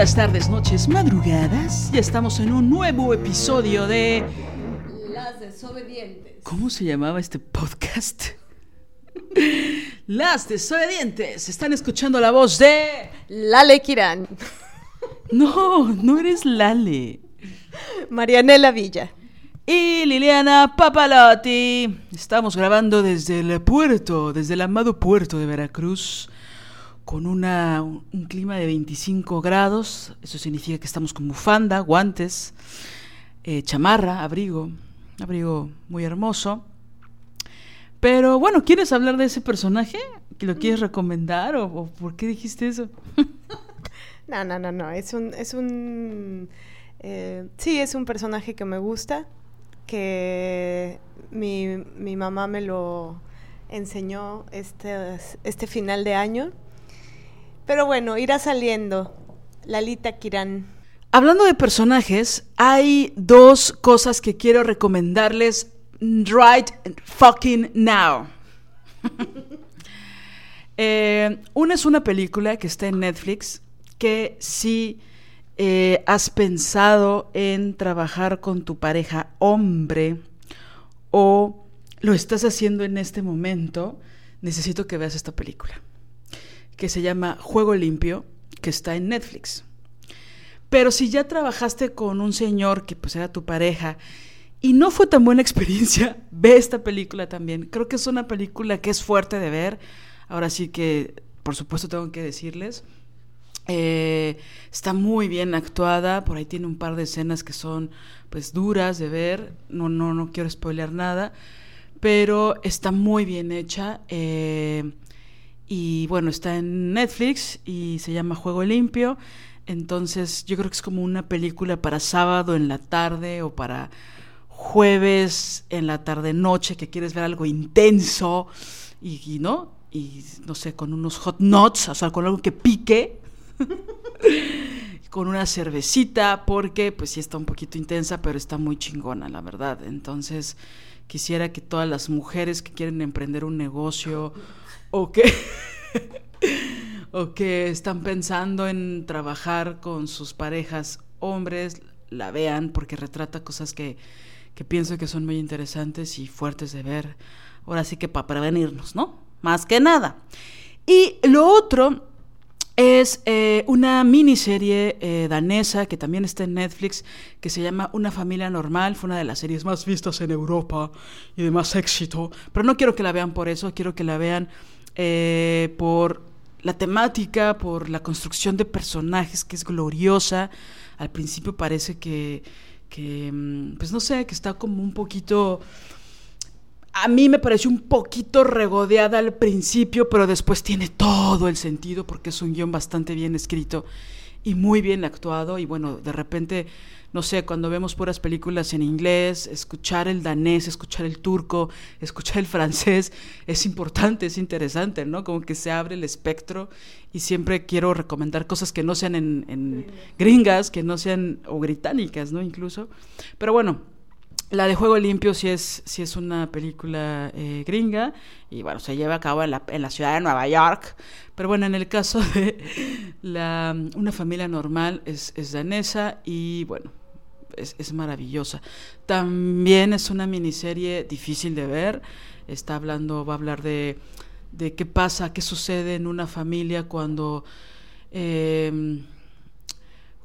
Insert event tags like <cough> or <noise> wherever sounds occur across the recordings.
Días, tardes, noches, madrugadas. Ya estamos en un nuevo episodio de... Las Desobedientes. ¿Cómo se llamaba este podcast? <laughs> Las desobedientes. Están escuchando la voz de... Lale Kirán. <laughs> No, no eres Lale. Marianela Villa. Y Liliana Papalotti. Estamos grabando desde el puerto, desde el amado puerto de Veracruz, con una, un, clima de 25 grados. Eso significa que estamos con bufanda, guantes, eh, chamarra, abrigo, abrigo muy hermoso. Pero bueno, ¿quieres hablar de ese personaje? ¿Que ¿Lo quieres recomendar o, o por qué dijiste eso? <laughs> No, no, no, no. Es un. Es un eh, sí, es un personaje que me gusta. Que mi, mi mamá me lo enseñó este, este final de año. Pero bueno, irá saliendo. Lalita Kirán. Hablando de personajes, hay dos cosas que quiero recomendarles right fucking now. <laughs> Eh, una es una película que está en Netflix que si eh, has pensado en trabajar con tu pareja hombre o lo estás haciendo en este momento, necesito que veas esta película que se llama Juego Limpio, que está en Netflix. Pero si ya trabajaste con un señor que pues era tu pareja y no fue tan buena experiencia, <laughs> ve esta película también. Creo que es una película que es fuerte de ver. Ahora sí que, por supuesto, tengo que decirles. Eh, está muy bien actuada, por ahí tiene un par de escenas que son pues duras de ver, no, no, no quiero spoilear nada, pero está muy bien hecha. eh, y bueno, está en Netflix y se llama Juego Limpio. Entonces yo creo que es como una película para sábado en la tarde o para jueves en la tarde noche que quieres ver algo intenso y, no y no sé con unos hot nuts o sea con algo que pique <laughs> con una cervecita porque pues sí está un poquito intensa pero está muy chingona la verdad entonces quisiera que todas las mujeres que quieren emprender un negocio o que <laughs> o que están pensando en trabajar con sus parejas hombres la vean porque retrata cosas que, que pienso que son muy interesantes y fuertes de ver. Ahora sí que para prevenirnos, ¿no? Más que nada. Y lo otro es eh, una miniserie eh, danesa que también está en Netflix que se llama Una familia normal. Fue una de las series más vistas en Europa y de más éxito. Pero no quiero que la vean por eso, quiero que la vean eh, por la temática, por la construcción de personajes que es gloriosa. Al principio parece que, que mm, pues no sé, que está como un poquito... A mí me pareció un poquito regodeada al principio, pero después tiene todo el sentido porque es un guion bastante bien escrito y muy bien actuado. Y bueno, de repente, no sé, cuando vemos puras películas en inglés, escuchar el danés, escuchar el turco, escuchar el francés, es importante, es interesante, ¿no? Como que se abre el espectro y siempre quiero recomendar cosas que no sean en, en gringas, que no sean, o británicas, ¿no? Incluso. Pero bueno, la de Juego Limpio sí es, sí es una película eh, gringa y bueno, se lleva a cabo en la, en la, ciudad de Nueva York. Pero bueno, en el caso <laughs> de la, una familia normal es, es danesa y bueno, es, es, maravillosa. También es una miniserie difícil de ver. Está hablando, va a hablar de, de qué pasa, qué sucede en una familia cuando em,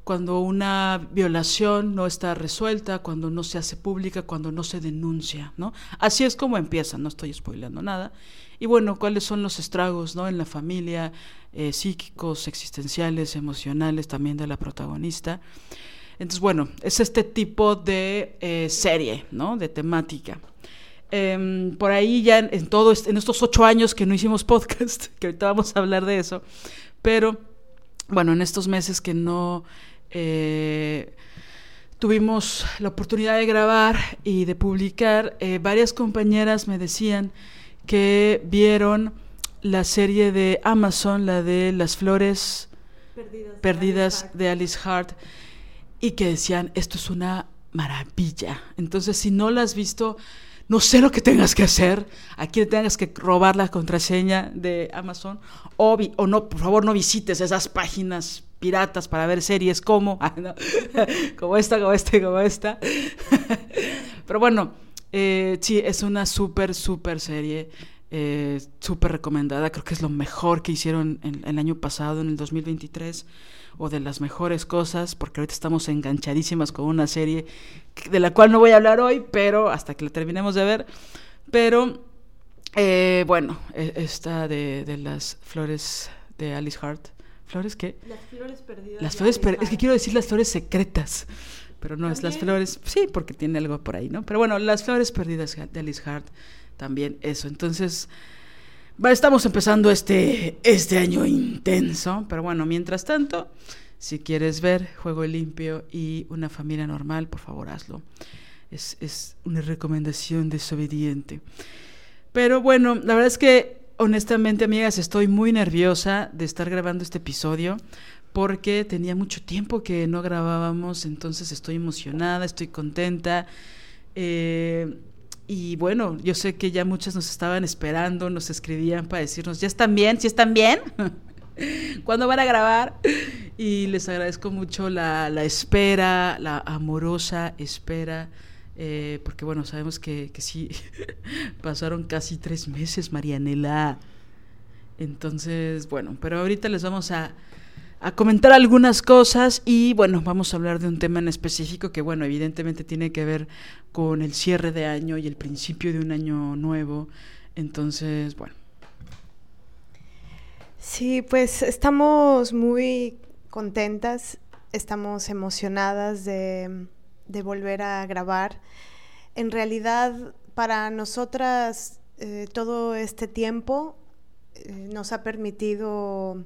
cuando una violación no está resuelta, cuando no se hace pública, cuando no se denuncia, ¿no? Así es como empieza, no estoy spoileando nada. Y bueno, cuáles son los estragos, ¿no? En la familia, eh, psíquicos, existenciales, emocionales también de la protagonista. Entonces, bueno, es este tipo de eh, serie, ¿no? De temática. Em, por ahí ya en, en, todo en estos ocho años que no hicimos podcast, <laughs> que ahorita vamos a hablar de eso, pero bueno, en estos meses que no eh, tuvimos la oportunidad de grabar y de publicar, eh, varias compañeras me decían que vieron la serie de Amazon, la de las flores perdidas, perdidas de, Alice Hart, y que decían, esto es una maravilla. Entonces, si no la has visto, no sé lo que tengas que hacer, aquí tengas que robar la contraseña de Amazon, o, no, por favor no visites esas páginas piratas para ver series como, <laughs> ah, como esta, como esta, como esta. <laughs> Pero bueno, eh, sí, es una súper, súper serie, eh, súper recomendada. Creo que es lo mejor que hicieron en, el año pasado, en el 2023, o de las mejores cosas, porque ahorita estamos enganchadísimas con una serie de la cual no voy a hablar hoy, pero hasta que la terminemos de ver. Pero, eh, bueno, e, esta de, de las flores de Alice Hart ¿Flores qué? Las flores perdidas. Las flores perdidas. Es que quiero decir las flores secretas. Pero no, es las flores. Sí, porque tiene algo por ahí, ¿no? Pero bueno, las flores perdidas de Alice Hart. También eso. Entonces. Estamos empezando este, este año intenso. Pero bueno, mientras tanto, si quieres ver Juego Limpio y una familia normal, por favor hazlo. Es, es una recomendación desobediente. Pero bueno, la verdad es que honestamente, amigas, estoy muy nerviosa de estar grabando este episodio porque tenía mucho tiempo que no grabábamos, entonces estoy emocionada, estoy contenta. Eh, y bueno, yo sé que ya muchas nos estaban esperando, nos escribían para decirnos, ¿ya están bien? ¿Sí están bien? <laughs> ¿Cuándo van a grabar? Y les agradezco mucho la, la espera, la amorosa espera eh, porque bueno, sabemos que, que sí, <laughs> pasaron casi tres meses, Marianela. Entonces, bueno, pero ahorita les vamos a, a comentar algunas cosas y bueno, vamos a hablar de un tema en específico que bueno, evidentemente tiene que ver con el cierre de año y el principio de un año nuevo. Entonces, bueno. Sí, pues estamos muy contentas, estamos emocionadas de de volver a grabar. En realidad, para nosotras, eh, todo este tiempo eh, nos ha permitido,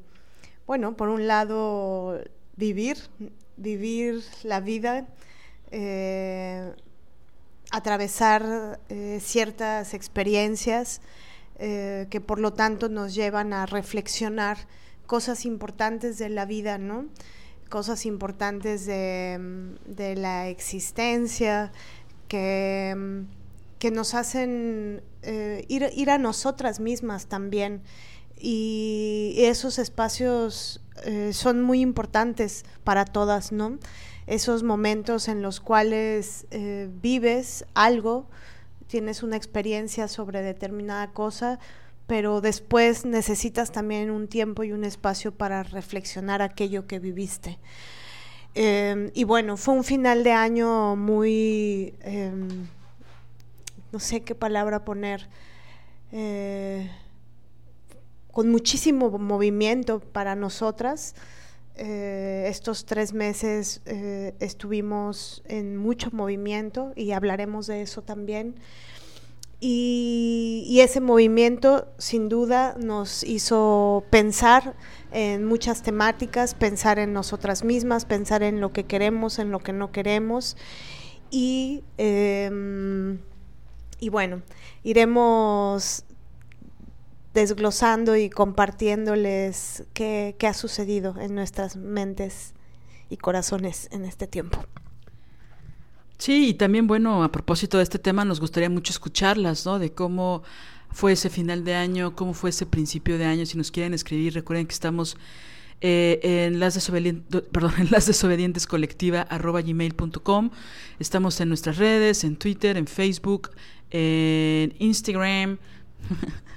bueno, por un lado, vivir, vivir la vida, eh, atravesar ciertas experiencias que por lo tanto nos llevan a reflexionar cosas importantes de la vida, ¿no? cosas importantes de, la existencia que, que nos hacen eh, ir, ir, a nosotras mismas también. Y esos espacios eh, son muy importantes para todas, ¿no? Esos momentos en los cuales eh, vives algo, tienes una experiencia sobre determinada cosa, pero después necesitas también un tiempo y un espacio para reflexionar aquello que viviste. Em, y bueno, fue un final de año muy, em, no sé qué palabra poner, eh, con muchísimo movimiento para nosotras. Eh, estos tres meses eh, estuvimos en mucho movimiento y hablaremos de eso también. Y, ese movimiento sin duda nos hizo pensar en muchas temáticas, pensar en nosotras mismas, pensar en lo que queremos, en lo que no queremos. Y, em, y bueno, iremos desglosando y compartiéndoles qué ha sucedido en nuestras mentes y corazones en este tiempo. Sí, y también, bueno, a propósito de este tema, nos gustaría mucho escucharlas, ¿no? De cómo fue ese final de año, cómo fue ese principio de año. Si nos quieren escribir, recuerden que estamos eh, en las desobedientes, <laughs> perdón, en las desobedientes colectiva arroba gmail.com. Estamos en nuestras redes, en Twitter, en Facebook, en Instagram, <laughs>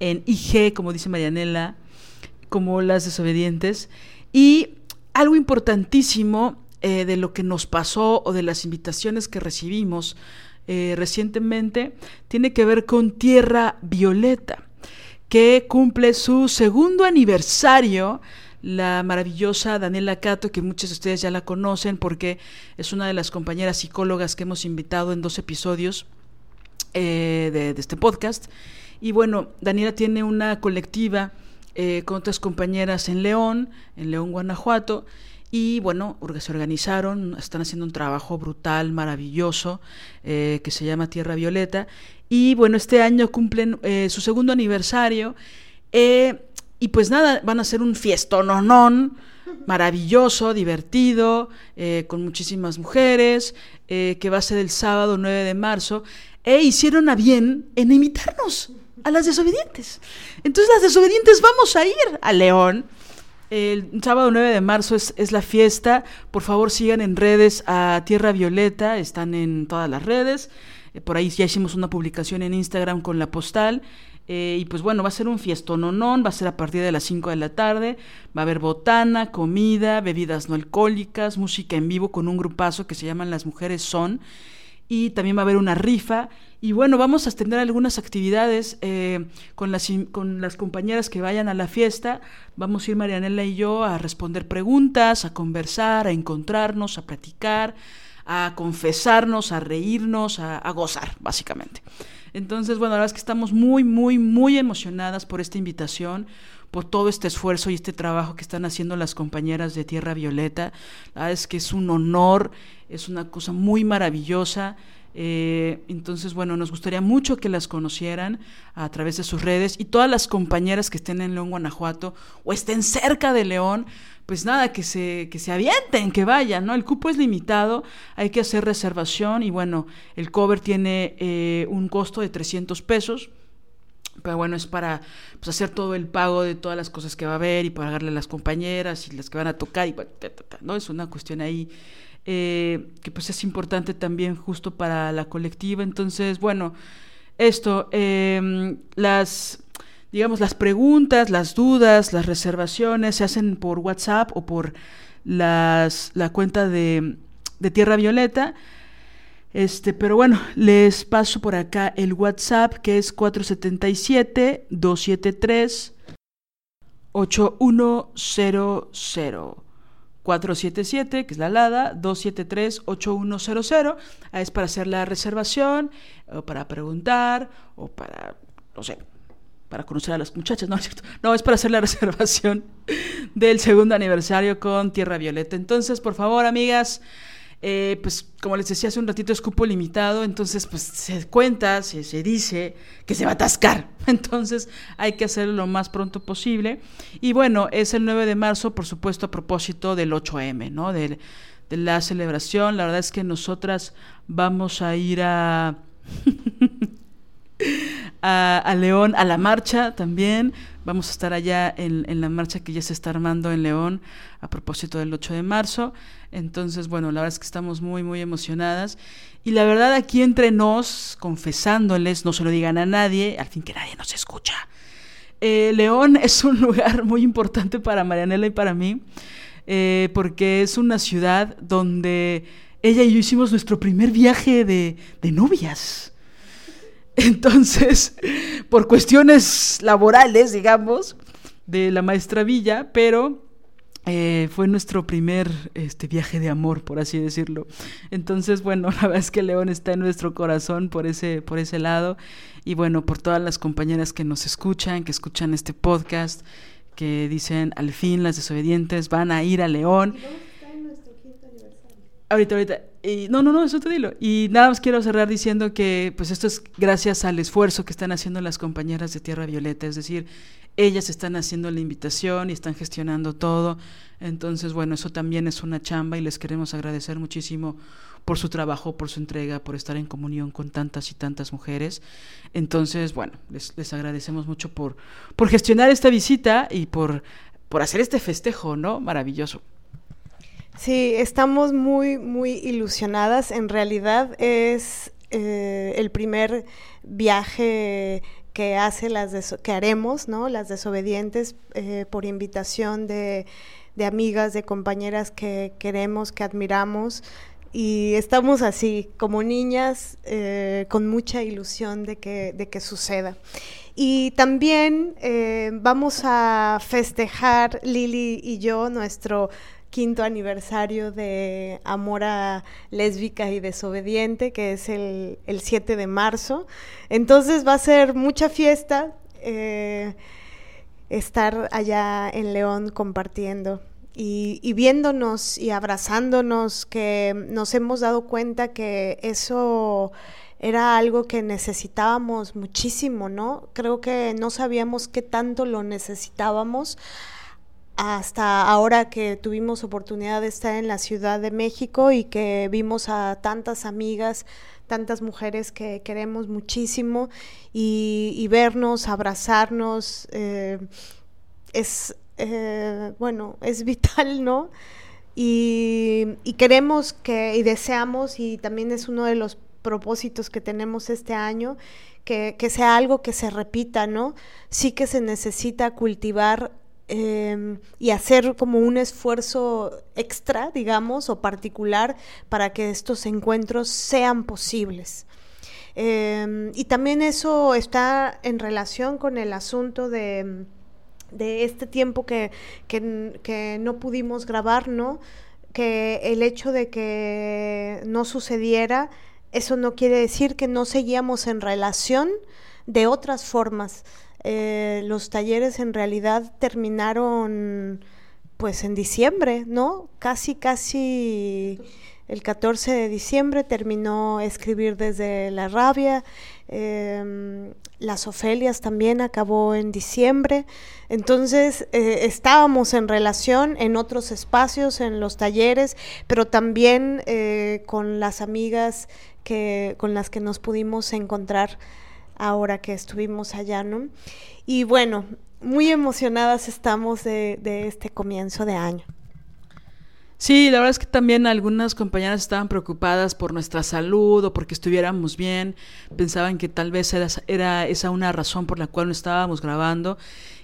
en IG, como dice Marianela, como las desobedientes. Y algo importantísimo eh, de lo que nos pasó o de las invitaciones que recibimos eh, recientemente tiene que ver con Tierra Violeta, que cumple su segundo aniversario la maravillosa Daniela Cato, que muchos de ustedes ya la conocen porque es una de las compañeras psicólogas que hemos invitado en dos episodios eh, de, este podcast. Y bueno, Daniela tiene una colectiva eh, con otras compañeras en León, en León, Guanajuato. Y bueno, se organizaron, están haciendo un trabajo brutal, maravilloso, eh, que se llama Tierra Violeta. Y bueno, este año cumplen su segundo aniversario. Y pues nada, van a hacer un fiestononón maravilloso, divertido, eh, con muchísimas mujeres, eh, que va a ser el sábado 9 de marzo, e hicieron a bien en invitarnos a las desobedientes. Entonces las desobedientes vamos a ir a León. El sábado 9 de marzo es, es, la fiesta. Por favor sigan en redes a Tierra Violeta, están en todas las redes. Eh, por ahí ya hicimos una publicación en Instagram con la postal. Eh, y pues bueno, va a ser un fiestononón, va a ser a partir de las 5 de la tarde, va a haber botana, comida, bebidas no alcohólicas, música en vivo con un grupazo que se llaman Las Mujeres Son, y también va a haber una rifa, y bueno, vamos a tener algunas actividades eh, con, las, con las compañeras que vayan a la fiesta, vamos a ir Marianela y yo a responder preguntas, a conversar, a encontrarnos, a platicar, a confesarnos, a reírnos, a gozar, básicamente. Entonces, bueno, la verdad es que estamos muy, muy, muy emocionadas por esta invitación, por todo este esfuerzo y este trabajo que están haciendo las compañeras de Tierra Violeta. La verdad es que es un honor, es una cosa muy maravillosa. Eh, entonces, bueno, nos gustaría mucho que las conocieran a través de sus redes y todas las compañeras que estén en León, Guanajuato o estén cerca de León, pues nada, que se, que se avienten, que vayan, ¿no? El cupo es limitado, hay que hacer reservación y bueno, el cover tiene eh, un costo de 300 pesos. Pero bueno, es para pues, hacer todo el pago de todas las cosas que va a haber y pagarle a las compañeras y las que van a tocar y ¿no? Es una cuestión ahí eh, que pues es importante también justo para la colectiva. Entonces, bueno, esto, em, las digamos, las preguntas, las dudas, las reservaciones se hacen por WhatsApp o por las, la cuenta de, de Tierra Violeta. Este, pero bueno, les paso por acá el WhatsApp que es 477 273 8100. 477, que es la LADA, 273-8100. Es para hacer la reservación, o para preguntar, o para, no sé, para conocer a las muchachas, ¿no <laughs> es cierto? No, es para hacer la <laughs> reservación del segundo aniversario con Tierra Violeta. Entonces, por favor, amigas, eh, pues como les decía hace un ratito, es cupo limitado, entonces pues se cuenta, se, se, dice que se va a atascar. <laughs> Entonces hay que hacerlo lo más pronto posible. Y bueno, es el 9 de marzo, por supuesto, a propósito del 8M, ¿no? De, de la celebración. La verdad es que nosotras vamos a ir a... <laughs> a, León, a la marcha también. Vamos a estar allá en, en, la marcha que ya se está armando en León a propósito del 8 de marzo. Entonces, bueno, la verdad es que estamos muy, muy emocionadas. Y la verdad, aquí entre nos, confesándoles, no se lo digan a nadie, al fin que nadie nos escucha. Eh, León <laughs> es un lugar muy importante para Marianela y para mí, eh, porque es una ciudad donde ella y yo hicimos nuestro primer viaje de, de novias. <laughs> Entonces, por cuestiones laborales, digamos, de la maestra Villa, pero eh, fue nuestro primer este, viaje de amor, por así decirlo. Entonces, bueno, <laughs> la verdad es que León está en nuestro corazón por ese, por ese lado. Y bueno, por todas las compañeras que nos escuchan, que escuchan este podcast, que dicen, al fin las desobedientes van a ir a León. Ahorita, ahorita. Y, no, no, no, eso te dilo. Y nada más quiero cerrar diciendo que pues esto es gracias al esfuerzo que están haciendo las compañeras de Tierra Violeta, es decir, ellas están haciendo la invitación y están gestionando todo. Entonces, bueno, eso también es una chamba y les queremos agradecer muchísimo por su trabajo, por su entrega, por estar en comunión con tantas y tantas mujeres. Entonces, bueno, les, les agradecemos mucho por, por gestionar esta visita y por, por hacer este festejo, ¿no? Maravilloso. Sí, estamos muy, muy ilusionadas. En realidad es eh, el primer viaje que hace las que haremos, ¿no? Las desobedientes eh, por invitación de, de, amigas, de compañeras que queremos, que admiramos. Y estamos así, como niñas, eh, con mucha ilusión de que, de que suceda. Y también vamos a festejar, Lili y yo, nuestro quinto aniversario de Amora Lésbica y Desobediente, que es el, 7 de marzo. Entonces va a ser mucha fiesta eh, estar allá en León compartiendo. Y, y, viéndonos y abrazándonos, que nos hemos dado cuenta que eso era algo que necesitábamos muchísimo, ¿no? Creo que no sabíamos qué tanto lo necesitábamos hasta ahora que tuvimos oportunidad de estar en la Ciudad de México y que vimos a tantas amigas, tantas mujeres que queremos muchísimo y, vernos, abrazarnos, eh, es, eh, bueno, es vital, ¿no? Y, queremos que, y deseamos, y también es uno de los propósitos que tenemos este año, que, que sea algo que se repita, ¿no? Sí que se necesita cultivar Em, y hacer como un esfuerzo extra, digamos, o particular para que estos encuentros sean posibles. Em, y también eso está en relación con el asunto de, de este tiempo que, que, que, no pudimos grabar, ¿no? Que el hecho de que no sucediera, eso no quiere decir que no seguíamos en relación de otras formas eh, los talleres en realidad terminaron pues en diciembre, ¿no? Casi, casi el 14 de diciembre terminó escribir desde la rabia. Em, las Ofelias también acabó en diciembre. Entonces eh, estábamos en relación en otros espacios, en los talleres, pero también eh, con las amigas que, con las que nos pudimos encontrar ahora que estuvimos allá, ¿no? Y bueno, muy emocionadas estamos de, este comienzo de año. Sí, la verdad es que también algunas compañeras estaban preocupadas por nuestra salud o porque estuviéramos bien, pensaban que tal vez era, esa una razón por la cual no estábamos grabando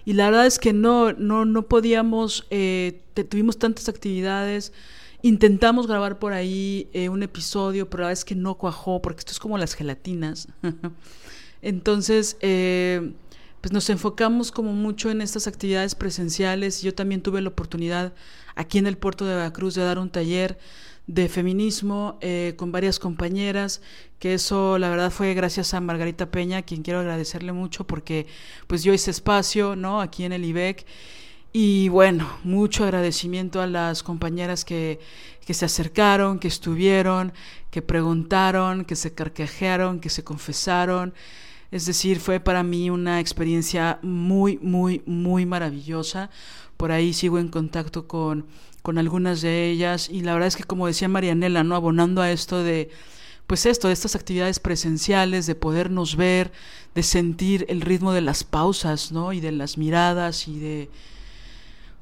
y la verdad es que no, no, no podíamos, eh, tuvimos tantas actividades, intentamos grabar por ahí eh, un episodio, pero la verdad es que no cuajó porque esto es como las gelatinas. <laughs> Entonces, eh, pues nos enfocamos como mucho en estas actividades presenciales. Yo también tuve la oportunidad aquí en el puerto de Veracruz de dar un taller de feminismo eh, con varias compañeras, que eso la verdad fue gracias a Margarita Peña, a quien quiero agradecerle mucho porque pues yo hice espacio, ¿no? Aquí en el IBEC. Y bueno, mucho agradecimiento a las compañeras que, que se acercaron, que estuvieron, que preguntaron, que se carcajearon, que se confesaron. Es decir, fue para mí una experiencia muy, muy, muy maravillosa. Por ahí sigo en contacto con, con algunas de ellas y la verdad es que como decía Marianela, ¿no? Abonando a esto de, pues esto, de estas actividades presenciales, de podernos ver, de sentir el ritmo de las pausas, ¿no? Y de las miradas y de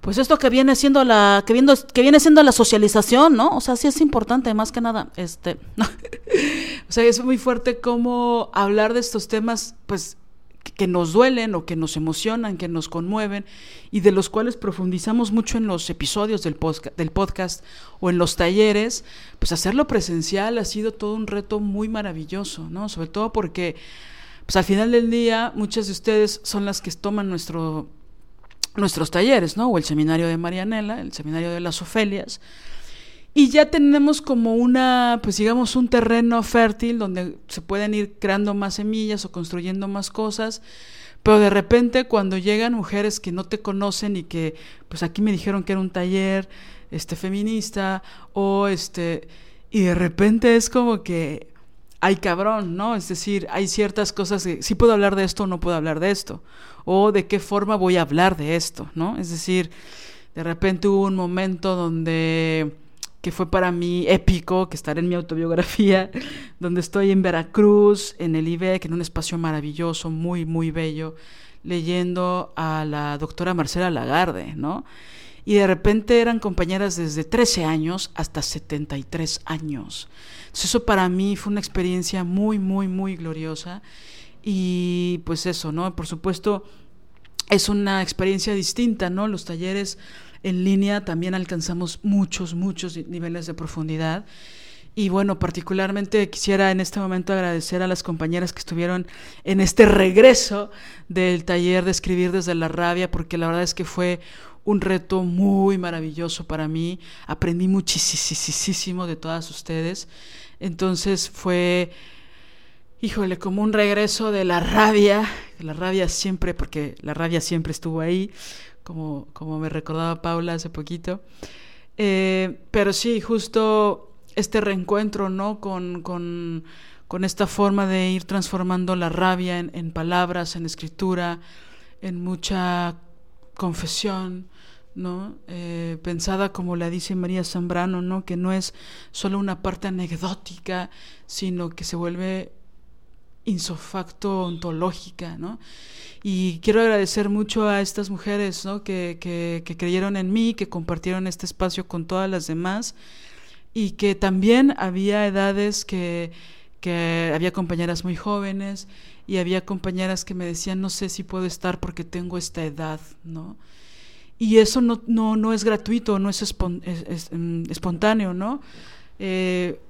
pues esto que viene siendo la que viendo que viene siendo la socialización no o sea sí es importante más que nada este <laughs> o sea es muy fuerte cómo hablar de estos temas pues que nos duelen o que nos emocionan, que nos conmueven y de los cuales profundizamos mucho en los episodios del, del podcast o en los talleres, pues hacerlo presencial ha sido todo un reto muy maravilloso, ¿no? Sobre todo porque pues al final del día muchas de ustedes son las que toman nuestro nuestros talleres, ¿no? O el seminario de Marianela, el seminario de las Ofelias. Y ya tenemos como una, pues digamos, un terreno fértil donde se pueden ir creando más semillas o construyendo más cosas. Pero de repente cuando llegan mujeres que no te conocen y que, pues aquí me dijeron que era un taller este, feminista, o este, y de repente es como que, hay cabrón, ¿no? Es decir, hay ciertas cosas que sí puedo hablar de esto o no puedo hablar de esto o de qué forma voy a hablar de esto, ¿no? Es decir, de repente hubo un momento donde que fue para mí épico, que estar en mi autobiografía, <laughs> donde estoy en Veracruz, en el IBEC, en un espacio maravilloso, muy, muy bello, leyendo a la doctora Marcela Lagarde, ¿no? Y de repente eran compañeras desde 13 años hasta 73 años. eso para mí fue una experiencia muy, muy, muy gloriosa Y pues eso, ¿no? Por supuesto, es una experiencia distinta, ¿no? Los talleres en línea también alcanzamos muchos, muchos niveles de profundidad. Y bueno, particularmente quisiera en este momento agradecer a las compañeras que estuvieron en este regreso del taller de escribir desde la rabia, porque la verdad es que fue un reto muy maravilloso para mí. Aprendí muchísimo de todas ustedes. Entonces fue, híjole, como un regreso de la rabia, la rabia siempre, porque la rabia siempre estuvo ahí, como, como me recordaba Paula hace poquito. Eh, pero sí, justo este reencuentro, ¿no? Con, con, con, esta forma de ir transformando la rabia en, en palabras, en escritura, en mucha confesión, ¿no? Eh, pensada como la dice María Zambrano, ¿no? Que no es solo una parte anecdótica, sino que se vuelve insofacto ontológica, ¿no? Y quiero agradecer mucho a estas mujeres, ¿no? Que, que, que creyeron en mí, que compartieron este espacio con todas las demás y que también había edades que, que había compañeras muy jóvenes y había compañeras que me decían, no sé si puedo estar porque tengo esta edad, ¿no? Y eso no, no, no es gratuito, no es, mm, espontáneo, ¿no? Eh,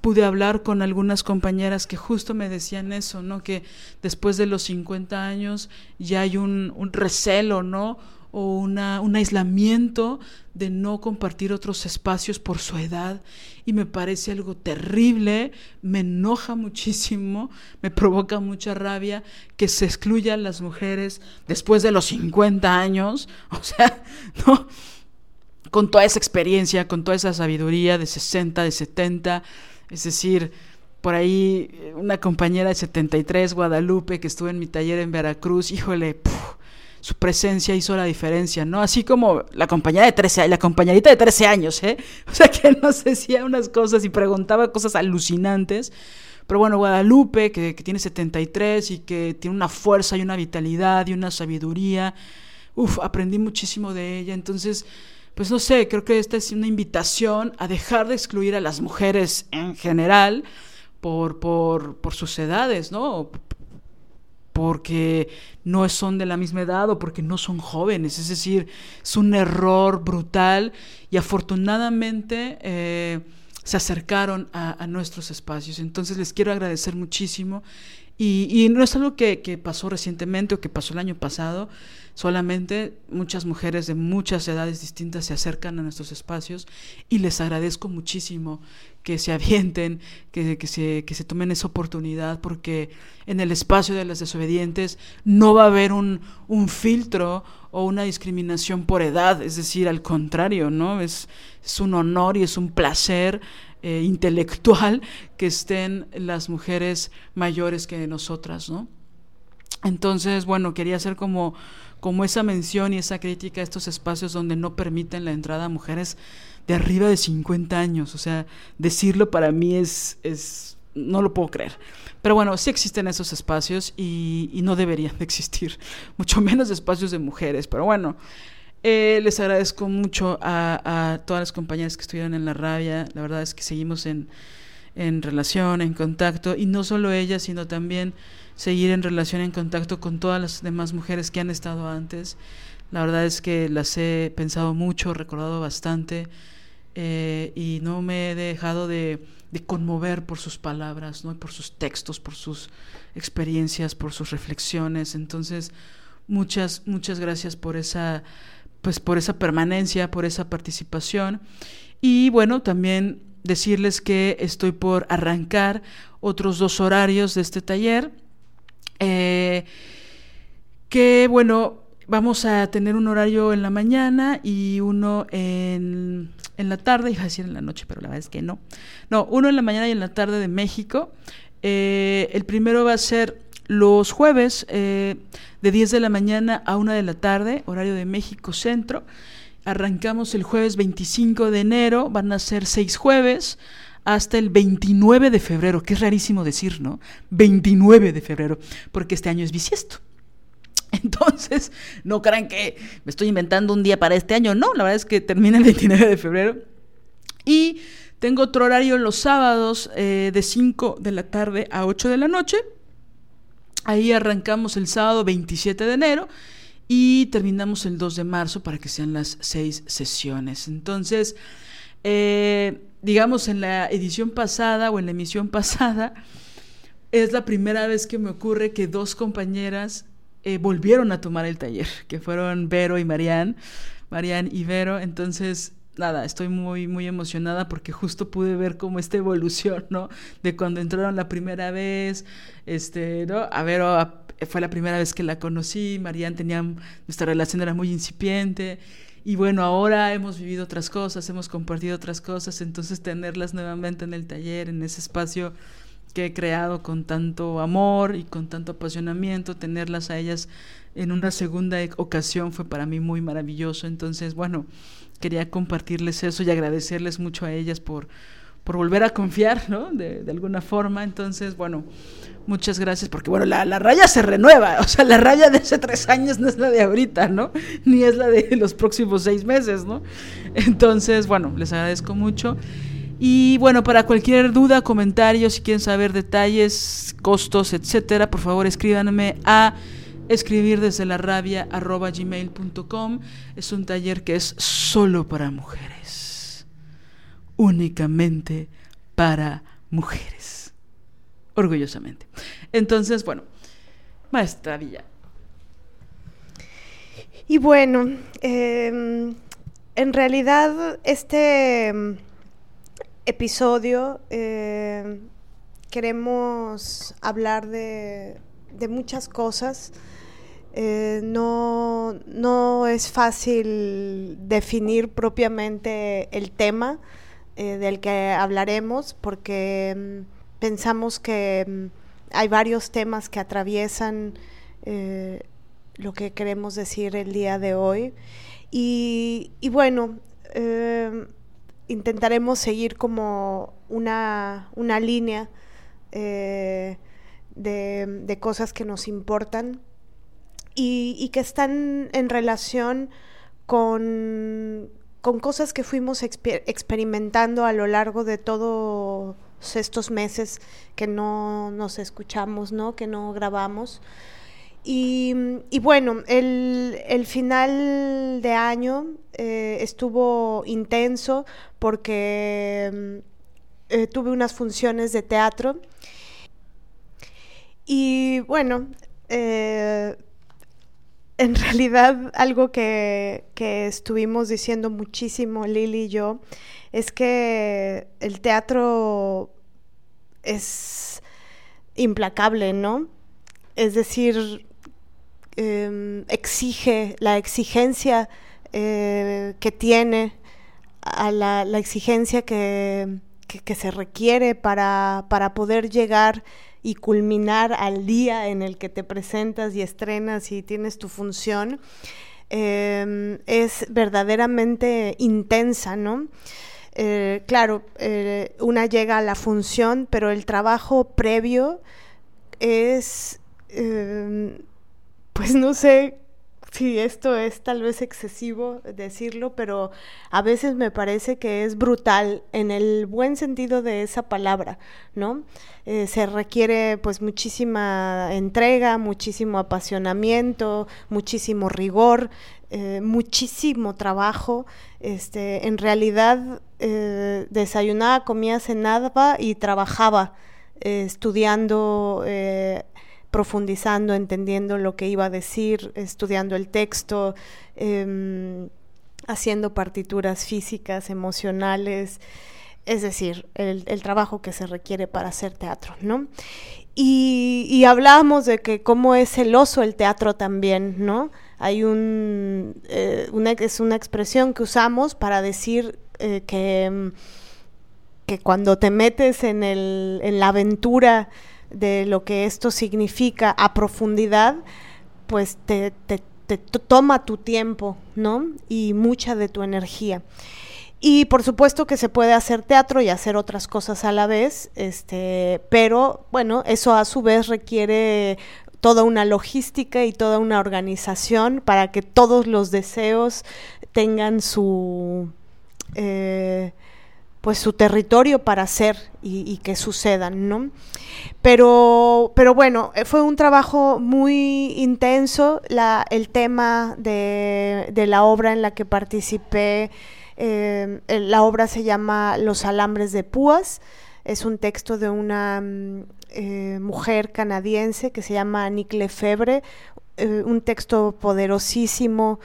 pude hablar con algunas compañeras que justo me decían eso, ¿no? Que después de los 50 años ya hay un recelo, ¿no? O una, un aislamiento de no compartir otros espacios por su edad y me parece algo terrible, me enoja muchísimo, me provoca mucha rabia que se excluyan las mujeres después de los 50 años, <laughs> o sea, ¿no? Con toda esa experiencia, con toda esa sabiduría de 60, de 70, es decir, por ahí una compañera de 73, Guadalupe, que estuvo en mi taller en Veracruz, híjole, su presencia hizo la diferencia, ¿no? Así como la compañera de 13, la compañerita de 13 años, ¿eh? <laughs> O sea, que nos decía unas cosas y preguntaba cosas alucinantes. Pero bueno, Guadalupe, que, tiene 73 y que tiene una fuerza y una vitalidad y una sabiduría, uf, aprendí muchísimo de ella. Entonces, pues no sé, creo que esta es una invitación a dejar de excluir a las mujeres en general por, por sus edades, ¿no? Porque no son de la misma edad o porque no son jóvenes. Es decir, es un error brutal y afortunadamente eh, se acercaron a, nuestros espacios. Entonces les quiero agradecer muchísimo y, no es algo que, que, pasó recientemente o que pasó el año pasado, solamente muchas mujeres de muchas edades distintas se acercan a nuestros espacios y les agradezco muchísimo que se avienten, que, que, se, que se tomen esa oportunidad, porque en el espacio de las desobedientes no va a haber un, un filtro o una discriminación por edad, es decir, al contrario, ¿no? Es, es un honor y es un placer eh, intelectual que estén las mujeres mayores que nosotras, ¿no? Entonces, bueno, quería hacer como, como esa mención y esa crítica a estos espacios donde no permiten la entrada a mujeres de arriba de 50 años. O sea, decirlo para mí es, es no lo puedo creer. Pero bueno, sí existen esos espacios y, y no deberían de existir, <laughs> mucho menos espacios de mujeres. Pero bueno, eh, les agradezco mucho a, a, todas las compañeras que estuvieron en la rabia. La verdad es que seguimos en, en relación, en contacto, y no solo ellas, sino también seguir en relación, en contacto con todas las demás mujeres que han estado antes. La verdad es que las he pensado mucho, recordado bastante, eh, y no me he dejado de, de, conmover por sus palabras, ¿no? por sus textos, por sus experiencias, por sus reflexiones. Entonces, muchas, muchas gracias por esa pues por esa permanencia, por esa participación. Y bueno, también decirles que estoy por arrancar otros dos horarios de este taller. Eh, que bueno, vamos a tener un horario en la mañana y uno en, en la tarde, iba a decir en la noche, pero la verdad es que no. No, uno en la mañana y en la tarde de México. Eh, el primero va a ser los jueves eh, de 10 de la mañana a 1 de la tarde, horario de México Centro. Arrancamos el jueves 25 de enero, van a ser seis jueves hasta el 29 de febrero, que es rarísimo decir, ¿no? 29 de febrero, porque este año es bisiesto. <laughs> Entonces, no crean que me estoy inventando un día para este año, no, la verdad es que termina el 29 de febrero. Y tengo otro horario los sábados eh, de 5 de la tarde a 8 de la noche Ahí arrancamos el sábado 27 de enero y terminamos el 2 de marzo para que sean las seis sesiones. Entonces, eh, digamos, en la edición pasada o en la emisión pasada, es la primera vez que me ocurre que dos compañeras eh, volvieron a tomar el taller, que fueron Vero y Marianne, Marianne y Vero. Entonces, nada, estoy muy, muy emocionada porque justo pude ver como esta evolución, ¿no? De cuando entraron la primera vez, este, ¿no? A Vero fue la primera vez que la conocí, Marianne tenía, nuestra relación era muy incipiente. Y bueno, ahora hemos vivido otras cosas, hemos compartido otras cosas, entonces tenerlas nuevamente en el taller, en ese espacio que he creado con tanto amor y con tanto apasionamiento, tenerlas a ellas en una segunda e-, ocasión fue para mí muy maravilloso. Entonces, bueno, quería compartirles eso y agradecerles mucho a ellas por, por volver a confiar, ¿no? De, de alguna forma. Entonces, bueno, muchas gracias, porque bueno, la, la, raya se renueva, o sea, la raya de hace tres años no es la de ahorita, ¿no? Ni es la de los próximos seis meses, ¿no? Entonces, bueno, les agradezco mucho. Y bueno, para cualquier duda, comentario, si quieren saber detalles, costos, etcétera, por favor escríbanme a escribir desde la rabia arroba. Es un taller que es solo para mujeres. Únicamente para mujeres. Orgullosamente. Entonces, bueno, maestra Villa. Y bueno, eh, en realidad este episodio eh, queremos hablar de, de muchas cosas. Eh, no, no, es fácil definir propiamente el tema eh, del que hablaremos porque mm, pensamos que mm, hay varios temas que atraviesan eh, lo que queremos decir el día de hoy. Y, bueno, eh, intentaremos seguir como una, una línea de, de, cosas que nos importan y, que están en relación con, con cosas que fuimos exper experimentando a lo largo de todos estos meses que no nos escuchamos, ¿no? que no grabamos. Y, bueno, el, final de año eh, estuvo intenso porque eh, tuve unas funciones de teatro. Y bueno, eh, en realidad algo que, que, estuvimos diciendo muchísimo Lili y yo es que el teatro es implacable, ¿no? Es decir, eh, exige, la exigencia eh, que tiene, a la, la exigencia que, que, que, se requiere para, para poder llegar y culminar al día en el que te presentas y estrenas y tienes tu función, eh, es verdaderamente intensa, ¿no? Eh, claro, eh, una llega a la función, pero el trabajo previo es eh, pues no sé si esto es tal vez excesivo decirlo, pero a veces me parece que es brutal en el buen sentido de esa palabra, ¿no? Eh, se requiere pues muchísima entrega, muchísimo apasionamiento, muchísimo rigor, eh, muchísimo trabajo. Este, en realidad eh, desayunaba, comía, cenaba y trabajaba estudiando profundizando, entendiendo lo que iba a decir, estudiando el texto, eh, haciendo partituras físicas, emocionales, es decir, el, trabajo que se requiere para hacer teatro, ¿no? Y, y hablábamos de que cómo es celoso el teatro también, ¿no? Hay eh, una, es una expresión que usamos para decir eh, que, que cuando te metes en, el, en la aventura de lo que esto significa a profundidad, pues te, te, toma tu tiempo, ¿no? Y mucha de tu energía. Y por supuesto que se puede hacer teatro y hacer otras cosas a la vez, este, pero bueno, eso a su vez requiere toda una logística y toda una organización para que todos los deseos tengan su eh, pues su territorio para hacer y, que sucedan, ¿no? Pero, pero bueno, eh, fue un trabajo muy intenso, la, el tema de, la obra en la que participé, eh, la obra se llama Los alambres de púas, es un texto de una mm, eh, mujer canadiense que se llama Nick Lefebvre, un texto poderosísimo,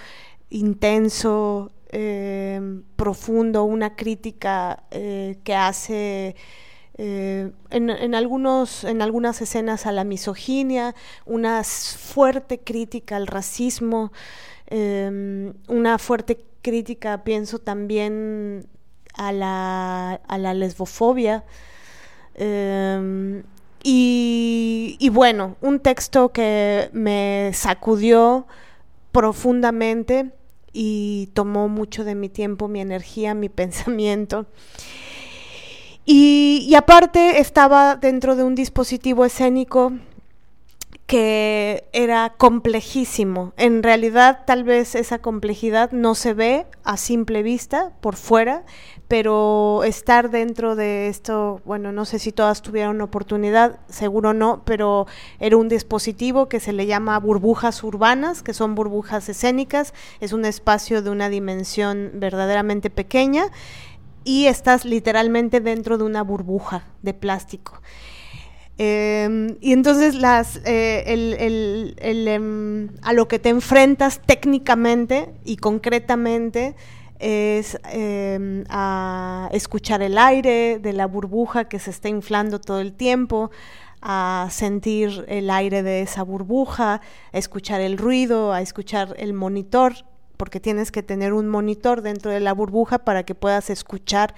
intenso, eh, profundo, una crítica eh, que hace eh, en, algunos, en algunas escenas a la misoginia, una fuerte crítica al racismo, una fuerte crítica, pienso también a la, a la lesbofobia. Y, y, bueno, un texto que me sacudió profundamente y tomó mucho de mi tiempo, mi energía, mi <laughs> pensamiento. Y, aparte estaba dentro de un dispositivo escénico que era complejísimo. En realidad tal vez esa complejidad no se ve a simple vista por fuera, pero estar dentro de esto, bueno, no sé si todas tuvieron oportunidad, seguro no, pero era un dispositivo que se le llama burbujas urbanas, que son burbujas escénicas, es un espacio de una dimensión verdaderamente pequeña y estás literalmente dentro de una burbuja de plástico. Em, y entonces las, eh, em, a lo que te enfrentas técnicamente y concretamente es em, a escuchar el aire de la burbuja que se está inflando todo el tiempo, a sentir el aire de esa burbuja, a escuchar el ruido, a escuchar el monitor, porque tienes que tener un monitor dentro de la burbuja para que puedas escuchar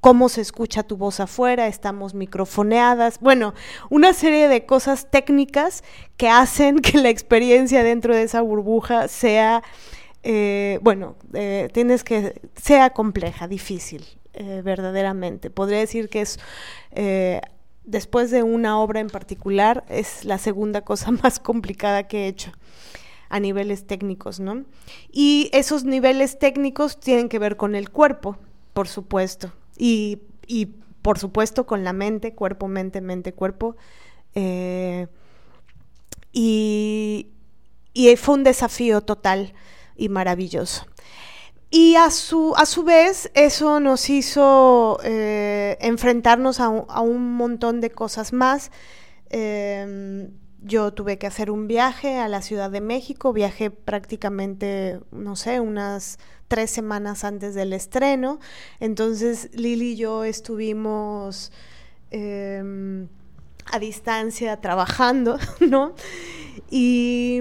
cómo se escucha tu voz afuera, estamos microfoneadas, bueno, una serie de cosas técnicas que hacen que la experiencia dentro de esa burbuja sea eh, bueno, eh, tienes que, sea compleja, difícil, eh, verdaderamente. Podría decir que es, después de una obra en particular, es la segunda cosa <laughs> más complicada que he hecho a niveles técnicos, ¿no? Y esos niveles técnicos tienen que ver con el cuerpo, por supuesto, y, y por supuesto con la mente, cuerpo, mente, mente, cuerpo. y, y fue un desafío total y maravilloso. Y a su, a su vez eso nos hizo eh, enfrentarnos a un, montón de cosas más. Em, yo tuve que hacer un viaje a la Ciudad de México, viajé prácticamente, no sé, unas tres semanas antes del estreno. Entonces Lili y yo estuvimos em, a distancia trabajando, <laughs> ¿no? Y,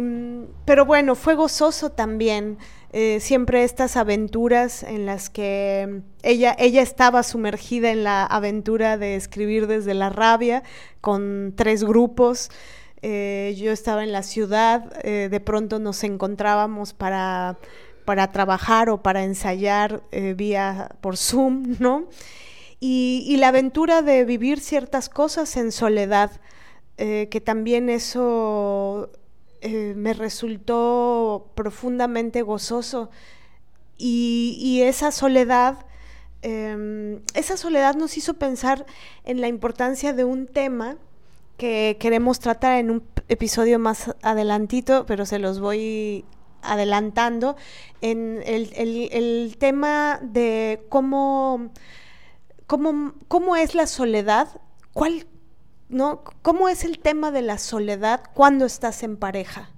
pero bueno, fue gozoso también. Eh, siempre estas aventuras en las que ella, ella estaba sumergida en la aventura de escribir desde la rabia con tres grupos. Eh, yo estaba en la ciudad, eh, de pronto nos encontrábamos para, para trabajar o para ensayar vía por Zoom, <laughs> ¿no? Y, y, la aventura de vivir ciertas cosas en soledad, que también eso eh, me resultó profundamente gozoso. Y, esa soledad, em, esa soledad nos hizo pensar en la importancia de un tema que queremos tratar en un episodio más adelantito, pero se los voy adelantando, en el, tema de cómo, cómo, cómo es la soledad, cuál, ¿no? ¿Cómo es el tema de la soledad cuando estás en pareja?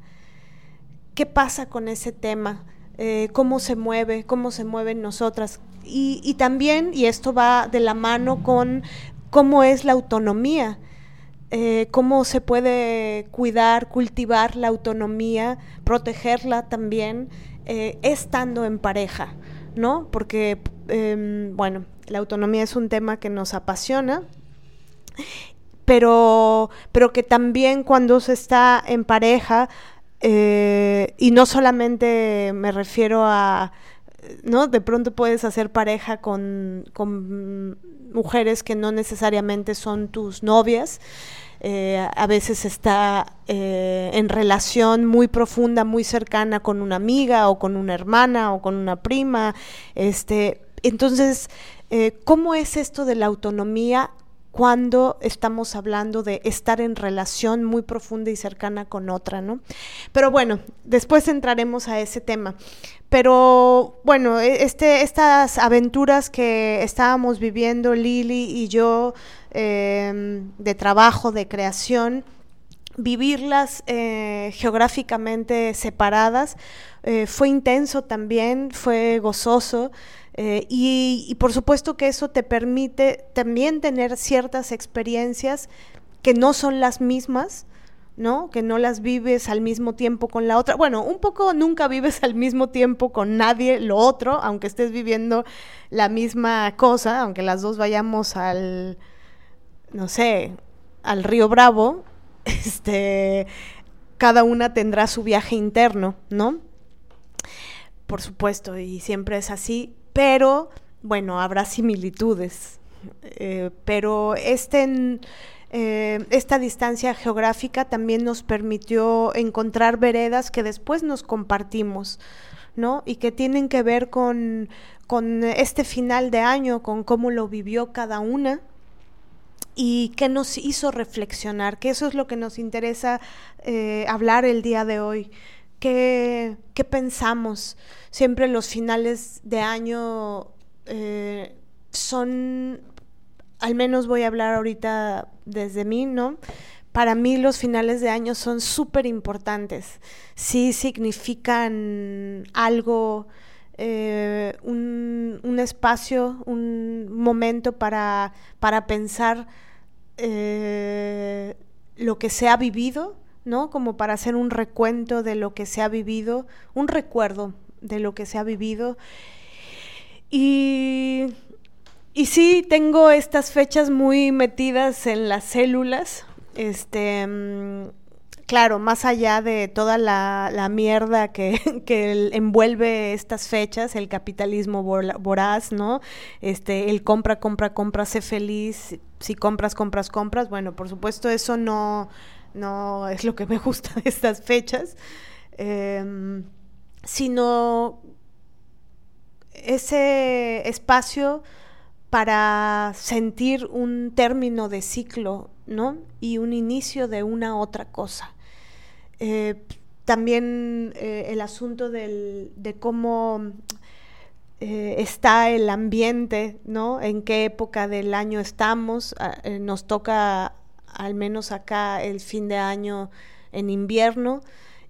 ¿Qué pasa con ese tema? Eh, ¿Cómo se mueve? ¿Cómo se mueven nosotras? Y, también, y esto va de la mano con cómo es la autonomía, eh, cómo se puede cuidar, cultivar la autonomía, protegerla también, eh, estando en pareja, ¿no? Porque, em, bueno, la autonomía es un tema que nos apasiona pero, pero que también cuando se está en pareja, eh, y no solamente me refiero a, ¿no? De pronto puedes hacer pareja con, mujeres que no necesariamente son tus novias. Eh, a veces está eh, en relación muy profunda, muy cercana con una amiga o con una hermana o con una prima, este, Entonces, eh, ¿cómo es esto de la autonomía cuando estamos hablando de estar en relación muy profunda y cercana con otra, ¿no? Pero bueno, después entraremos a ese tema. Pero bueno, e, este, estas aventuras que estábamos viviendo Lili y yo em, de trabajo, de creación, vivirlas eh, geográficamente separadas eh, fue intenso también, fue gozoso. Eh, y, por supuesto que eso te permite también tener ciertas experiencias que no son las mismas, ¿no? Que no las vives al mismo tiempo con la otra. Bueno, un poco nunca vives al mismo tiempo con nadie lo otro, aunque estés viviendo la misma cosa, aunque las dos vayamos al, no sé, al río Bravo, <laughs> este, cada una tendrá su viaje interno, ¿no? Por supuesto, y siempre es así, pero bueno, habrá similitudes. Eh, pero este, eh, esta distancia geográfica también nos permitió encontrar veredas que después nos compartimos, ¿no? Y que tienen que ver con, con este final de año, con cómo lo vivió cada una y qué nos hizo reflexionar, que eso es lo que nos interesa eh, hablar el día de hoy. ¿Qué, qué pensamos? siempre los finales de año eh, son, al menos voy a hablar ahorita desde mí, ¿no? Para mí los finales de año son súper importantes. Sí significan algo, eh, un, espacio, un momento para, para pensar eh, lo que se ha vivido, ¿no? Como para hacer un recuento de lo que se ha vivido, un recuerdo de lo que se ha vivido. Y, y sí, tengo estas fechas muy metidas en las células. Este, mm, claro, más allá de toda la, mierda que, <laughs> que envuelve estas fechas, el capitalismo voraz, ¿no? Este, el compra, compra, compra, sé feliz, si compras, compras, compras. Bueno, por supuesto, eso no, no es lo que me <laughs> gusta de estas fechas. Em, sino ese espacio para sentir un término de ciclo, ¿no? Y un inicio de una otra cosa. Eh, también eh, el asunto de cómo eh, está el ambiente, ¿no? En qué época del año estamos. Ah, nos toca, al menos acá, el fin de año en invierno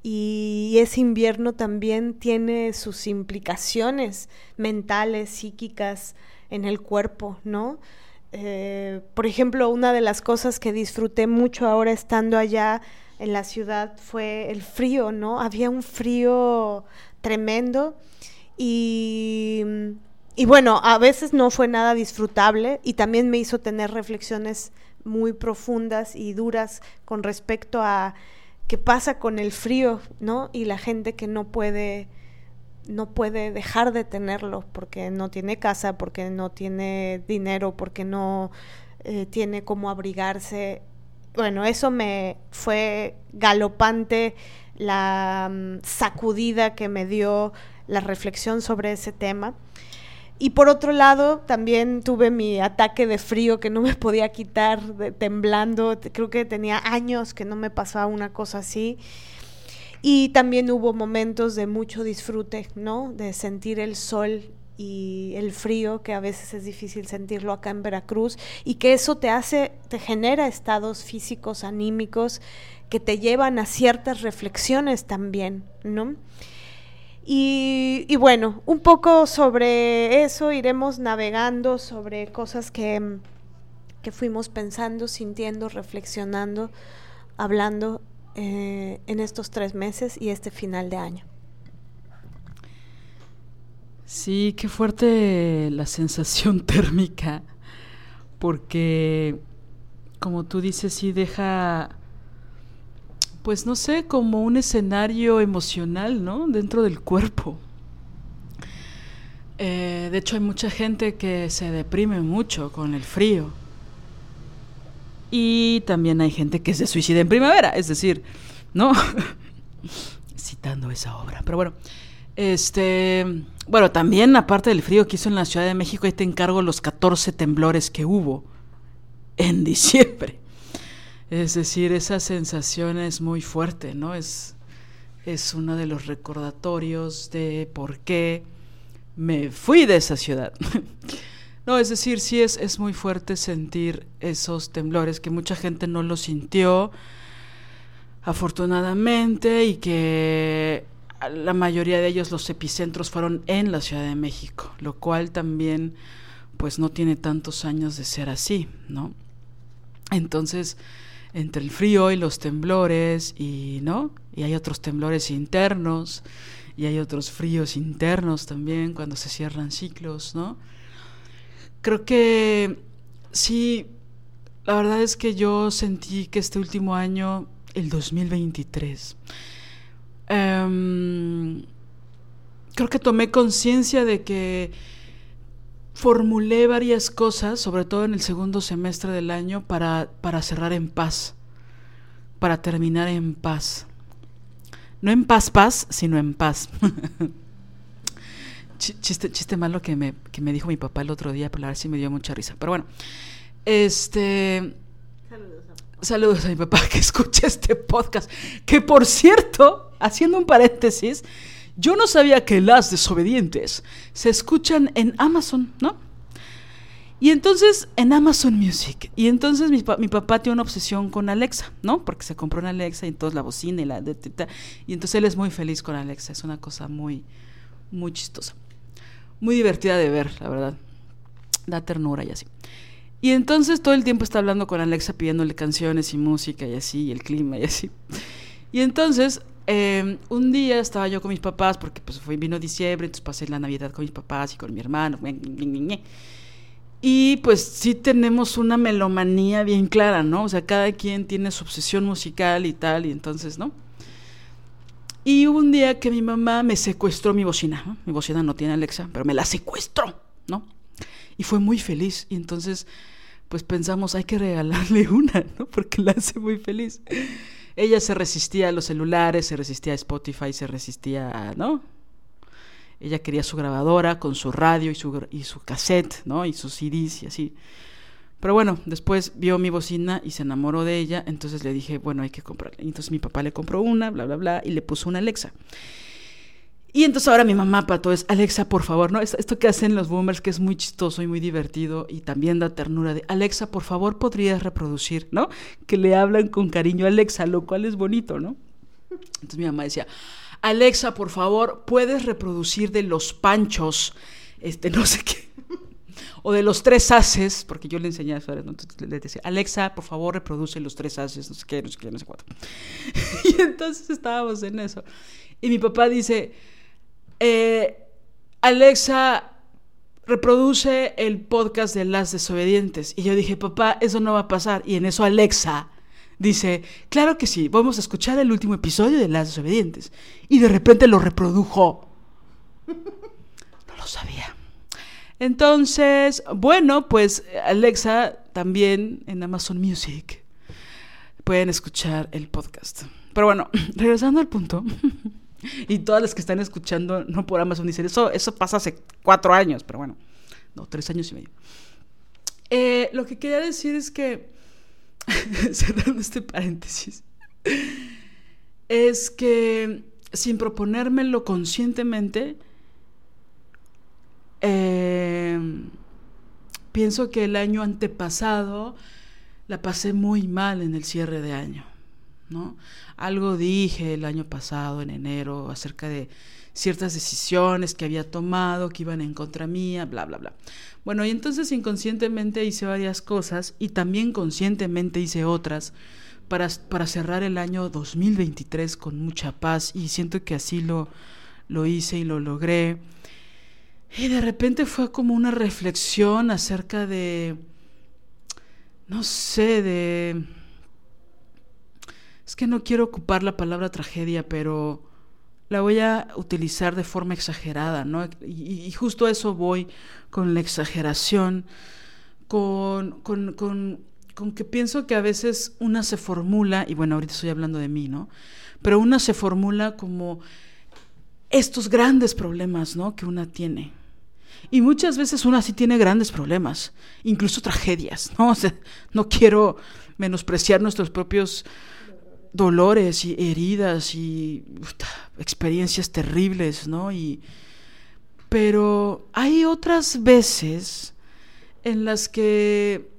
y ese invierno también tiene sus implicaciones mentales, psíquicas en el cuerpo, ¿no? Eh, por ejemplo, una de las cosas que disfruté mucho ahora estando allá en la ciudad fue el frío, ¿no? Había un frío tremendo y, y bueno, a veces no fue nada disfrutable y también me hizo tener reflexiones muy profundas y duras con respecto a qué pasa con el frío, ¿no? Y la gente que no puede no puede dejar de tenerlo porque no tiene casa, porque no tiene dinero, porque no eh, tiene cómo abrigarse. Bueno, eso me fue galopante la mm, sacudida que me dio la reflexión sobre ese tema. Y por otro lado, también tuve mi ataque de frío que no me podía quitar, temblando. Creo que tenía años que no me pasaba una cosa así. Y también hubo momentos de mucho disfrute, ¿no? De sentir el sol y el frío, que a veces es difícil sentirlo acá en Veracruz, y que eso te hace, te genera estados físicos, anímicos, que te llevan a ciertas reflexiones también, ¿no? Y, bueno, un poco sobre eso iremos navegando, sobre cosas que, que fuimos pensando, sintiendo, reflexionando, hablando eh, en estos tres meses y este final de año. Sí, qué fuerte la sensación <laughs> térmica, porque como tú dices, sí deja pues no sé, como un escenario emocional, ¿no? Dentro del cuerpo. Eh, de hecho, hay mucha gente que se deprime mucho con el frío. Y también hay gente que se suicida en primavera, es decir, ¿no? <laughs> Citando esa obra. Pero bueno, Este, bueno, también aparte del frío que hizo en la Ciudad de México, ahí te encargo los 14 temblores que hubo en <laughs> diciembre. Es decir, esa sensación es muy fuerte, ¿no? Es, es uno de los recordatorios de por qué me fui de esa ciudad. <laughs> no, es decir, sí es, es muy fuerte sentir esos temblores que mucha gente no lo sintió, afortunadamente, y que la mayoría de ellos los epicentros fueron en la Ciudad de México, lo cual también pues no tiene tantos años de ser así, ¿no? Entonces, entre el frío y los temblores y no, y hay otros temblores internos y hay otros fríos internos también cuando se cierran ciclos, ¿no? Creo que sí la verdad es que yo sentí que este último año, el 2023, em, creo que tomé conciencia de que formulé varias cosas, sobre todo en el segundo semestre del año, para, para cerrar en paz, para terminar en paz. No en paz, paz, sino en paz. <laughs> chiste, chiste malo que me, que me dijo mi papá el otro día, pero a ver si me dio mucha risa. Pero bueno, este... Saludos a, saludos a mi papá que escucha este podcast. Que por cierto, haciendo un paréntesis, yo no sabía que las desobedientes se escuchan en Amazon, ¿no? Y entonces en Amazon Music. Y entonces mi, papá tiene una obsesión con Alexa, ¿no? Porque se compró una Alexa y entonces la bocina y la... y entonces él es muy feliz con Alexa. Es una cosa muy, muy chistosa. Muy divertida de ver, la verdad. Da ternura y así. Y entonces todo el tiempo está hablando con Alexa pidiéndole canciones y música y así, y el clima y así. Y entonces Em, un día estaba yo con mis papás, porque pues fue, vino diciembre, entonces pasé la Navidad con mis papás y con mi hermano. Y pues sí tenemos una melomanía bien clara, ¿no? O sea, cada quien tiene su obsesión musical y tal, y entonces, ¿no? Y hubo un día que mi mamá me secuestró mi bocina, Mi bocina no tiene Alexa, pero me la secuestró, ¿no? Y fue muy feliz. Y entonces, pues pensamos, hay que regalarle <laughs> una, ¿no? Porque la hace muy feliz ella se resistía a los celulares, se resistía a Spotify, se resistía a, ¿no? Ella quería su grabadora con su radio y su, y su cassette, ¿no? Y sus CDs y así. Pero bueno, después vio mi bocina y se enamoró de ella, entonces le dije, bueno, hay que comprarle. Entonces mi papá le compró una, bla, bla, bla, y le puso una Alexa. Y entonces ahora mi mamá para todo es, Alexa, por favor, ¿no? Esto que hacen los boomers, que es muy chistoso y muy divertido y también da ternura de, Alexa, por favor, podrías reproducir, ¿no? Que le hablan con cariño a Alexa, lo cual es bonito, ¿no? Entonces mi mamá decía, Alexa, por favor, puedes reproducir de los panchos, este, <laughs> no sé qué, o de los tres haces, porque yo le enseñé eso, entonces le decía, Alexa, por favor, reproduce los tres haces, no sé qué, no sé qué, no sé cuánto. <laughs> y entonces estábamos en eso. Y mi papá dice, eh, Alexa reproduce el podcast de Las Desobedientes. Y yo dije, papá, eso no va a pasar. Y en eso Alexa dice, claro que sí, vamos a escuchar el último episodio de Las Desobedientes. Y de repente lo reprodujo. <laughs> No lo sabía. Entonces, bueno, pues Alexa también en Amazon Music pueden escuchar el podcast. Pero bueno, <clears throat> regresando al punto. <laughs> Y todas las que están escuchando, no por Amazon, dicen, eso, eso pasa hace cuatro años, pero bueno, no, tres años y medio. Eh, lo que quería decir es que, <laughs> cerrando este paréntesis, <laughs> es que sin proponérmelo conscientemente, eh, pienso que el año antepasado la pasé muy mal en el cierre de año. ¿no? Algo dije el año pasado, en enero, acerca de ciertas decisiones que había tomado, que iban en contra mía, bla, bla, bla. Bueno, y entonces inconscientemente hice varias cosas y también conscientemente hice otras para, para cerrar el año 2023 con mucha paz y siento que así lo, lo hice y lo logré. Y de repente fue como una reflexión acerca de, no sé, de es que no quiero ocupar la palabra tragedia, pero la voy a utilizar de forma exagerada, ¿no? Y, justo a eso voy con la exageración, con, con, con, con, que pienso que a veces una se formula, y bueno, ahorita estoy hablando de mí, ¿no? Pero una se formula como estos grandes problemas, ¿no? Que una tiene. Y muchas veces una sí tiene grandes problemas, incluso tragedias, ¿no? O sea, no quiero menospreciar nuestros propios dolores y heridas y experiencias terribles, ¿no? Y, pero hay otras veces en las que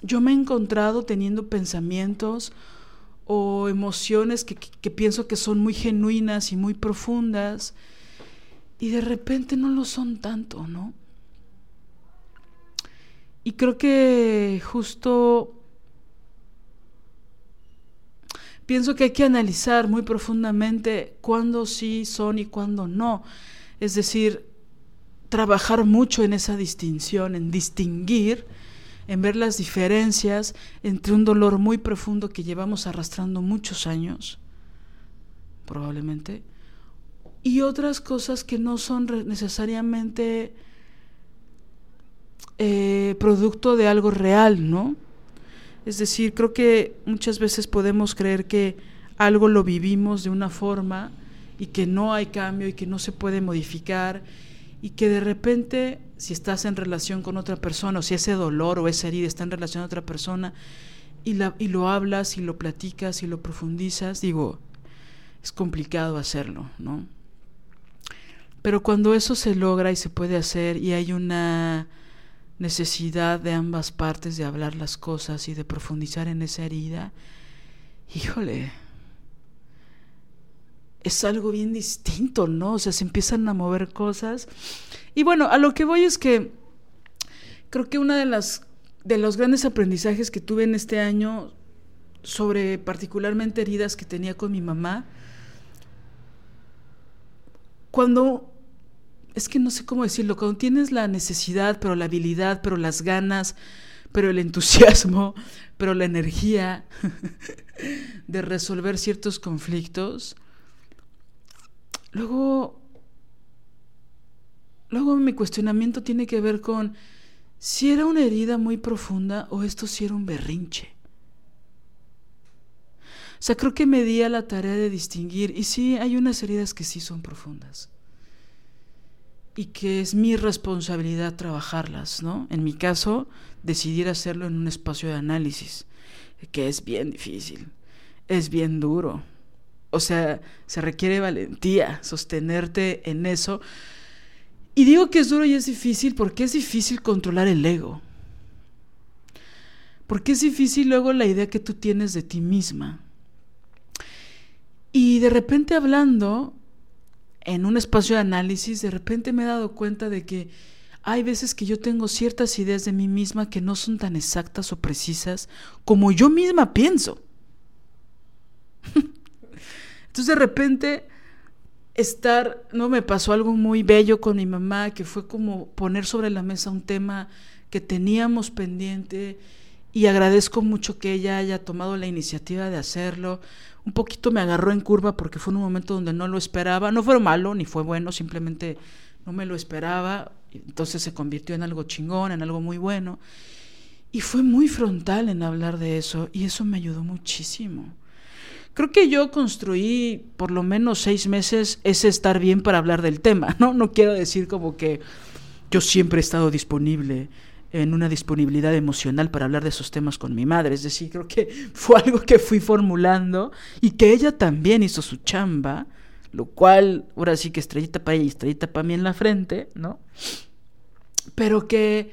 yo me he encontrado teniendo pensamientos o emociones que, que, pienso que son muy genuinas y muy profundas y de repente no lo son tanto, ¿no? Y creo que justo pienso que hay que analizar muy profundamente cuándo sí son y cuándo no. Es decir, trabajar mucho en esa distinción, en distinguir, en ver las diferencias entre un dolor muy profundo que llevamos arrastrando muchos años, probablemente, y otras cosas que no son necesariamente eh, producto de algo real, ¿no? Es decir, creo que muchas veces podemos creer que algo lo vivimos de una forma y que no hay cambio y que no se puede modificar y que de repente si estás en relación con otra persona o si ese dolor o esa herida está en relación a otra persona y, la, y lo hablas y lo platicas y lo profundizas, digo, es complicado hacerlo, ¿no? Pero cuando eso se logra y se puede hacer y hay una necesidad de ambas partes de hablar las cosas y de profundizar en esa herida, híjole, es algo bien distinto, ¿no? O sea, se empiezan a mover cosas. Y bueno, a lo que voy es que creo que una de las de los grandes aprendizajes que tuve en este año sobre particularmente heridas que tenía con mi mamá, cuando es que no sé cómo decirlo, cuando tienes la necesidad, pero la habilidad, pero las ganas, pero el entusiasmo, <laughs> pero la energía <laughs> de resolver ciertos conflictos, luego, luego mi cuestionamiento tiene que ver con si era una herida muy profunda o esto si era un berrinche. O sea, creo que me di a la tarea de distinguir, y sí, hay unas heridas que sí son profundas y que es mi responsabilidad trabajarlas, ¿no? En mi caso, decidir hacerlo en un espacio de análisis, que es bien difícil, es bien duro. O sea, se requiere valentía sostenerte en eso. Y digo que es duro y es difícil porque es difícil controlar el ego. Porque es difícil luego la idea que tú tienes de ti misma. Y de repente hablando, en un espacio de análisis, de repente me he dado cuenta de que hay veces que yo tengo ciertas ideas de mí misma que no son tan exactas o precisas como yo misma pienso. <laughs> Entonces de repente estar, no me pasó algo muy bello con mi mamá, que fue como poner sobre la mesa un tema que teníamos pendiente y agradezco mucho que ella haya tomado la iniciativa de hacerlo, un poquito me agarró en curva porque fue en un momento donde no lo esperaba. No fue malo ni fue bueno, simplemente no me lo esperaba. Entonces se convirtió en algo chingón, en algo muy bueno. Y fue muy frontal en hablar de eso y eso me ayudó muchísimo. Creo que yo construí por lo menos seis meses ese estar bien para hablar del tema, ¿no? No quiero decir como que yo siempre he estado disponible en una disponibilidad emocional para hablar de esos temas con mi madre. Es decir, creo que <laughs> fue algo que fui formulando y que ella también hizo su chamba, lo cual, ahora sí que estrellita para ella y estrellita para mí en la frente, ¿no? Pero que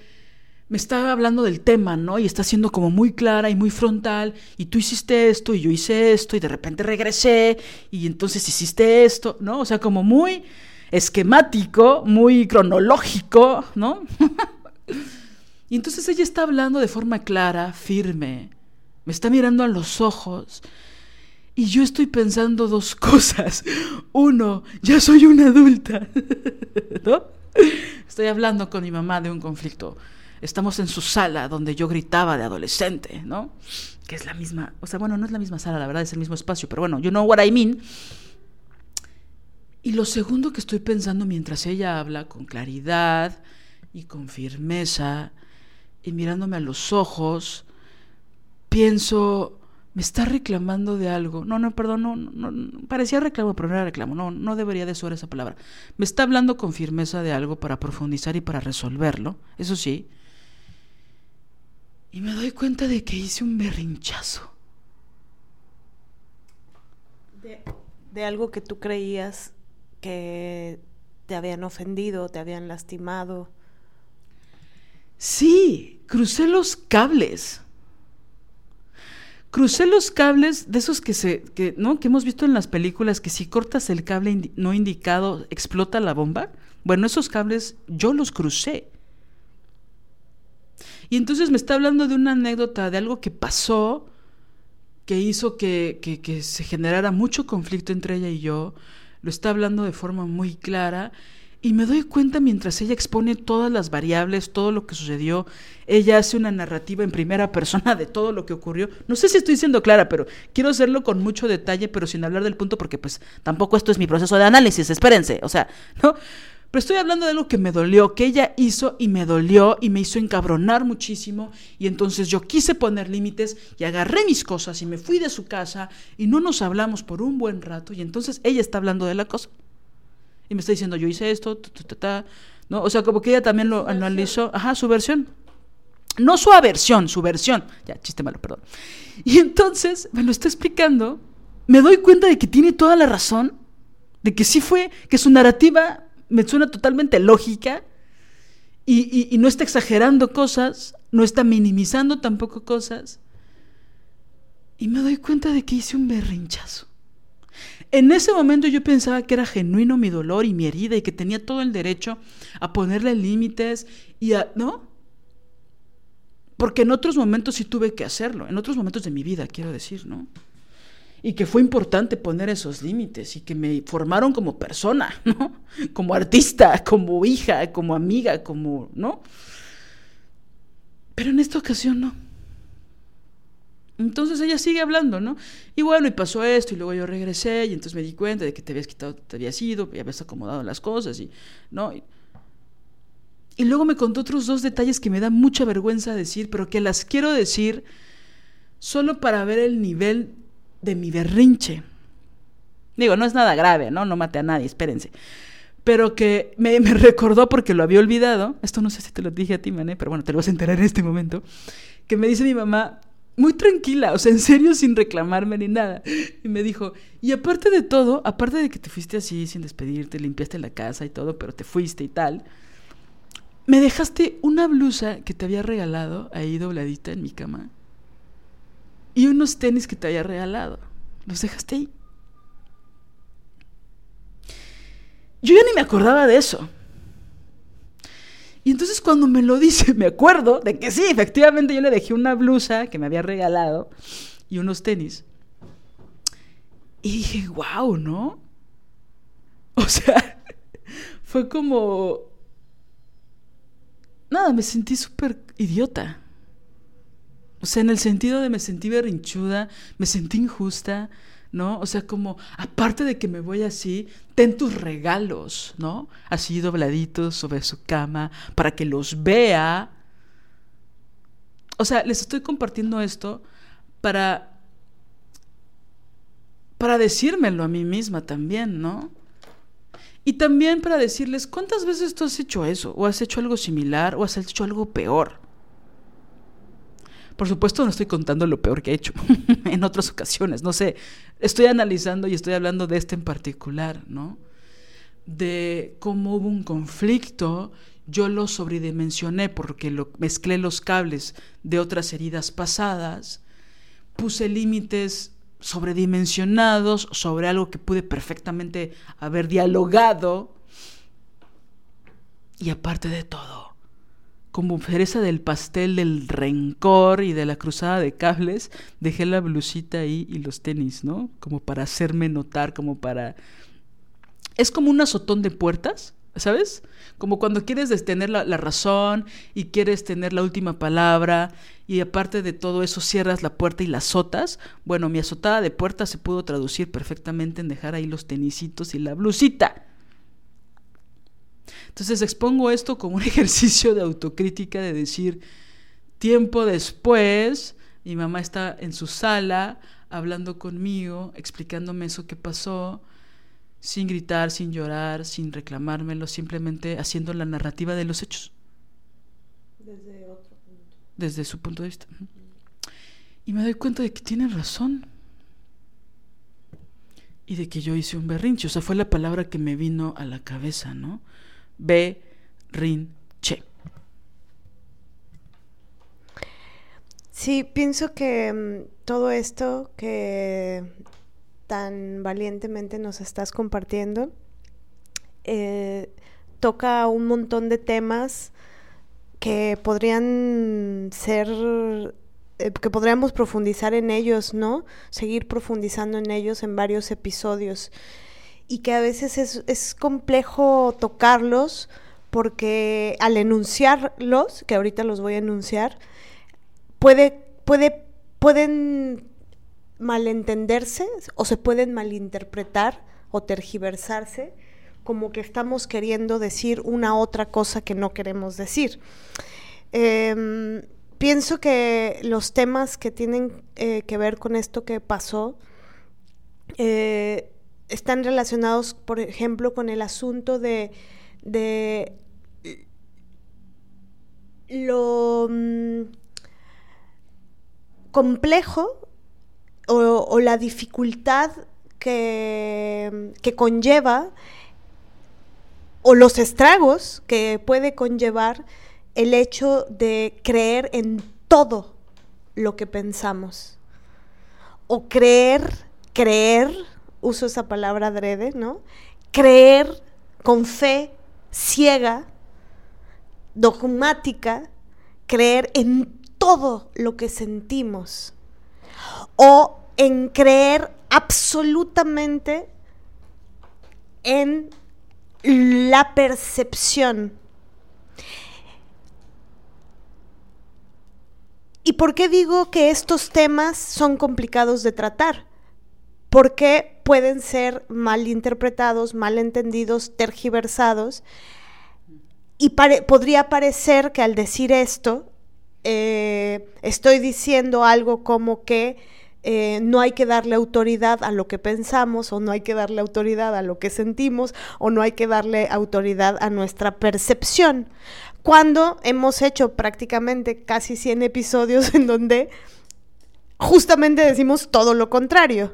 me estaba hablando del tema, ¿no? Y está siendo como muy clara y muy frontal, y tú hiciste esto, y yo hice esto, y de repente regresé, y entonces hiciste esto, ¿no? O sea, como muy esquemático, muy cronológico, ¿no? <laughs> Y entonces ella está hablando de forma clara, firme, me está mirando a los ojos. Y yo estoy pensando dos <laughs> cosas. Uno, ya soy una adulta. <laughs> ¿No? Estoy hablando con mi mamá de un conflicto. Estamos en su sala donde yo gritaba de adolescente, ¿no? Que es la misma, o sea, bueno, no es la misma sala, la verdad es el mismo espacio, pero bueno, you know what I mean. Y lo segundo que estoy pensando mientras ella habla con claridad y con firmeza y mirándome a los ojos, pienso, me está reclamando de algo. No, no, perdón, no, no, parecía reclamo, pero no era reclamo. No, no debería de usar esa palabra. Me está hablando con firmeza de algo para profundizar y para resolverlo, eso sí. Y me doy cuenta de que hice un berrinchazo. De algo que tú creías que te habían ofendido, te habían lastimado. Sí, crucé los cables. Crucé los cables de esos que se, que, ¿no? que hemos visto en las películas, que si cortas el cable no indicado, explota la bomba. Bueno, esos cables yo los crucé. Y entonces me está hablando de una anécdota, de algo que pasó, que hizo que, que, que se generara mucho conflicto entre ella y yo. Lo está hablando de forma muy clara y me doy cuenta mientras ella expone todas las variables, todo lo que sucedió, ella hace una narrativa en primera persona de todo lo que ocurrió. No sé si estoy siendo clara, pero quiero hacerlo con mucho detalle, pero sin hablar del punto, porque pues tampoco esto es mi proceso de análisis, espérense, o sea, ¿no? Pero estoy hablando de algo que me dolió, que ella hizo y me dolió y me hizo encabronar muchísimo. Y entonces yo quise poner límites y agarré mis cosas y me fui de su casa y no nos hablamos por un buen rato. Y entonces ella está hablando de la cosa y me está diciendo, yo hice esto, ta, ¿no? O sea, como que ella también lo analizó, ajá, su versión. No su aversión, su versión. Ya, chiste malo, perdón. Y entonces me lo está explicando, me doy cuenta de que tiene toda la razón, de que sí fue, que su narrativa me suena totalmente lógica y, y no está exagerando cosas, no está minimizando tampoco cosas. Y me doy cuenta de que hice un berrinchazo. En ese momento yo pensaba que era genuino mi dolor y mi herida y que tenía todo el derecho a ponerle límites y a... ¿No? Porque en otros momentos sí tuve que hacerlo, en otros momentos de mi vida, quiero decir, ¿no? Y que fue importante poner esos límites y que me formaron como persona, <laughs> ¿no? Como artista, como hija, como amiga, como, ¿no? Pero en esta ocasión no. Entonces ella sigue hablando, ¿no? Y bueno, y pasó esto, y luego yo regresé, y entonces me di cuenta de que te habías quitado, te habías ido, y habías acomodado las cosas, y, ¿no? Y, luego me contó otros dos detalles que me da mucha vergüenza decir, pero que las quiero decir solo para ver el nivel de mi berrinche. Digo, no es nada grave, ¿no? No maté a nadie, espérense. Pero que me, me recordó porque lo había olvidado. Esto no sé si te lo dije a ti, Mané, pero bueno, te lo vas a enterar en este momento. Que me dice mi mamá, muy tranquila, o sea, en serio, sin reclamarme ni nada. Y me dijo, y aparte de todo, aparte de que te fuiste así, sin despedirte, limpiaste la casa y todo, pero te fuiste y tal, me dejaste una blusa que te había regalado ahí dobladita en mi cama y unos tenis que te había regalado. Los dejaste ahí. Yo ya ni me acordaba de eso. Y entonces cuando me lo dice, <laughs> me acuerdo de que sí, efectivamente yo le dejé una blusa que me había regalado y unos tenis. Y dije, wow, ¿no? <laughs> O sea, <laughs> fue como... Nada, me sentí súper idiota. O sea, en el sentido de me sentí berrinchuda, me sentí injusta, ¿no? O sea, como, aparte de que me voy así, ten tus regalos, ¿no? Así dobladitos sobre su cama, para que los vea. O sea, les estoy compartiendo esto para para decírmelo a mí misma también, ¿no? Y también para decirles, ¿cuántas veces tú has hecho eso? ¿O has hecho algo similar? ¿O has hecho algo peor? Por supuesto no estoy contando lo peor que he hecho <laughs> en otras ocasiones, no sé, estoy analizando y estoy hablando de este en particular, ¿no? De cómo hubo un conflicto, yo lo sobredimensioné porque mezclé los cables de otras heridas pasadas, puse límites sobredimensionados sobre algo que pude perfectamente haber dialogado y aparte de todo como cereza del pastel del rencor y de la cruzada de cables, dejé la blusita ahí y los tenis, ¿no? Como para hacerme notar, como para... Es como un azotón de puertas, ¿sabes? Como cuando quieres tener la, razón y quieres tener la última palabra y aparte de todo eso cierras la puerta y la azotas. Bueno, mi azotada de puertas se pudo traducir perfectamente en dejar ahí los tenisitos y la blusita. Entonces expongo esto como un <laughs> ejercicio de autocrítica, de decir, tiempo después Mi mamá está en su sala hablando conmigo, explicándome eso que pasó, sin gritar, sin llorar, sin reclamármelo, simplemente haciendo la narrativa de los hechos. Desde otro punto. Desde su punto de vista. Y me doy cuenta de que tienen razón. Y de que yo hice un berrinche. O sea, fue la palabra que me vino a la cabeza, ¿no? Berrinche. Sí, pienso que mm, todo esto que tan valientemente nos estás compartiendo eh, toca un montón de temas que podrían ser eh, que podríamos profundizar en ellos, ¿no? Seguir profundizando en ellos en varios episodios. Y que a veces es, es complejo tocarlos porque al enunciarlos, que ahorita los voy a enunciar, puede, puede, pueden malentenderse o se pueden malinterpretar o tergiversarse como que estamos queriendo decir una otra cosa que no queremos decir. Em, pienso que los temas que tienen eh, que ver con esto que pasó eh, están relacionados, por ejemplo, con el asunto de, lo mm, complejo o, la dificultad que, que conlleva o los estragos que puede conllevar el hecho de creer en todo lo que pensamos. O creer, creer, uso esa palabra adrede, ¿no? Creer con fe ciega, dogmática, creer en todo lo que sentimos o en creer absolutamente en la percepción. ¿Y por qué digo que estos temas son complicados de tratar? Porque pueden ser mal interpretados, mal entendidos, tergiversados. Y podría parecer que al decir esto eh, estoy diciendo algo como que eh, no hay que darle autoridad a lo que pensamos o no hay que darle autoridad a lo que sentimos o no hay que darle autoridad a nuestra percepción. Cuando hemos hecho prácticamente casi 100 episodios <laughs> en donde justamente decimos todo lo contrario.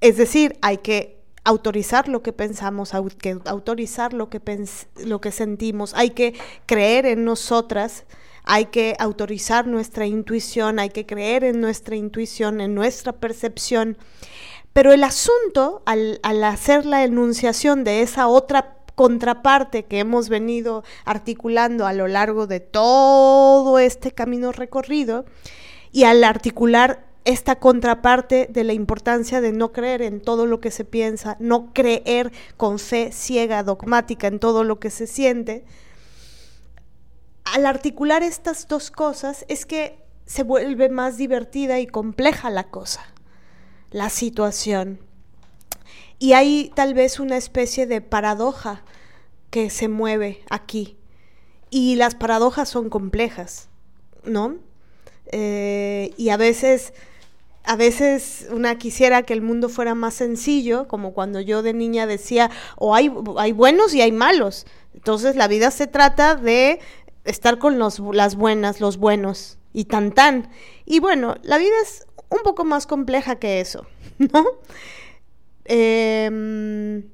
Es decir, hay que autorizar lo que pensamos, que autorizar lo que, lo que sentimos, hay que creer en nosotras hay que autorizar nuestra intuición, hay que creer en nuestra intuición, en nuestra percepción. Pero el asunto, al, hacer la enunciación de esa otra contraparte que hemos venido articulando a lo largo de todo este camino recorrido, y al articular esta contraparte de la importancia de no creer en todo lo que se piensa, no creer con fe ciega, dogmática en todo lo que se siente, al articular estas dos cosas es que se vuelve más divertida y compleja la cosa, la situación. Y hay tal vez una especie de paradoja que se mueve aquí. Y las paradojas son complejas, ¿no? Eh, y a veces, a veces una quisiera que el mundo fuera más sencillo, como cuando yo de niña decía, o hay, hay buenos y hay malos. Entonces la vida se trata de estar con los, las buenas, los buenos y tan tan. Y bueno, la vida es un poco más compleja que eso, <laughs> ¿no? Em,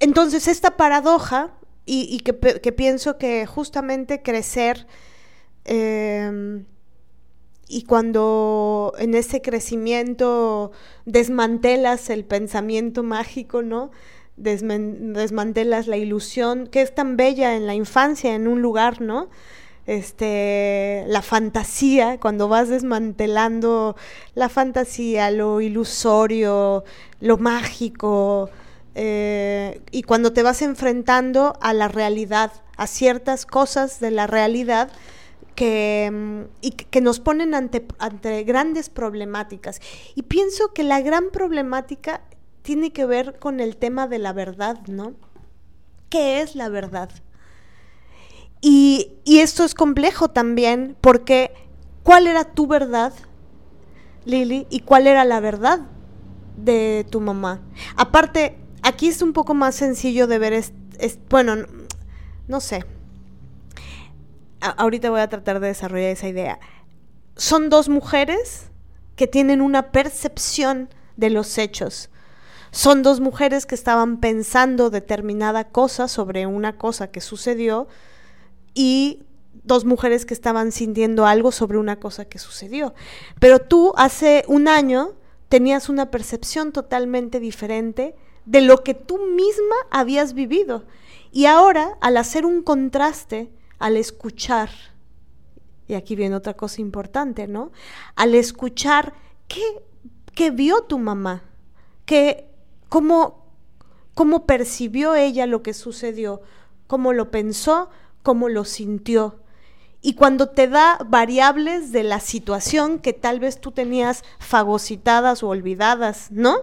entonces, esta paradoja, y, que, pienso que justamente crecer, em, y cuando en ese crecimiento desmantelas el pensamiento mágico, ¿no? desmantelas la ilusión que es tan bella en la infancia, en un lugar, ¿no? Este, la fantasía, cuando vas desmantelando la fantasía, lo ilusorio, lo mágico, eh, y cuando te vas enfrentando a la realidad, a ciertas cosas de la realidad, que, mm, y que nos ponen ante, ante grandes problemáticas. Y pienso que la gran problemática tiene que ver con el tema de la verdad, ¿no? ¿Qué es la verdad? Y, y esto es complejo también porque ¿cuál era tu verdad, Lili? ¿Y cuál era la verdad de tu mamá? Aparte, aquí es un poco más sencillo de ver, es, bueno, no sé. Ahorita voy a tratar de desarrollar esa idea. Son dos mujeres que tienen una percepción de los hechos. Son dos mujeres que estaban pensando determinada cosa sobre una cosa que sucedió y dos mujeres que estaban sintiendo algo sobre una cosa que sucedió. Pero tú hace un año tenías una percepción totalmente diferente de lo que tú misma habías vivido. Y ahora, al hacer un contraste, al escuchar, y aquí viene otra cosa importante, ¿no? Al escuchar qué, qué vio tu mamá, qué, cómo, cómo percibió ella lo que sucedió, cómo lo pensó, cómo lo sintió. Y cuando te da variables de la situación que tal vez tú tenías fagocitadas o olvidadas, ¿no?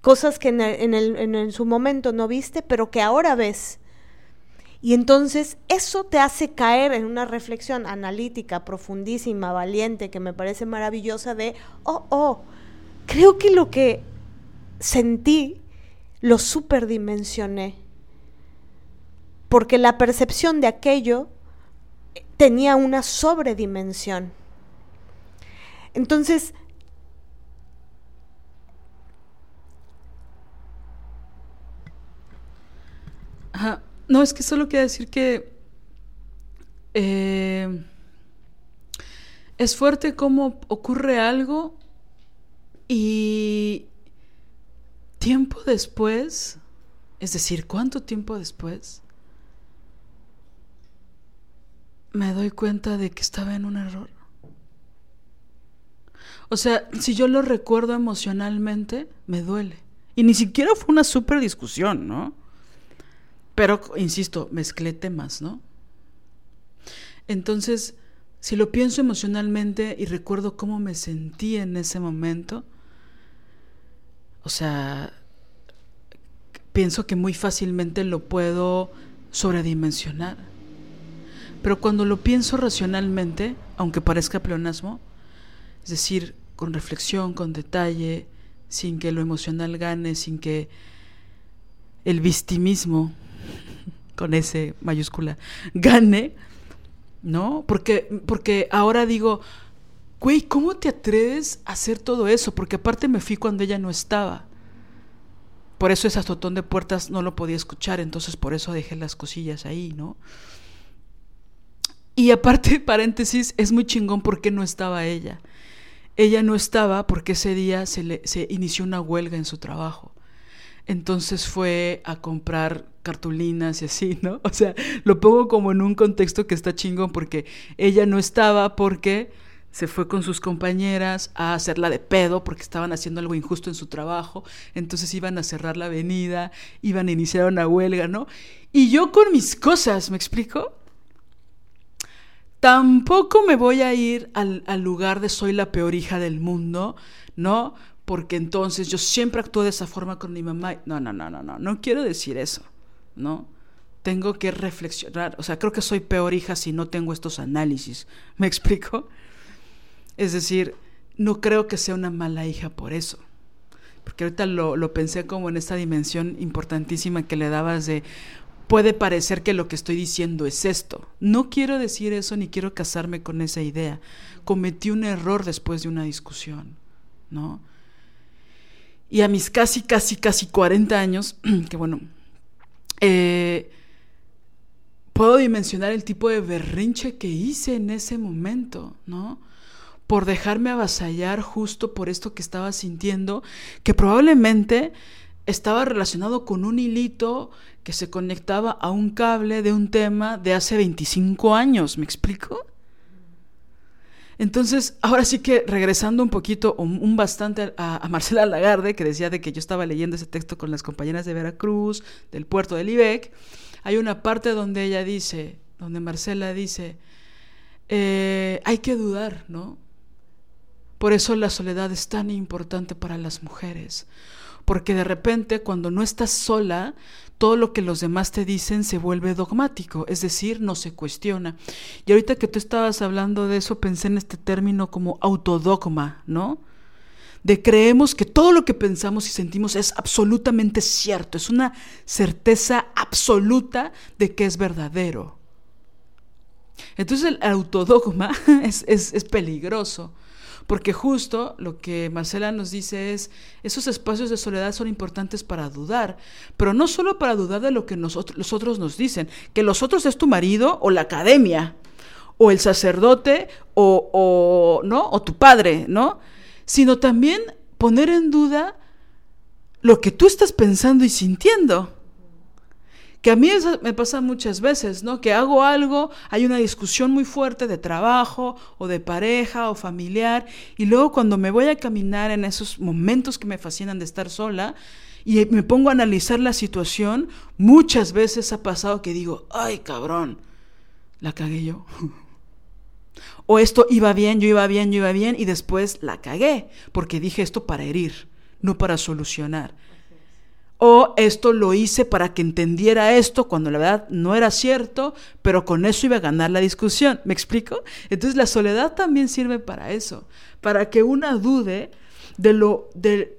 Cosas que en, en su momento no viste, pero que ahora ves. Y entonces eso te hace caer en una reflexión analítica, profundísima, valiente, que me parece maravillosa de, oh, oh, creo que lo que sentí lo superdimensioné porque la percepción de aquello tenía una sobredimensión. Entonces, No, es que solo quiero decir que eh, es fuerte cómo ocurre algo y tiempo después, es decir, ¿cuánto tiempo después? me doy cuenta de que estaba en un error. O sea, si yo lo recuerdo emocionalmente, me duele. Y ni siquiera fue una súper discusión, ¿no? Pero, insisto, mezclé temas, ¿no? Entonces, si lo pienso emocionalmente y recuerdo cómo me sentí en ese momento, o sea, pienso que muy fácilmente lo puedo sobredimensionar. Pero cuando lo pienso racionalmente, aunque parezca pleonasmo, es decir, con reflexión, con detalle, sin que lo emocional gane, sin que el victimismo, con ese mayúscula, gane, ¿no? Porque, porque ahora digo, güey, ¿cómo te atreves a hacer todo eso? Porque aparte me fui cuando ella no estaba. Por eso ese azotón de puertas no lo podía escuchar, entonces por eso dejé las cosillas ahí, ¿no? Y aparte, <laughs> paréntesis, es muy chingón porque no estaba ella. Ella no estaba porque ese día se, le, se inició una huelga en su trabajo. Entonces fue a comprar cartulinas y así, ¿no? <laughs> O sea, lo pongo como en un contexto que está chingón porque ella no estaba porque se fue con sus compañeras a hacerla de pedo porque estaban haciendo algo injusto en su trabajo, entonces iban a cerrar la avenida, iban a iniciar una huelga, ¿no? Y yo con mis cosas, ¿me explico? Tampoco me voy a ir al, lugar de soy la peor hija del mundo, ¿no? Porque entonces yo siempre actúo de esa forma con mi mamá. No, no, no, no, no, no quiero decir eso, ¿no? Tengo que reflexionar, o sea, creo que soy peor hija si no tengo estos análisis. <laughs> ¿Me explico? Es decir, no creo que sea una mala hija por eso. Porque ahorita lo, lo pensé como en esta dimensión importantísima que le dabas de, puede parecer que lo que estoy diciendo es esto. No quiero decir eso ni quiero casarme con esa idea. Cometí un error después de una discusión, ¿no? Y a mis casi, casi, casi 40 años, <clears throat> que bueno, eh, puedo dimensionar el tipo de berrinche que hice en ese momento, ¿no? Por dejarme avasallar justo por esto que estaba sintiendo, que probablemente estaba relacionado con un hilito que se conectaba a un cable de un tema de hace 25 años, ¿me explico? Entonces, ahora sí que regresando un poquito, un, bastante a, Marcela Lagarde, que decía de que yo estaba leyendo ese texto con las compañeras de Veracruz, del puerto del IBEC, hay una parte donde ella dice, donde Marcela dice, eh, hay que dudar, ¿no? Por eso la soledad es tan importante para las mujeres, porque de repente cuando no estás sola, todo lo que los demás te dicen se vuelve dogmático, es decir, no se cuestiona. Y ahorita que tú estabas hablando de eso, pensé en este término como autodogma, ¿no? De creemos que todo lo que pensamos y sentimos es absolutamente cierto, es una certeza absoluta de que es verdadero. Entonces el autodogma <laughs> es, es peligroso porque justo lo que Marcela nos dice es, esos espacios de soledad son importantes para dudar, pero no solo para dudar de lo que nosotros, los otros nos dicen, que los otros es tu marido o la academia, o el sacerdote, o, o, ¿no? o tu padre, ¿no? Sino también poner en duda lo que tú estás pensando y sintiendo que a mí me pasa muchas veces, ¿no? Que hago algo, hay una discusión muy fuerte de trabajo o de pareja o familiar, y luego cuando me voy a caminar en esos momentos que me fascinan de estar sola, y me pongo a analizar la situación, muchas veces ha pasado que digo, ay cabrón, la cagué yo. <laughs> o esto iba bien, yo iba bien, yo iba bien, y después la cagué, porque dije esto para herir, no para solucionar o esto lo hice para que entendiera esto cuando la verdad no era cierto, pero con eso iba a ganar la discusión. ¿Me explico? Entonces la soledad también sirve para eso, para que una dude de lo de,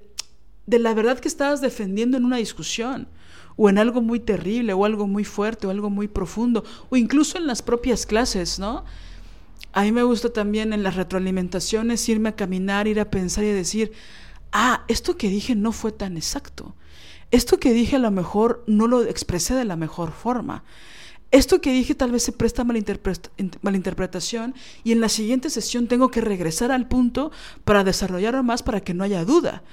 de la verdad que estabas defendiendo en una discusión o en algo muy terrible o algo muy fuerte o algo muy profundo o incluso en las propias clases, ¿no? A mí me gusta también en las retroalimentaciones irme a caminar, ir a pensar y decir, ah, esto que dije no fue tan exacto esto que dije a lo mejor no lo expresé de la mejor forma. Esto que dije tal vez se presta a malinterpretación y en la siguiente sesión tengo que regresar al punto para desarrollarlo más para que no haya duda.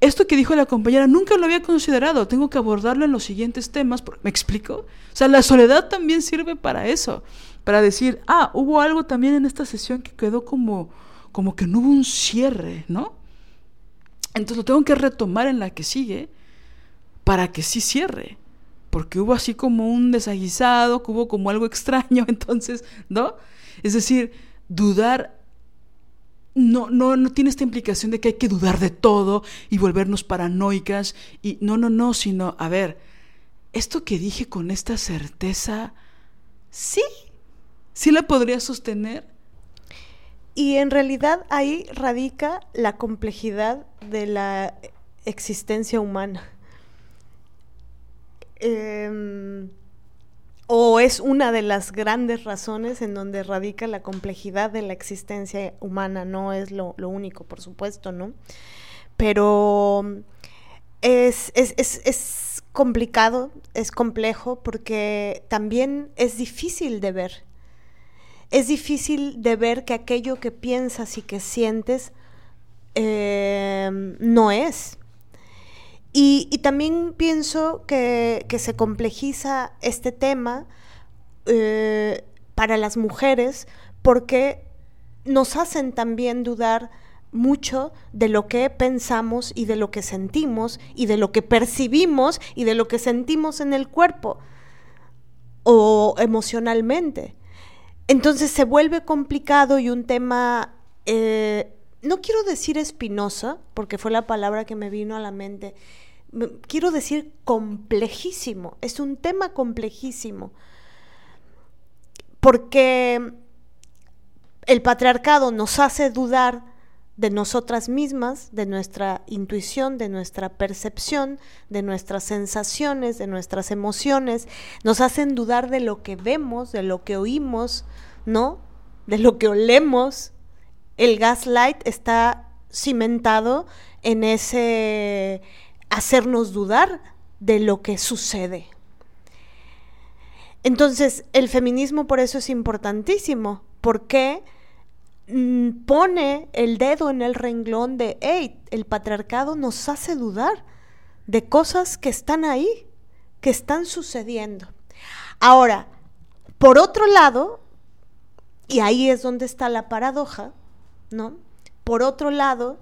Esto que dijo la compañera nunca lo había considerado, tengo que abordarlo en los siguientes temas. ¿Me explico? O sea, la soledad también sirve para eso, para decir, ah, hubo algo también en esta sesión que quedó como, como que no hubo un cierre, ¿no? Entonces lo tengo que retomar en la que sigue para que sí cierre. Porque hubo así como un desaguisado, que hubo como algo extraño, <laughs> entonces, ¿no? Es decir, dudar no, no, no tiene esta implicación de que hay que dudar de todo y volvernos paranoicas. Y no, no, no, sino, a ver, esto que dije con esta certeza, sí, sí la podría sostener. Y en realidad ahí radica la complejidad de la existencia humana. Em, o es una de las grandes razones en donde radica la complejidad de la existencia humana, no es lo, único, por supuesto, ¿no? Pero es, es, complicado, es complejo, porque también es difícil de ver. Es difícil de ver que aquello que piensas y que sientes em, no es. Y, también pienso que, se complejiza este tema eh, para las mujeres porque nos hacen también dudar mucho de lo que pensamos y de lo que sentimos y de lo que percibimos y de lo que sentimos en el cuerpo o emocionalmente. Entonces se vuelve complicado y un tema, eh, no quiero decir espinosa, porque fue la palabra que me vino a la mente, quiero decir complejísimo, es un tema complejísimo, porque el patriarcado nos hace dudar de nosotras mismas, de nuestra intuición, de nuestra percepción, de nuestras sensaciones, de nuestras emociones, nos hacen dudar de lo que vemos, de lo que oímos, ¿no? De lo que olemos. El gaslight está cimentado en ese hacernos dudar de lo que sucede. Entonces, el feminismo por eso es importantísimo, porque mm, pone el dedo en el renglón de, hey, el patriarcado nos hace dudar de cosas que están ahí, que están sucediendo. Ahora, por otro lado, y ahí es donde está la paradoja, ¿no? Por otro lado,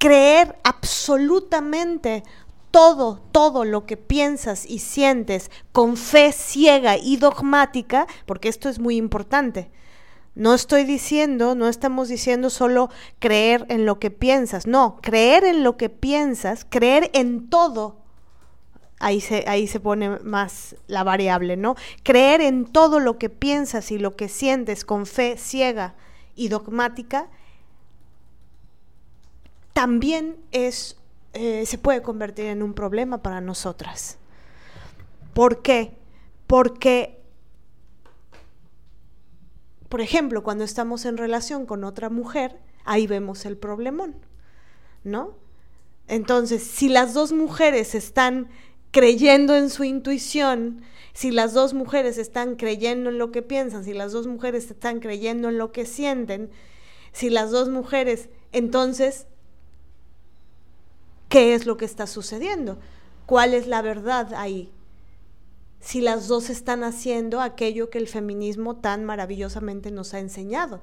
creer absolutamente todo, todo lo que piensas y sientes con fe ciega y dogmática, porque esto es muy importante, No estoy diciendo, no estamos diciendo solo creer en lo que piensas, no, creer en lo que piensas, creer en todo. Ahí se, ahí se pone más la variable, ¿no? Creer en todo lo que piensas y lo que sientes con fe ciega y dogmática, también es, eh, se puede convertir en un problema para nosotras. ¿Por qué? Porque por ejemplo, cuando estamos en relación con otra mujer, ahí vemos el problemón, ¿no? Entonces, si las dos mujeres están creyendo en su intuición, si las dos mujeres están creyendo en lo que piensan, si las dos mujeres están creyendo en lo que sienten, si las dos mujeres, entonces, ¿qué es lo que está sucediendo? ¿Cuál es la verdad ahí? si las dos están haciendo aquello que el feminismo tan maravillosamente nos ha enseñado.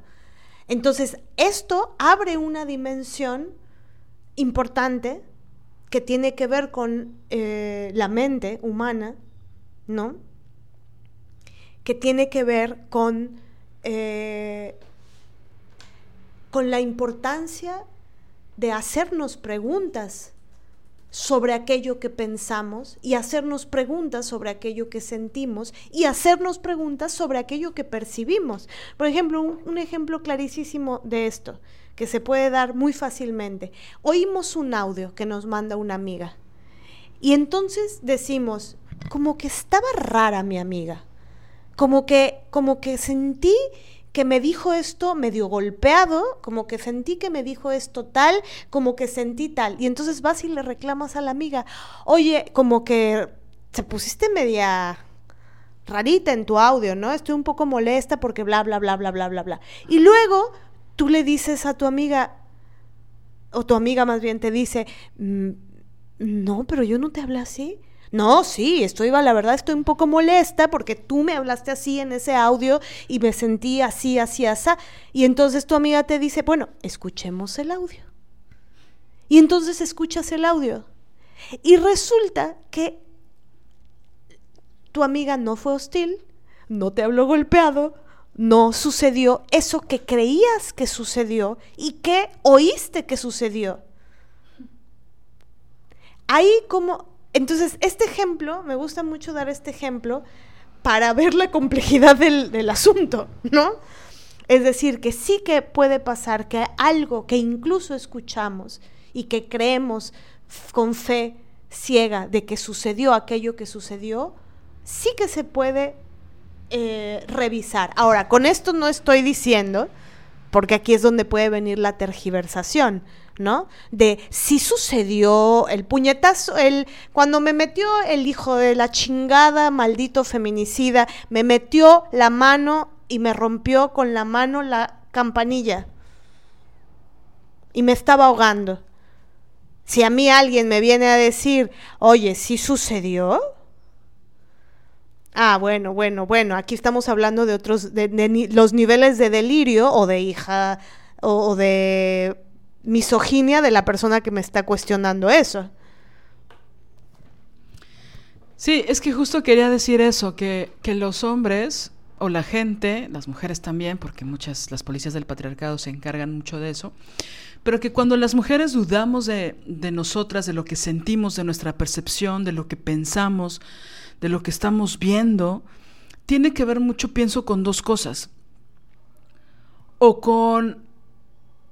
Entonces, esto abre una dimensión importante que tiene que ver con eh, la mente humana, ¿no? Que tiene que ver con, eh, con la importancia de hacernos preguntas sobre aquello que pensamos y hacernos preguntas sobre aquello que sentimos y hacernos preguntas sobre aquello que percibimos. Por ejemplo, un, ejemplo clarísimo de esto, que se puede dar muy fácilmente. Oímos un audio que nos manda una amiga y entonces decimos, como que estaba rara mi amiga, como que, como que sentí que me dijo esto medio golpeado, como que sentí que me dijo esto tal, como que sentí tal. Y entonces vas y le reclamas a la amiga, oye, como que te pusiste media rarita en tu audio, ¿no? Estoy un poco molesta porque bla, bla, bla, bla, bla, bla, bla. Y luego tú le dices a tu amiga, o tu amiga más bien te dice, mm, no, pero yo no te hablé así. No, sí, estoy, la verdad estoy un poco molesta porque tú me hablaste así en ese audio y me sentí así, así, así. Y entonces tu amiga te dice, bueno, escuchemos el audio. Y entonces escuchas el audio. Y resulta que tu amiga no fue hostil, no te habló golpeado, no sucedió eso que creías que sucedió y que oíste que sucedió. Ahí como entonces, este ejemplo, me gusta mucho dar este ejemplo para ver la complejidad del, asunto, ¿no? Es decir, que sí que puede pasar que algo que incluso escuchamos y que creemos con fe ciega de que sucedió aquello que sucedió, sí que se puede eh, revisar. Ahora, con esto no estoy diciendo, porque aquí es donde puede venir la tergiversación, ¿no? De si sucedió el puñetazo, el cuando me metió el hijo de la chingada, maldito feminicida, me metió la mano y me rompió con la mano la campanilla y me estaba ahogando. Si a mí alguien me viene a decir, oye, si sucedió, Ah, bueno, bueno, bueno, aquí estamos hablando de otros, de, los niveles de delirio o de hija o de misoginia de la persona que me está cuestionando eso. Sí, es que justo quería decir eso, que, los hombres o la gente, las mujeres también, porque muchas, las policías del patriarcado se encargan mucho de eso, pero que cuando las mujeres dudamos de, de nosotras, de lo que sentimos, de nuestra percepción, de lo que pensamos, de lo que estamos viendo, tiene que ver mucho, pienso, con dos cosas. O con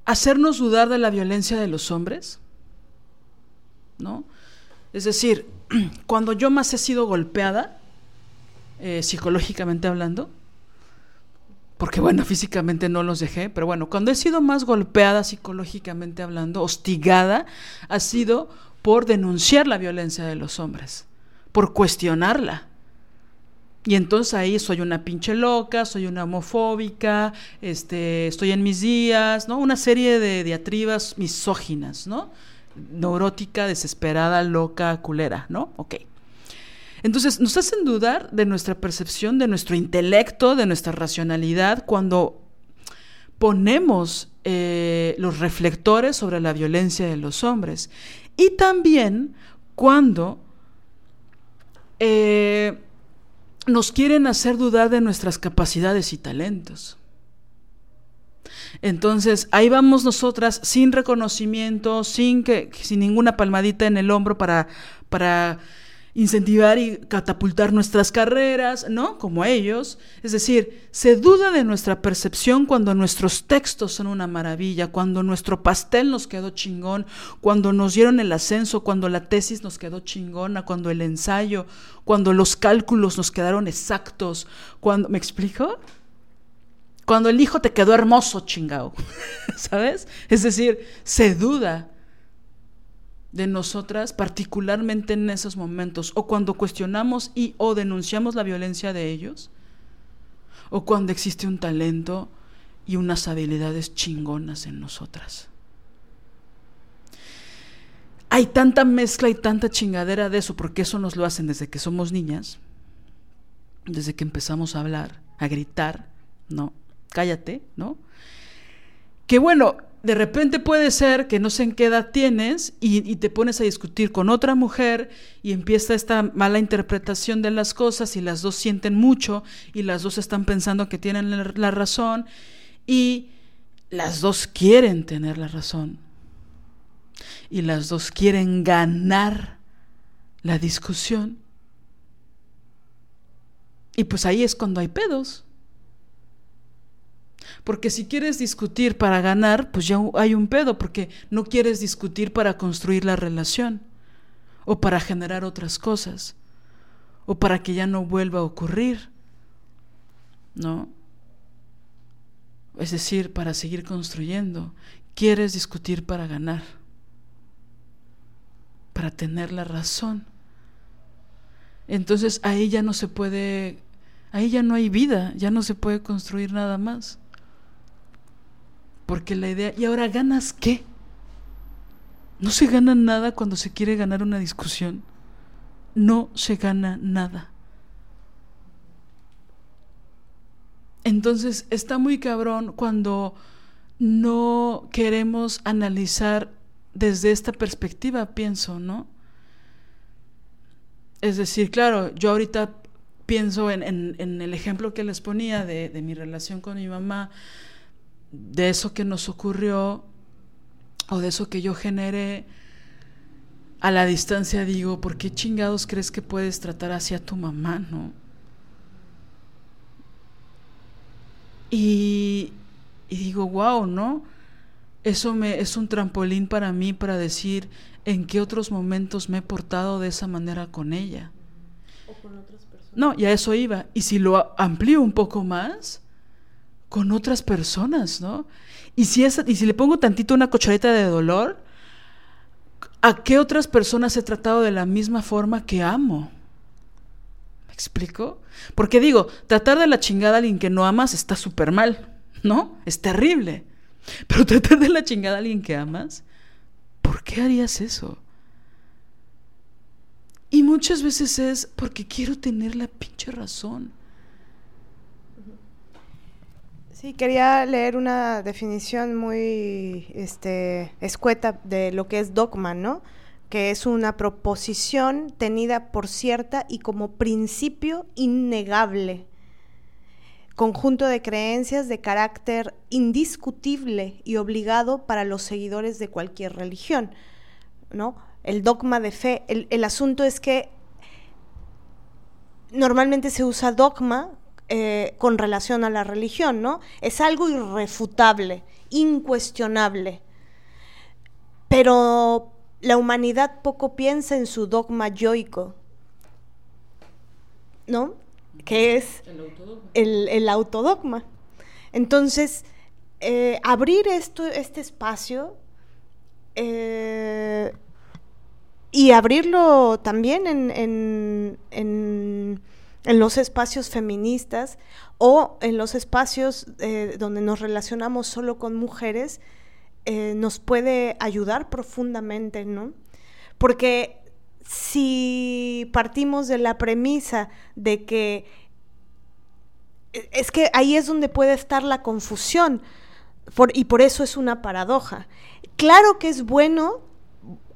hacernos dudar de la violencia de los hombres, ¿no? Es decir, <clears throat> cuando yo más he sido golpeada, eh, psicológicamente hablando, porque bueno, físicamente no los dejé, pero bueno, cuando he sido más golpeada psicológicamente hablando, hostigada, ha sido por denunciar la violencia de los hombres, por cuestionarla. Y entonces ahí soy una pinche loca, soy una homofóbica, este, estoy en mis días, ¿no? Una serie de diatribas misóginas, ¿no? Neurótica, desesperada, loca, culera, ¿no? Ok. Entonces nos hacen dudar de nuestra percepción, de nuestro intelecto, de nuestra racionalidad, cuando ponemos eh, los reflectores sobre la violencia de los hombres. Y también cuando... Eh, nos quieren hacer dudar de nuestras capacidades y talentos. Entonces, ahí vamos nosotras sin reconocimiento, sin que sin ninguna palmadita en el hombro para para incentivar y catapultar nuestras carreras, ¿no? Como ellos. Es decir, se duda de nuestra percepción cuando nuestros textos son una maravilla, cuando nuestro pastel nos quedó chingón, cuando nos dieron el ascenso, cuando la tesis nos quedó chingona, cuando el ensayo, cuando los cálculos nos quedaron exactos, cuando, ¿me explico? Cuando el hijo te quedó hermoso, chingao, <laughs> ¿sabes? Es decir, se duda de nosotras, particularmente en esos momentos, o cuando cuestionamos y o denunciamos la violencia de ellos, o cuando existe un talento y unas habilidades chingonas en nosotras. Hay tanta mezcla y tanta chingadera de eso, porque eso nos lo hacen desde que somos niñas, desde que empezamos a hablar, a gritar, ¿no? Cállate, ¿no? Que bueno, de repente puede ser que no sé en qué edad tienes y, te pones a discutir con otra mujer y empieza esta mala interpretación de las cosas y las dos sienten mucho y las dos están pensando que tienen la, la razón y las dos quieren tener la razón y las dos quieren ganar la discusión. Y pues ahí es cuando hay pedos. Porque si quieres discutir para ganar, pues ya hay un pedo, porque no quieres discutir para construir la relación, o para generar otras cosas, o para que ya no vuelva a ocurrir, ¿no? Es decir, para seguir construyendo. Quieres discutir para ganar, para tener la razón. Entonces ahí ya no se puede, ahí ya no hay vida, ya no se puede construir nada más. Porque la idea, ¿y ahora ganas qué? No se gana nada cuando se quiere ganar una discusión. No se gana nada. Entonces está muy cabrón cuando no queremos analizar desde esta perspectiva, pienso, ¿no? Es decir, claro, yo ahorita pienso en, el ejemplo que les ponía de, de mi relación con mi mamá, de eso que nos ocurrió o de eso que yo generé, a la distancia digo, ¿por qué chingados crees que puedes tratar así a tu mamá, no? Y, y digo, wow, ¿no? Eso me, es un trampolín para mí para decir en qué otros momentos me he portado de esa manera con ella. O con otras personas. No, y a eso iba. Y si lo amplío un poco más, con otras personas, ¿no? Y si, es, y si le pongo tantito una cucharita de dolor, ¿a qué otras personas he tratado de la misma forma que amo? ¿Me explico? Porque digo, tratar de la chingada a alguien que no amas está súper mal, ¿no? Es terrible. Pero <laughs> tratar de la chingada a alguien que amas, ¿por qué harías eso? Y muchas veces es porque quiero tener la pinche razón. Sí, quería leer una definición muy este, escueta de lo que es dogma, ¿no? Que es una proposición tenida por cierta y como principio innegable, conjunto de creencias de carácter indiscutible y obligado para los seguidores de cualquier religión, ¿no? El dogma de fe, el, el asunto es que normalmente se usa dogma eh, con relación a la religión, ¿no? Es algo irrefutable, incuestionable. Pero la humanidad poco piensa en su dogma yoico, ¿no? Que es el autodogma. Entonces, eh, abrir esto, este espacio eh, y abrirlo también en en los espacios feministas o en los espacios eh, donde nos relacionamos solo con mujeres, eh, nos puede ayudar profundamente, ¿no? Porque si partimos de la premisa de que e, es que ahí es donde puede estar la confusión y por eso es una paradoja. Claro que es bueno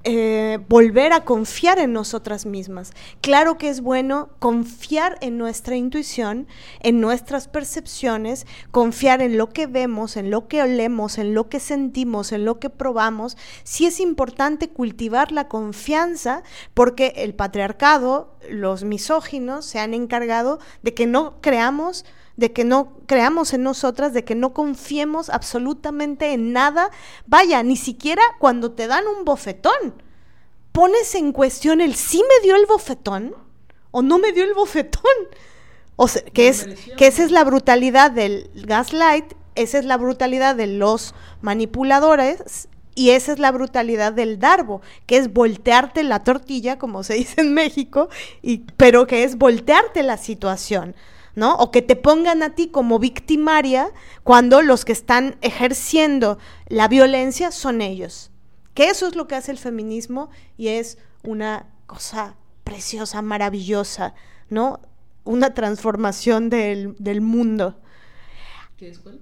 eh, volver a confiar en nosotras mismas. Claro que es bueno confiar en nuestra intuición, en nuestras percepciones, confiar en lo que vemos, en lo que olemos, en lo que sentimos, en lo que probamos. Sí es importante cultivar la confianza porque el patriarcado, los misóginos se han encargado de que no creamos de que no creamos en nosotras, de que no confiemos absolutamente en nada. Vaya, ni siquiera cuando te dan un bofetón, pones en cuestión el sí me dio el bofetón o no me dio el bofetón. O sea, que, es, que esa es la brutalidad del gaslight, esa es la brutalidad de los manipuladores y esa es la brutalidad del darbo, que es voltearte la tortilla, como se dice en México, y, pero que es voltearte la situación. ¿No? O que te pongan a ti como victimaria cuando los que están ejerciendo la violencia son ellos. Que eso es lo que hace el feminismo y es una cosa preciosa, maravillosa, ¿no? Una transformación del, mundo. ¿Qué es cuál?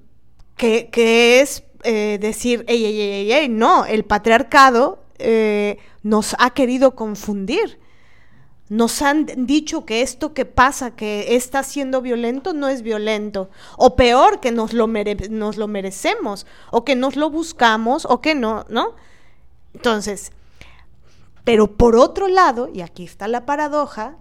Que, es eh, decir, ey, ey, ey, ey, no, el patriarcado eh, nos ha querido confundir nos han dicho que esto que pasa, que está siendo violento, no es violento. O peor, que nos lo, nos lo merecemos, o que nos lo buscamos, o que no, ¿no? Entonces, pero por otro lado, y aquí está la paradoja,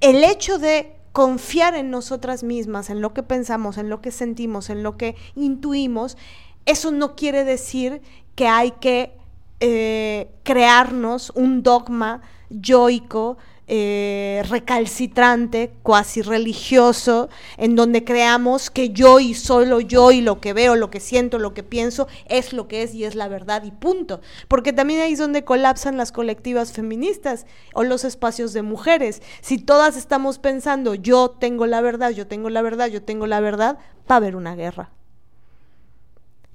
el hecho de confiar en nosotras mismas, en lo que pensamos, en lo que sentimos, en lo que intuimos, eso no quiere decir que hay que eh, crearnos un dogma yoico, eh, recalcitrante, cuasi religioso, en donde creamos que yo y solo yo y lo que veo, lo que siento, lo que pienso, es lo que es y es la verdad y punto. Porque también ahí es donde colapsan las colectivas feministas o los espacios de mujeres. Si todas estamos pensando yo tengo la verdad, yo tengo la verdad, yo tengo la verdad, va a haber una guerra.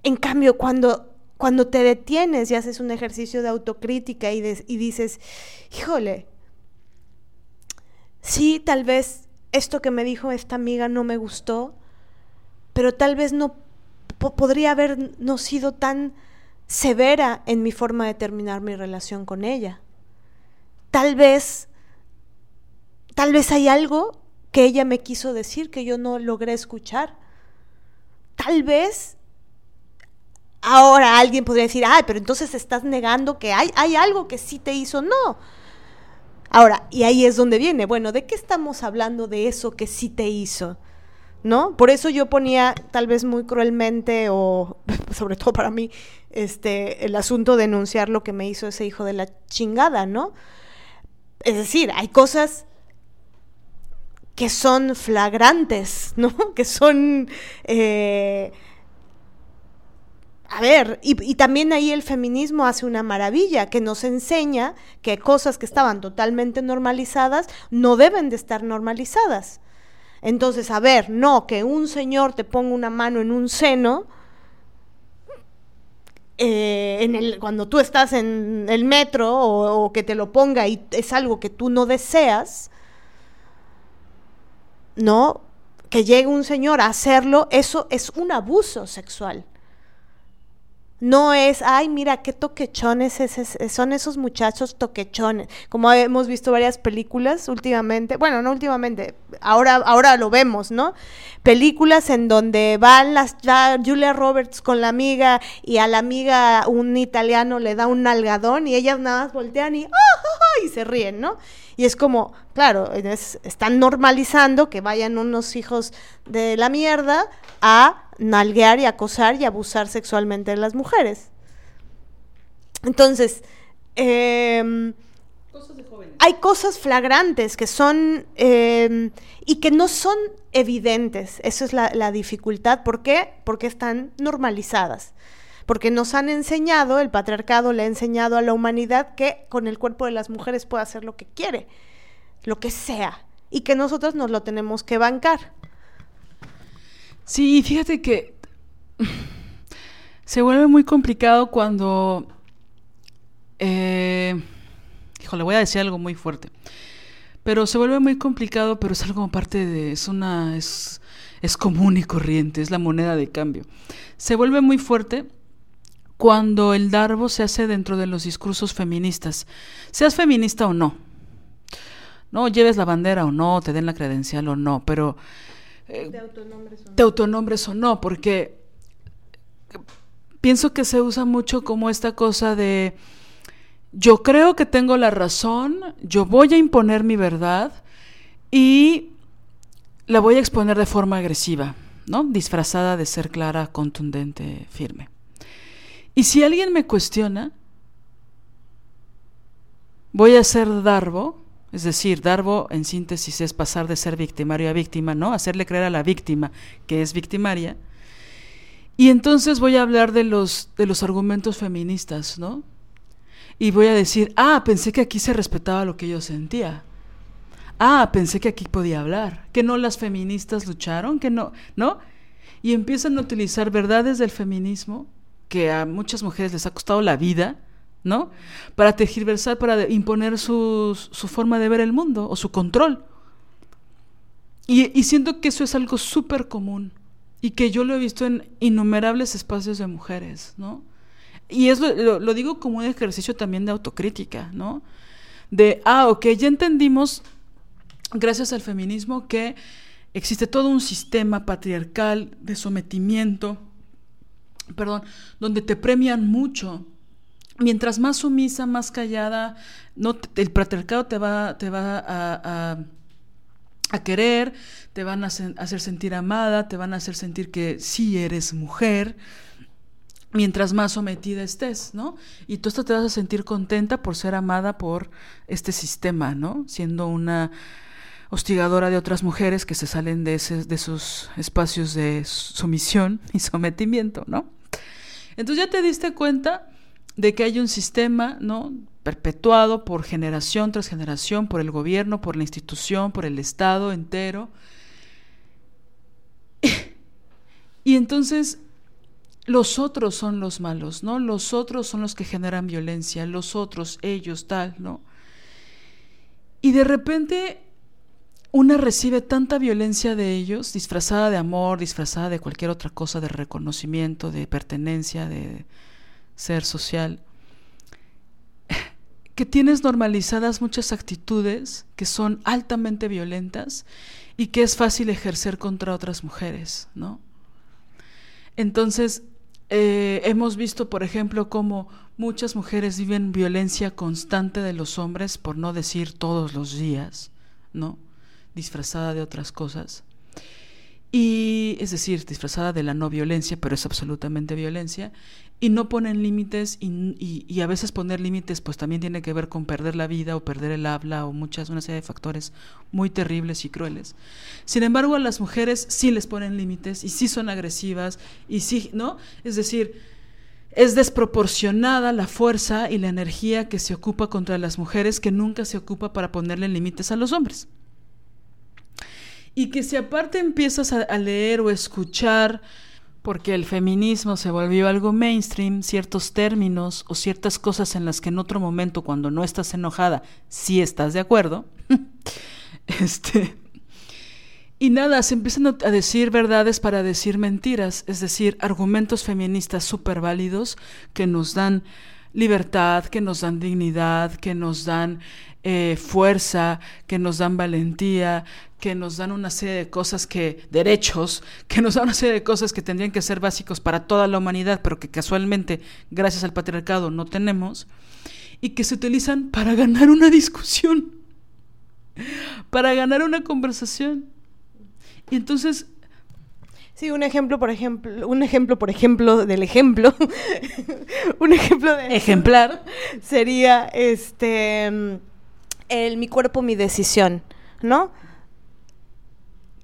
En cambio, cuando cuando te detienes y haces un ejercicio de autocrítica y, dices, híjole, sí, tal vez esto que me dijo esta amiga no me gustó, pero tal vez no podría haber no sido tan severa en mi forma de terminar mi relación con ella. Tal vez, tal vez hay algo que ella me quiso decir que yo no logré escuchar. Tal vez Ahora alguien podría decir, ay, pero entonces estás negando que hay, hay algo que sí te hizo. No. Ahora, y ahí es donde viene, bueno, ¿de qué estamos hablando de eso que sí te hizo? ¿No? Por eso yo ponía, tal vez muy cruelmente, o <laughs> sobre todo para mí, este, el asunto de denunciar lo que me hizo ese hijo de la chingada, ¿no? Es decir, hay cosas que son flagrantes, <laughs> ¿no? Que son eh, a ver, y, también ahí el feminismo hace una maravilla, que nos enseña que cosas que estaban totalmente normalizadas no deben de estar normalizadas. Entonces, a ver, no, que un señor te ponga una mano en un seno, eh, en el, cuando tú estás en el metro o, o, que te lo ponga y es algo que tú no deseas, ¿no? Que llegue un señor a hacerlo, eso es un abuso sexual. No es, ay, mira qué toquechones son esos muchachos toquechones. Como hemos visto varias películas últimamente, bueno, no últimamente, ahora, ahora lo vemos, ¿no? Películas en donde van las Julia Roberts con la amiga y a la amiga un italiano le da un nalgadón y ellas nada más voltean y, ¡ah, y se ríen, ¿no? Y es como, claro, están normalizando que vayan unos hijos de la mierda a nalguear y acosar y abusar sexualmente de las mujeres. Entonces, em, hay cosas flagrantes que son em, y que no son evidentes. Esa es la, la, dificultad. ¿Por qué? Porque están normalizadas. Porque nos han enseñado, el patriarcado le ha enseñado a la humanidad que con el cuerpo de las mujeres puede hacer lo que quiere, lo que sea, y que nosotros nos lo tenemos que bancar. Sí, fíjate que se vuelve muy complicado cuando... Eh, híjole, voy a decir algo muy fuerte. Pero se vuelve muy complicado, pero es algo parte de... Es una... Es, es común y corriente, es la moneda de cambio. Se vuelve muy fuerte cuando el darbo se hace dentro de los discursos feministas, seas feminista o no, no lleves la bandera o no, te den la credencial o no, pero eh, te autonombres o no. Te autonombres o no, porque pienso que se usa mucho como esta cosa de yo creo que tengo la razón, yo voy a imponer mi verdad y la voy a exponer de forma agresiva, ¿no? Disfrazada de ser clara, contundente, firme. Y si alguien me cuestiona, voy a ser Darbo, es decir, Darbo en síntesis es pasar de ser victimario a víctima, ¿no? Hacerle creer a la víctima que es victimaria. Y entonces voy a hablar de los, de los argumentos feministas, ¿no? Y voy a decir, ah, pensé que aquí se respetaba lo que yo sentía. Ah, pensé que aquí podía hablar, que no las feministas lucharon, que no, ¿no? Y empiezan a utilizar verdades del feminismo que a muchas mujeres les ha costado la vida, ¿no? Para tergiversar, para imponer su, forma de ver el mundo o su control. Y, y siento que eso es algo súper común y que yo lo he visto en innumerables espacios de mujeres, ¿no? Y es lo, lo, digo como un ejercicio también de autocrítica, ¿no? De, ah, ok, ya entendimos, gracias al feminismo, que existe todo un sistema patriarcal de sometimiento, perdón, donde te premian mucho. Mientras más sumisa, más callada, no, el patriarcado te va, te va a, querer, te van a hacer sentir amada, te van a hacer sentir que sí eres mujer, mientras más sometida estés, ¿no? Y tú hasta te vas a sentir contenta por ser amada por este sistema, ¿no? Siendo una hostigadora de otras mujeres que se salen de, ese, de sus espacios de sumisión y sometimiento, ¿no? Entonces ya te diste cuenta de que hay un sistema, ¿no? perpetuado por generación tras generación, por el gobierno, por la institución, por el Estado entero. <laughs> y entonces los otros son los malos, ¿no? Los otros son los que generan violencia, los otros, ellos, tal, ¿no? Y de repente una recibe tanta violencia de ellos, disfrazada de amor, disfrazada de cualquier otra cosa, de reconocimiento, de pertenencia, de ser social, <laughs> que tienes normalizadas muchas actitudes que son altamente violentas y que es fácil ejercer contra otras mujeres, ¿no? Entonces, eh, hemos visto, por ejemplo, cómo muchas mujeres viven violencia constante de los hombres, por no decir todos los días, ¿no? Disfrazada de otras cosas. Y es decir, disfrazada de la no violencia, pero es absolutamente violencia y no ponen límites y, y, a veces poner límites pues también tiene que ver con perder la vida o perder el habla o muchas, una serie de factores muy terribles y crueles. Sin embargo, a las mujeres sí les ponen límites y sí son agresivas y sí, ¿no? Es decir, es desproporcionada la fuerza y la energía que se ocupa contra las mujeres que nunca se ocupa para ponerle límites a los hombres. Y que si aparte empiezas a, a leer o escuchar porque el feminismo se volvió algo mainstream, ciertos términos o ciertas cosas en las que en otro momento, cuando no estás enojada, sí estás de acuerdo. <laughs> este. Y nada, se empiezan a decir verdades para decir mentiras, es decir, argumentos feministas súper válidos que nos dan libertad, que nos dan dignidad, que nos dan eh, fuerza, que nos dan valentía, que nos dan una serie de cosas que, derechos, que nos dan una serie de cosas que tendrían que ser básicos para toda la humanidad, pero que casualmente, gracias al patriarcado, no tenemos, y que se utilizan para ganar una discusión, <laughs> para ganar una conversación. Y entonces Sí, un ejemplo, por ejemplo, un ejemplo, por ejemplo, del ejemplo, <laughs> un ejemplo de ejemplar sería este el mi cuerpo, mi decisión, ¿no?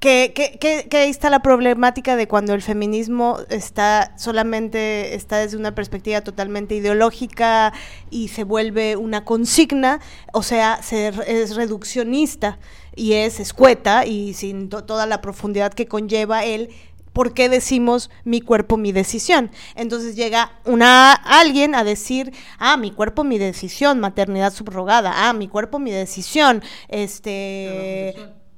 Que, que, que, que, ahí está la problemática de cuando el feminismo está solamente, está desde una perspectiva totalmente ideológica y se vuelve una consigna, o sea, se, es reduccionista y es escueta y sin to toda la profundidad que conlleva él ¿por qué decimos mi cuerpo, mi decisión? Entonces llega una alguien a decir, ah, mi cuerpo, mi decisión, maternidad subrogada, ah, mi cuerpo, mi decisión, este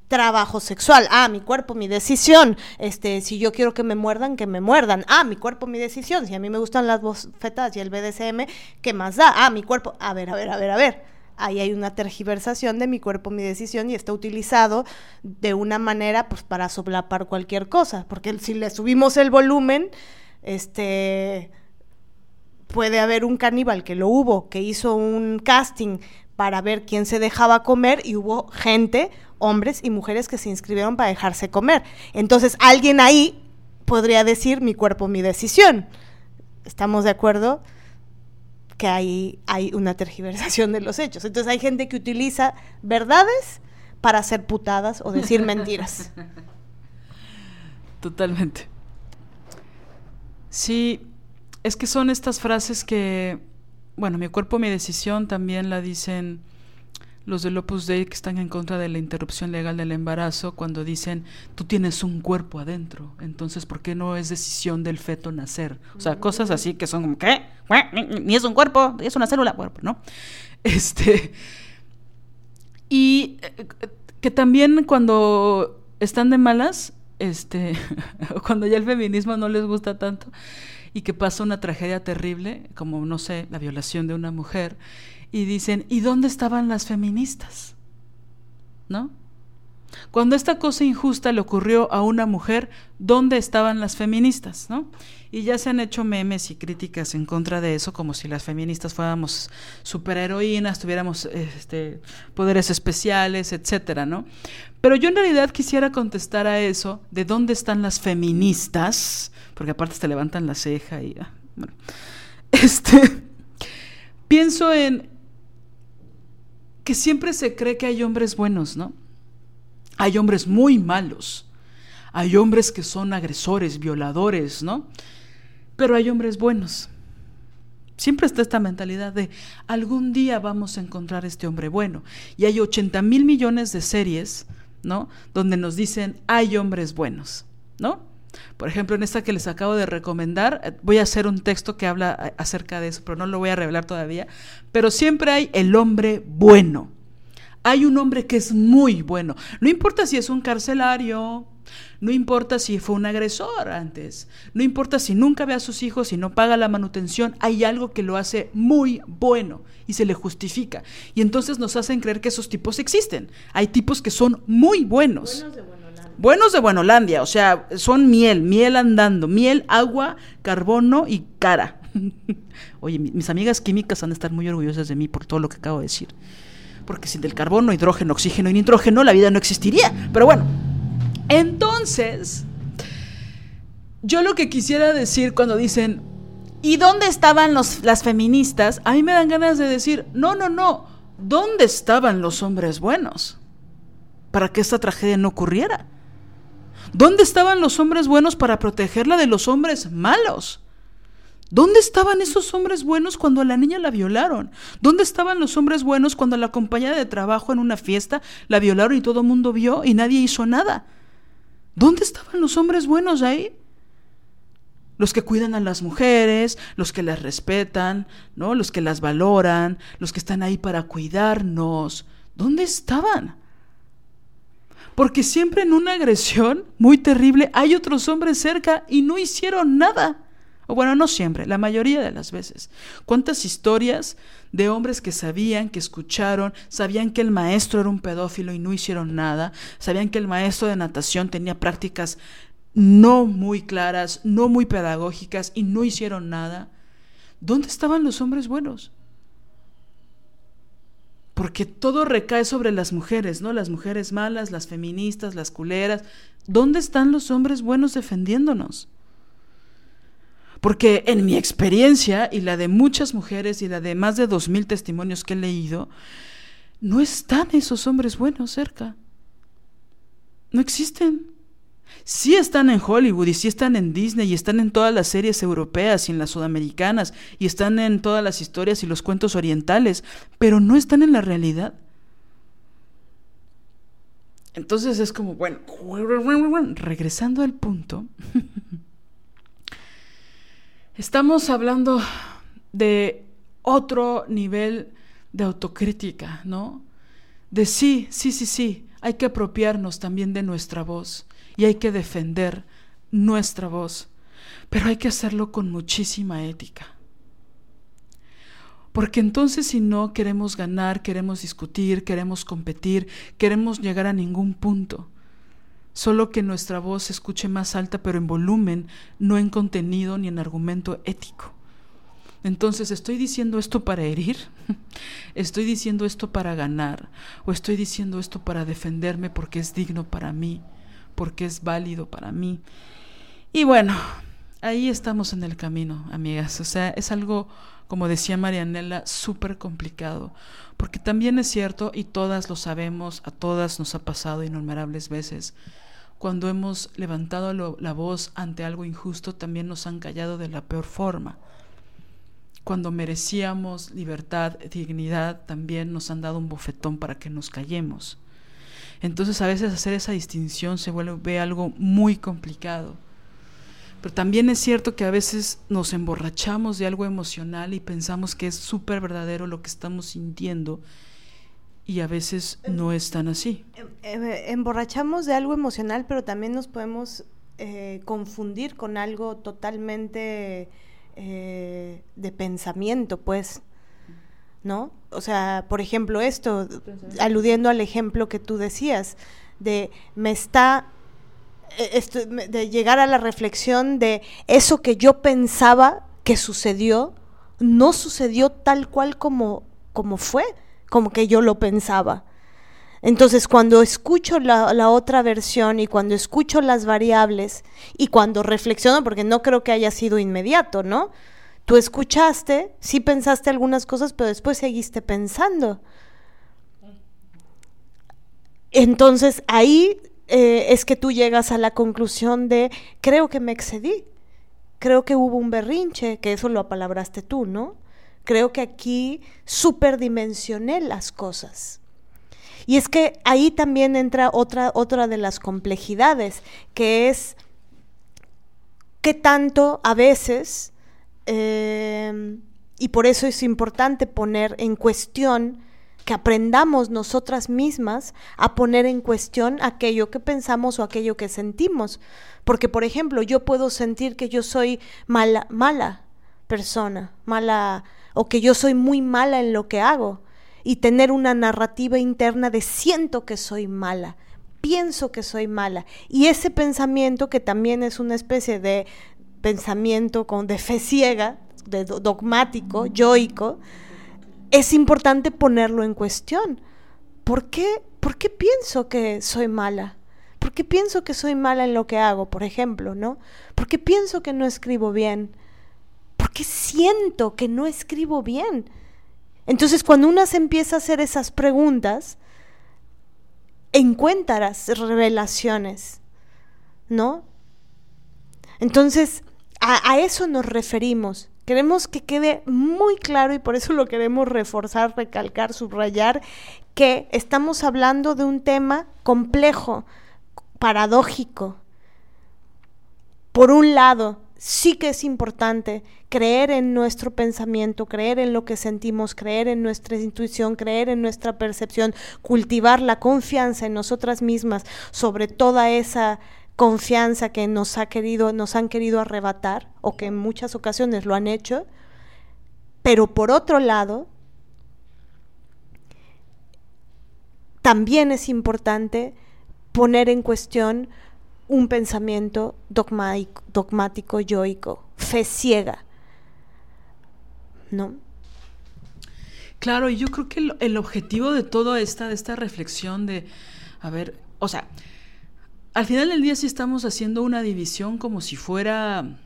trabajo sexual. Ah, mi cuerpo, mi decisión. Este, si yo quiero que me muerdan, que me muerdan. Ah, mi cuerpo, mi decisión. Si a mí me gustan las bofetas y el BDSM, ¿qué más da? Ah, mi cuerpo. A ver, a ver, a ver, a ver. Ahí hay una tergiversación de mi cuerpo, mi decisión y está utilizado de una manera pues para soplapar cualquier cosa, porque si le subimos el volumen, este puede haber un caníbal que lo hubo, que hizo un casting para ver quién se dejaba comer y hubo gente, hombres y mujeres que se inscribieron para dejarse comer. Entonces alguien ahí podría decir mi cuerpo, mi decisión. ¿Estamos de acuerdo? Que ahí hay una tergiversación de los hechos. Entonces hay gente que utiliza verdades para hacer putadas o decir mentiras. <laughs> Totalmente. Sí, es que son estas frases que bueno, mi cuerpo, mi decisión también la dicen los del Opus Dei que están en contra de la interrupción legal del embarazo cuando dicen tú tienes un cuerpo adentro, entonces ¿por qué no es decisión del feto nacer? O sea, cosas así que son como ¿qué? Ni es un cuerpo, es una célula, cuerpo, ¿no? <laughs> Este y eh, que también cuando están de malas, este, <laughs> cuando ya el feminismo no les gusta tanto, y que pasa una tragedia terrible, como, no sé, la violación de una mujer, y dicen, ¿y dónde estaban las feministas? ¿No? Cuando esta cosa injusta le ocurrió a una mujer, ¿dónde estaban las feministas? ¿no? Y ya se han hecho memes y críticas en contra de eso, como si las feministas fuéramos superheroínas, tuviéramos este, poderes especiales, etcétera, ¿no? Pero yo en realidad quisiera contestar a eso, de dónde están las feministas, porque aparte te levantan la ceja y ah, bueno. <laughs> Este pienso en que siempre se cree que hay hombres buenos, ¿no? Hay hombres muy malos. Hay hombres que son agresores, violadores, ¿no? Pero hay hombres buenos. Siempre está esta mentalidad de algún día vamos a encontrar este hombre bueno. Y hay 80 mil millones de series, ¿no? Donde nos dicen hay hombres buenos, ¿no? Por ejemplo, en esta que les acabo de recomendar, eh, voy a hacer un texto que habla eh, acerca de eso, pero no lo voy a revelar todavía. Pero siempre hay el hombre bueno. Hay un hombre que es muy bueno. No importa si es un carcelario, no importa si fue un agresor antes, no importa si nunca ve a sus hijos y no paga la manutención, hay algo que lo hace muy bueno y se le justifica. Y entonces nos hacen creer que esos tipos existen. Hay tipos que son muy buenos. Buenos de Buenos de Buenolandia, o sea, son miel, miel andando, miel, agua, carbono y cara. <laughs> Oye, mis amigas químicas han de estar muy orgullosas de mí por todo lo que acabo de decir. Porque sin del carbono, hidrógeno, oxígeno y nitrógeno, la vida no existiría. Pero bueno, entonces, yo lo que quisiera decir cuando dicen, ¿y dónde estaban los, las feministas? A mí me dan ganas de decir, no, no, no, ¿dónde estaban los hombres buenos? Para que esta tragedia no ocurriera. ¿Dónde estaban los hombres buenos para protegerla de los hombres malos? ¿Dónde estaban esos hombres buenos cuando a la niña la violaron? ¿Dónde estaban los hombres buenos cuando la compañera de trabajo en una fiesta la violaron y todo el mundo vio y nadie hizo nada? ¿Dónde estaban los hombres buenos ahí? Los que cuidan a las mujeres, los que las respetan, ¿no? Los que las valoran, los que están ahí para cuidarnos. ¿Dónde estaban? Porque siempre en una agresión muy terrible hay otros hombres cerca y no hicieron nada. O bueno, no siempre, la mayoría de las veces. ¿Cuántas historias de hombres que sabían, que escucharon, sabían que el maestro era un pedófilo y no hicieron nada? Sabían que el maestro de natación tenía prácticas no muy claras, no muy pedagógicas y no hicieron nada. ¿Dónde estaban los hombres buenos? porque todo recae sobre las mujeres, ¿no? Las mujeres malas, las feministas, las culeras. ¿Dónde están los hombres buenos defendiéndonos? Porque en mi experiencia y la de muchas mujeres y la de más de dos mil testimonios que he leído, no están esos hombres buenos cerca. No existen sí están en Hollywood y sí están en Disney y están en todas las series europeas y en las sudamericanas y están en todas las historias y los cuentos orientales, pero no están en la realidad. Entonces es como, bueno, regresando al punto, <laughs> estamos hablando de otro nivel de autocrítica, ¿no? De sí, sí, sí, sí, hay que apropiarnos también de nuestra voz y hay que defender nuestra voz, pero hay que hacerlo con muchísima ética. Porque entonces si no queremos ganar, queremos discutir, queremos competir, queremos llegar a ningún punto. Solo que nuestra voz se escuche más alta, pero en volumen, no en contenido ni en argumento ético. Entonces, ¿estoy diciendo esto para herir? <laughs> ¿Estoy diciendo esto para ganar? ¿O estoy diciendo esto para defenderme porque es digno para mí? ¿Porque es válido para mí? Y bueno, ahí estamos en el camino, amigas. O sea, es algo, como decía Marianela, súper complicado. Porque también es cierto, y todas lo sabemos, a todas nos ha pasado innumerables veces, cuando hemos levantado la voz ante algo injusto, también nos han callado de la peor forma cuando merecíamos libertad, dignidad, también nos han dado un bofetón para que nos callemos. Entonces a veces hacer esa distinción se vuelve algo muy complicado. Pero también es cierto que a veces nos emborrachamos de algo emocional y pensamos que es súper verdadero lo que estamos sintiendo y a veces no es tan así. Em, em, emborrachamos de algo emocional, pero también nos podemos eh, confundir con algo totalmente eh, de pensamiento, pues, ¿no? O sea, por ejemplo, esto, aludiendo al ejemplo que tú decías, de me está, eh, de llegar a la reflexión de eso que yo pensaba que sucedió, no sucedió tal cual como, como fue, como que yo lo pensaba. Entonces, cuando escucho la, otra versión y cuando escucho las variables y cuando reflexiono, porque no creo que haya sido inmediato, ¿no? Tú escuchaste, sí pensaste algunas cosas, pero después seguiste pensando. Entonces, ahí eh, es que tú llegas a la conclusión de, creo que me excedí, creo que hubo un berrinche, que eso lo apalabraste tú, ¿no? Creo que aquí superdimensioné las cosas. Y es que ahí también entra otra, otra de las complejidades, que es qué tanto a veces, em, y por eso es importante poner en cuestión, que aprendamos nosotras mismas a poner en cuestión aquello que pensamos o aquello que sentimos. Porque, por ejemplo, yo puedo sentir que yo soy mala, mala persona, mala, o que yo soy muy mala en lo que hago y tener una narrativa interna de siento que soy mala, pienso que soy mala. Y ese pensamiento, que también es una especie de pensamiento con, de fe ciega, de dogmático, yoico, es importante ponerlo en cuestión. ¿Por qué, ¿Por qué pienso que soy mala? ¿Por qué pienso que soy mala en lo que hago, por ejemplo, no? ¿Por qué pienso que no escribo bien? ¿Por qué siento que no escribo bien? Entonces, cuando una se empieza a hacer esas preguntas, encuentras revelaciones, ¿no? Entonces, a, a, eso nos referimos. Queremos que quede muy claro y por eso lo queremos reforzar, recalcar, subrayar, que estamos hablando de un tema complejo, paradójico. Por un lado, sí que es importante creer en nuestro pensamiento, creer en lo que sentimos, creer en nuestra intuición, creer en nuestra percepción, cultivar la confianza en nosotras mismas sobre toda esa confianza que nos ha querido nos han querido arrebatar o que en muchas ocasiones lo han hecho. Pero por otro lado, también es importante poner en cuestión un pensamiento dogmático, dogmático yoico, fe ciega. ¿No? Claro, y yo creo que el, objetivo de toda esta, de esta reflexión de, a ver, o sea, al final del día sí estamos haciendo una división como si fuera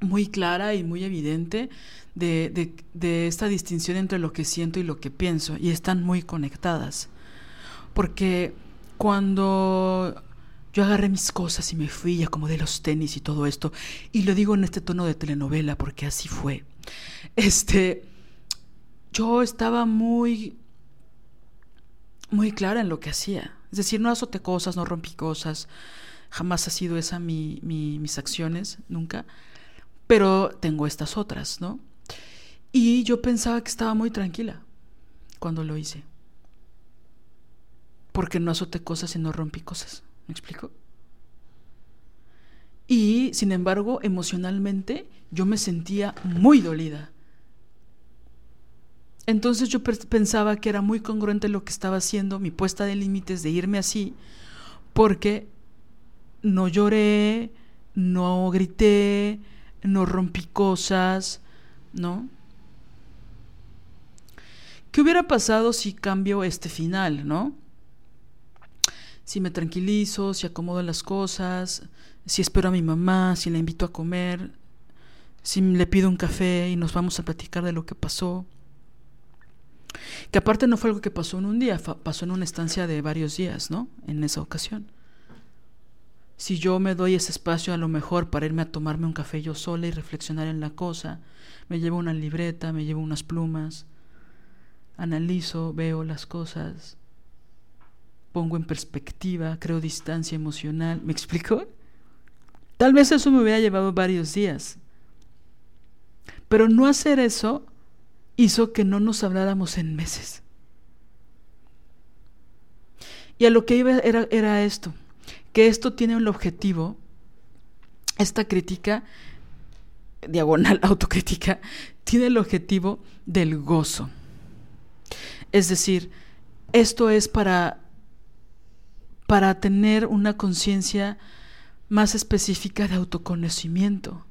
muy clara y muy evidente de, de, de, esta distinción entre lo que siento y lo que pienso, y están muy conectadas. Porque cuando yo agarré mis cosas y me fui, ya como de los tenis y todo esto. Y lo digo en este tono de telenovela porque así fue. Este, yo estaba muy, muy clara en lo que hacía. Es decir, no azoté cosas, no rompí cosas. Jamás ha sido esa mi, mis acciones, nunca. Pero tengo estas otras, ¿no? Y yo pensaba que estaba muy tranquila cuando lo hice porque no azoté cosas y no rompí cosas. ¿Me explico? Y, sin embargo, emocionalmente yo me sentía muy dolida. Entonces yo pensaba que era muy congruente lo que estaba haciendo, mi puesta de límites de irme así, porque no lloré, no grité, no rompí cosas, ¿no? ¿Qué hubiera pasado si cambio este final, no? Si me tranquilizo, si acomodo las cosas, si espero a mi mamá, si la invito a comer, si le pido un café y nos vamos a platicar de lo que pasó. Que aparte no fue algo que pasó en un día, pasó en una estancia de varios días, ¿no? En esa ocasión. Si yo me doy ese espacio a lo mejor para irme a tomarme un café yo sola y reflexionar en la cosa, me llevo una libreta, me llevo unas plumas, analizo, veo las cosas, pongo en perspectiva, creo distancia emocional, ¿me explico? Tal vez eso me hubiera llevado varios días. Pero no hacer eso hizo que no nos habláramos en meses. Y a lo que iba era, era esto, que esto tiene un objetivo, esta crítica, diagonal <laughs> autocrítica, tiene el objetivo del gozo. Es decir, esto es para, para tener una conciencia más específica de autoconocimiento,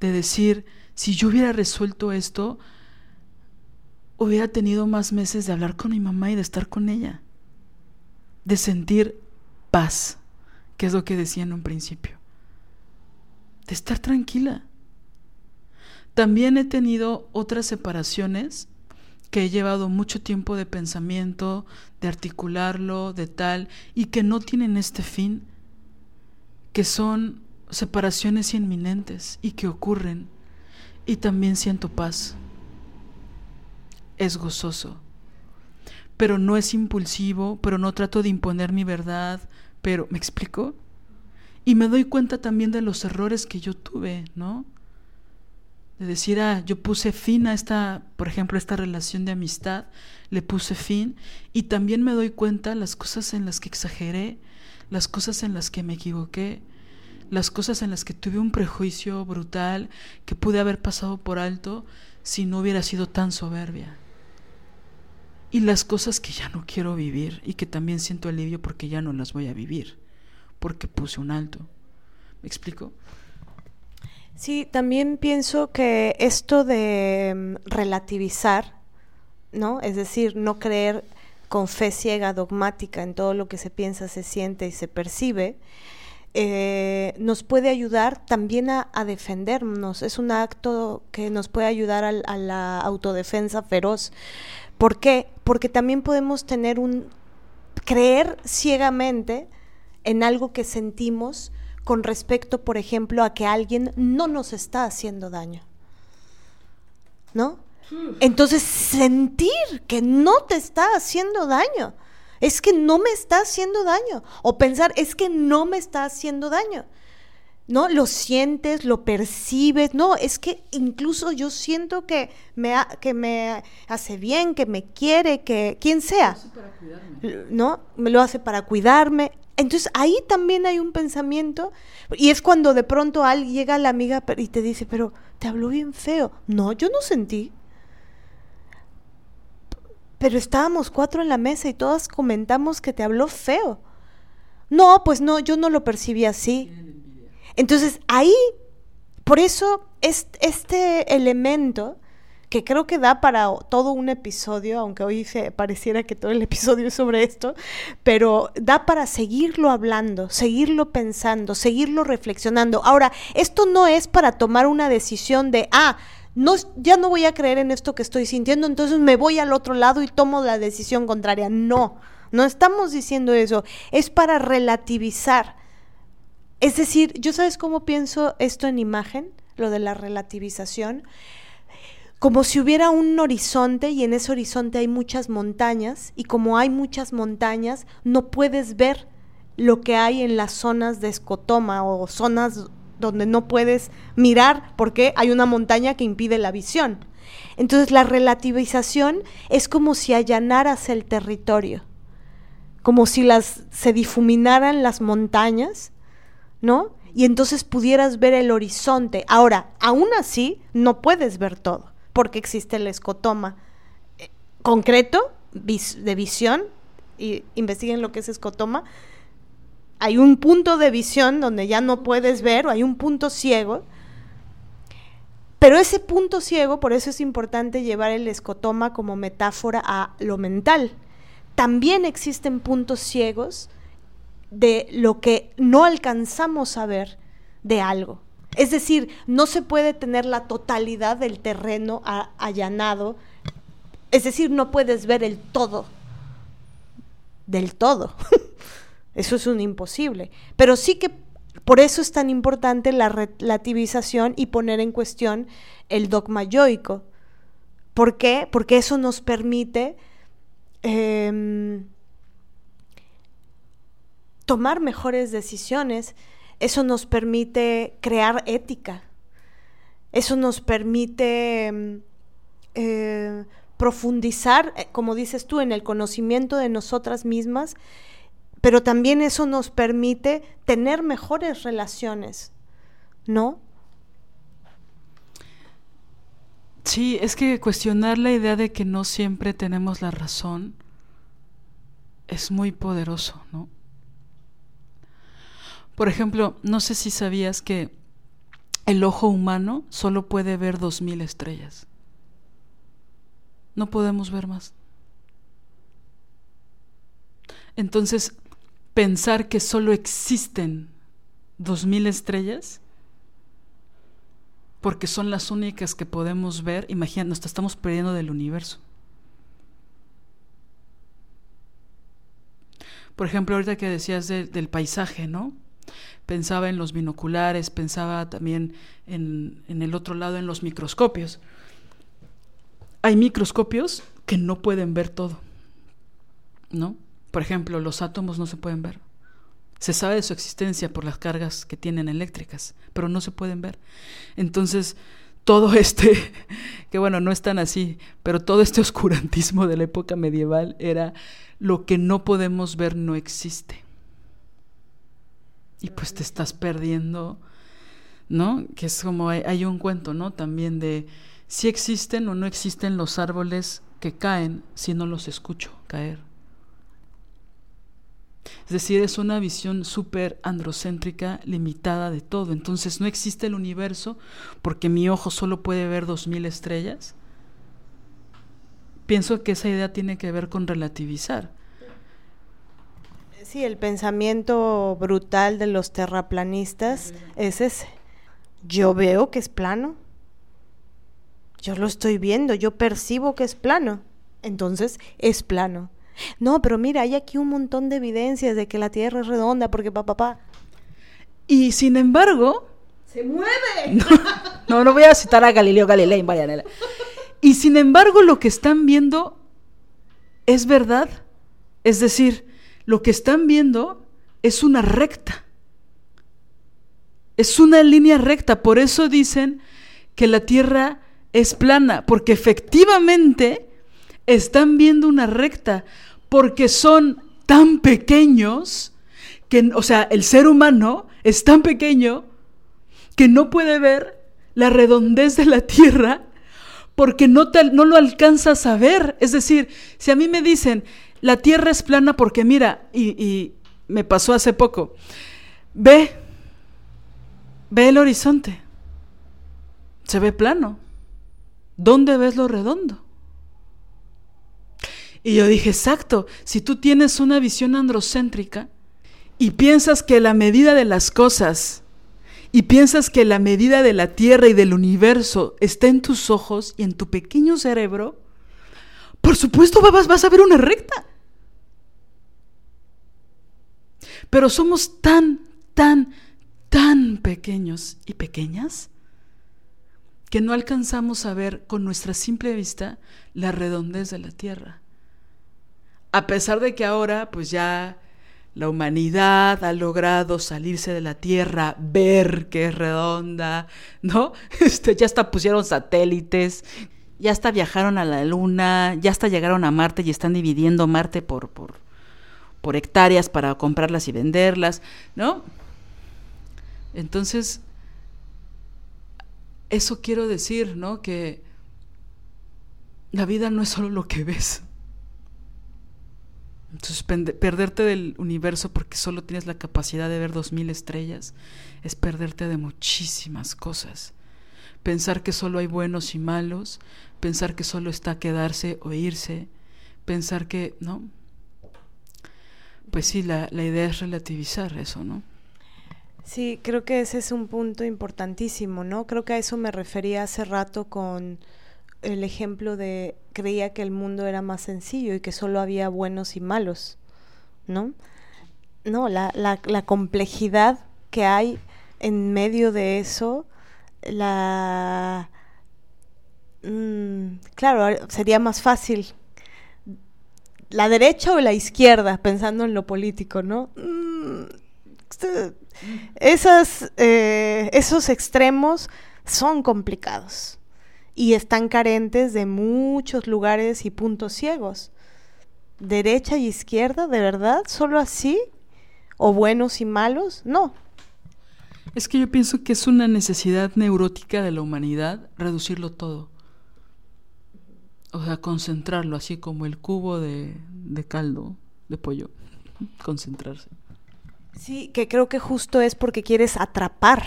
de decir, si yo hubiera resuelto esto, hubiera tenido más meses de hablar con mi mamá y de estar con ella, de sentir paz, que es lo que decía en un principio, de estar tranquila. También he tenido otras separaciones que he llevado mucho tiempo de pensamiento, de articularlo, de tal, y que no tienen este fin, que son separaciones inminentes y que ocurren, y también siento paz es gozoso. Pero no es impulsivo, pero no trato de imponer mi verdad, pero ¿me explico? Y me doy cuenta también de los errores que yo tuve, ¿no? De decir, ah, yo puse fin a esta, por ejemplo, esta relación de amistad, le puse fin, y también me doy cuenta las cosas en las que exageré, las cosas en las que me equivoqué, las cosas en las que tuve un prejuicio brutal que pude haber pasado por alto si no hubiera sido tan soberbia y las cosas que ya no quiero vivir y que también siento alivio porque ya no las voy a vivir, porque puse un alto. ¿Me explico? Sí, también pienso que esto de mm, relativizar, ¿no? Es decir, no creer con fe ciega, dogmática en todo lo que se piensa, se siente y se percibe, eh, nos puede ayudar también a, defendernos. Es un acto que nos puede ayudar a la autodefensa feroz. ¿Por qué? Porque también podemos tener un creer ciegamente en algo que sentimos con respecto, por ejemplo, a que alguien no nos está haciendo daño. ¿No? Entonces, sentir que no te está haciendo daño. Es que no me está haciendo daño. O pensar, es que no me está haciendo daño. ¿No? Lo sientes, lo percibes, no, es que incluso yo siento que me, que me hace bien, que me quiere, que quien sea, ¿no? Me lo hace para cuidarme. Entonces ahí también hay un pensamiento y es cuando de pronto alguien llega la amiga y te dice, pero te habló bien feo. No, yo no sentí. Pero estábamos cuatro en la mesa y todas comentamos que te habló feo. No, pues no, yo no lo percibí así. Entonces ahí, por eso este elemento que creo que da para todo un episodio, aunque hoy se pareciera que todo el <laughs> episodio es sobre esto, pero da para seguirlo hablando, seguirlo pensando, seguirlo reflexionando. Ahora, esto no es para tomar una decisión de, ah, no, ya no voy a creer en esto que estoy sintiendo, entonces me voy al otro lado y tomo la decisión contraria. No, no estamos diciendo eso, es para relativizar es decir, yo sabes cómo pienso esto en imagen, lo de la relativización, como si hubiera un horizonte y en ese horizonte hay muchas montañas y como hay muchas montañas no puedes ver lo que hay en las zonas de escotoma o zonas donde no puedes mirar porque hay una montaña que impide la visión. Entonces la relativización es como si allanaras el territorio como si las se difuminaran las montañas, ¿no? Y entonces pudieras ver el horizonte. Ahora, aún así, no puedes ver todo, porque existe el escotoma eh, concreto de visión, y investiguen lo que es escotoma. Hay un punto de visión donde ya no puedes ver, o hay un punto ciego, pero ese punto ciego, por eso es importante llevar el escotoma como metáfora a lo mental. También existen puntos ciegos de lo que no alcanzamos a ver de algo. Es decir, no se puede tener la totalidad del terreno allanado. Es decir, no puedes ver el todo del todo. <laughs> eso es un imposible. Pero sí que por eso es tan importante la relativización y poner en cuestión el dogma yoico. ¿Por qué? Porque eso nos permite em, tomar mejores decisiones, eso nos permite crear ética, eso nos permite em, eh, profundizar, eh, como dices tú, en el conocimiento de nosotras mismas pero también eso nos permite tener mejores relaciones, ¿no? Sí, es que cuestionar la idea de que no siempre tenemos la razón es muy poderoso, ¿no? Por ejemplo, no sé si sabías que el ojo humano solo puede ver dos mil estrellas. No podemos ver más. Entonces, pensar que solo existen dos mil estrellas, porque son las únicas que podemos ver, imagina, nos estamos perdiendo del universo. Por ejemplo, ahorita que decías del paisaje, ¿no? Pensaba en los binoculares, pensaba también en, en el otro lado, en los microscopios. Hay microscopios que no pueden ver todo, ¿no? Por ejemplo, los átomos no se pueden ver. Se sabe de su existencia por las cargas que tienen eléctricas, pero no se pueden ver. Entonces, todo <laughs> este, que bueno, no es tan así, pero todo este <laughs> oscurantismo de la época medieval era lo que no podemos ver no existe. Y pues te estás perdiendo, ¿no? Que es como hay, un cuento, ¿no? También de si existen o no existen los árboles que caen si no los escucho caer. Es decir, es una visión súper androcéntrica, limitada de todo. Entonces no existe el universo porque mi ojo solo puede ver dos mil estrellas. Pienso que esa idea tiene que ver con relativizar. Sí, el pensamiento brutal de los terraplanistas es ese. Yo veo que es plano. Yo lo estoy viendo, yo percibo que es plano. Entonces es plano. No, pero mira, hay aquí un montón de evidencias de que la Tierra es redonda porque papá, papá. Y sin embargo... ¡Se mueve! <laughs> No, no, voy a citar a Galileo Galilei, Marianela. Y sin embargo, lo que están viendo es verdad. Es decir, lo que están viendo es una recta. Es una línea recta. Por eso dicen que la Tierra es plana, porque efectivamente están viendo una recta porque son tan pequeños que, o sea, el ser humano es tan pequeño que no puede ver la redondez de la Tierra porque no, no lo alcanzas a ver. Es decir, si a mí me dicen, la Tierra es plana porque mira, y, me pasó hace poco, ve, ve el horizonte, se ve plano. ¿Dónde ves lo redondo? Y yo dije, exacto, si tú tienes una visión androcéntrica y piensas que la medida de las cosas y piensas que la medida de la Tierra y del universo está en tus ojos y en tu pequeño cerebro, por supuesto vas, vas a ver una recta. Pero somos tan, tan, tan pequeños y pequeñas que no alcanzamos a ver con nuestra simple vista la redondez de la Tierra a pesar de que ahora pues ya la humanidad ha logrado salirse de la Tierra, ver que es redonda, ¿no? <laughs> Este, ya hasta pusieron satélites, ya hasta viajaron a la Luna, ya hasta llegaron a Marte y están dividiendo Marte por, por, por hectáreas para comprarlas y venderlas, ¿no? Entonces, eso quiero decir, ¿no? Que la vida no es solo lo que ves. Entonces, perderte del universo porque solo tienes la capacidad de ver dos mil estrellas es perderte de muchísimas cosas. Pensar que solo hay buenos y malos, pensar que solo está quedarse o irse, pensar que, ¿no? Pues sí, la, la idea es relativizar eso, ¿no? Sí, creo que ese es un punto importantísimo, ¿no? Creo que a eso me refería hace rato con el ejemplo de creía que el mundo era más sencillo y que solo había buenos y malos, ¿no? No, la, la, complejidad que hay en medio de eso, la... Mm, claro, sería más fácil la derecha o la izquierda, pensando en lo político, ¿no? Mm, este, esas, eh, esos extremos son complicados y están carentes de muchos lugares y puntos ciegos. Derecha y izquierda, ¿de verdad? ¿Solo así? ¿O buenos y malos? No. Es que yo pienso que es una necesidad neurótica de la humanidad reducirlo todo. O sea, concentrarlo, así como el cubo de, de caldo de pollo. <laughs> Concentrarse. Sí, que creo que justo es porque quieres atrapar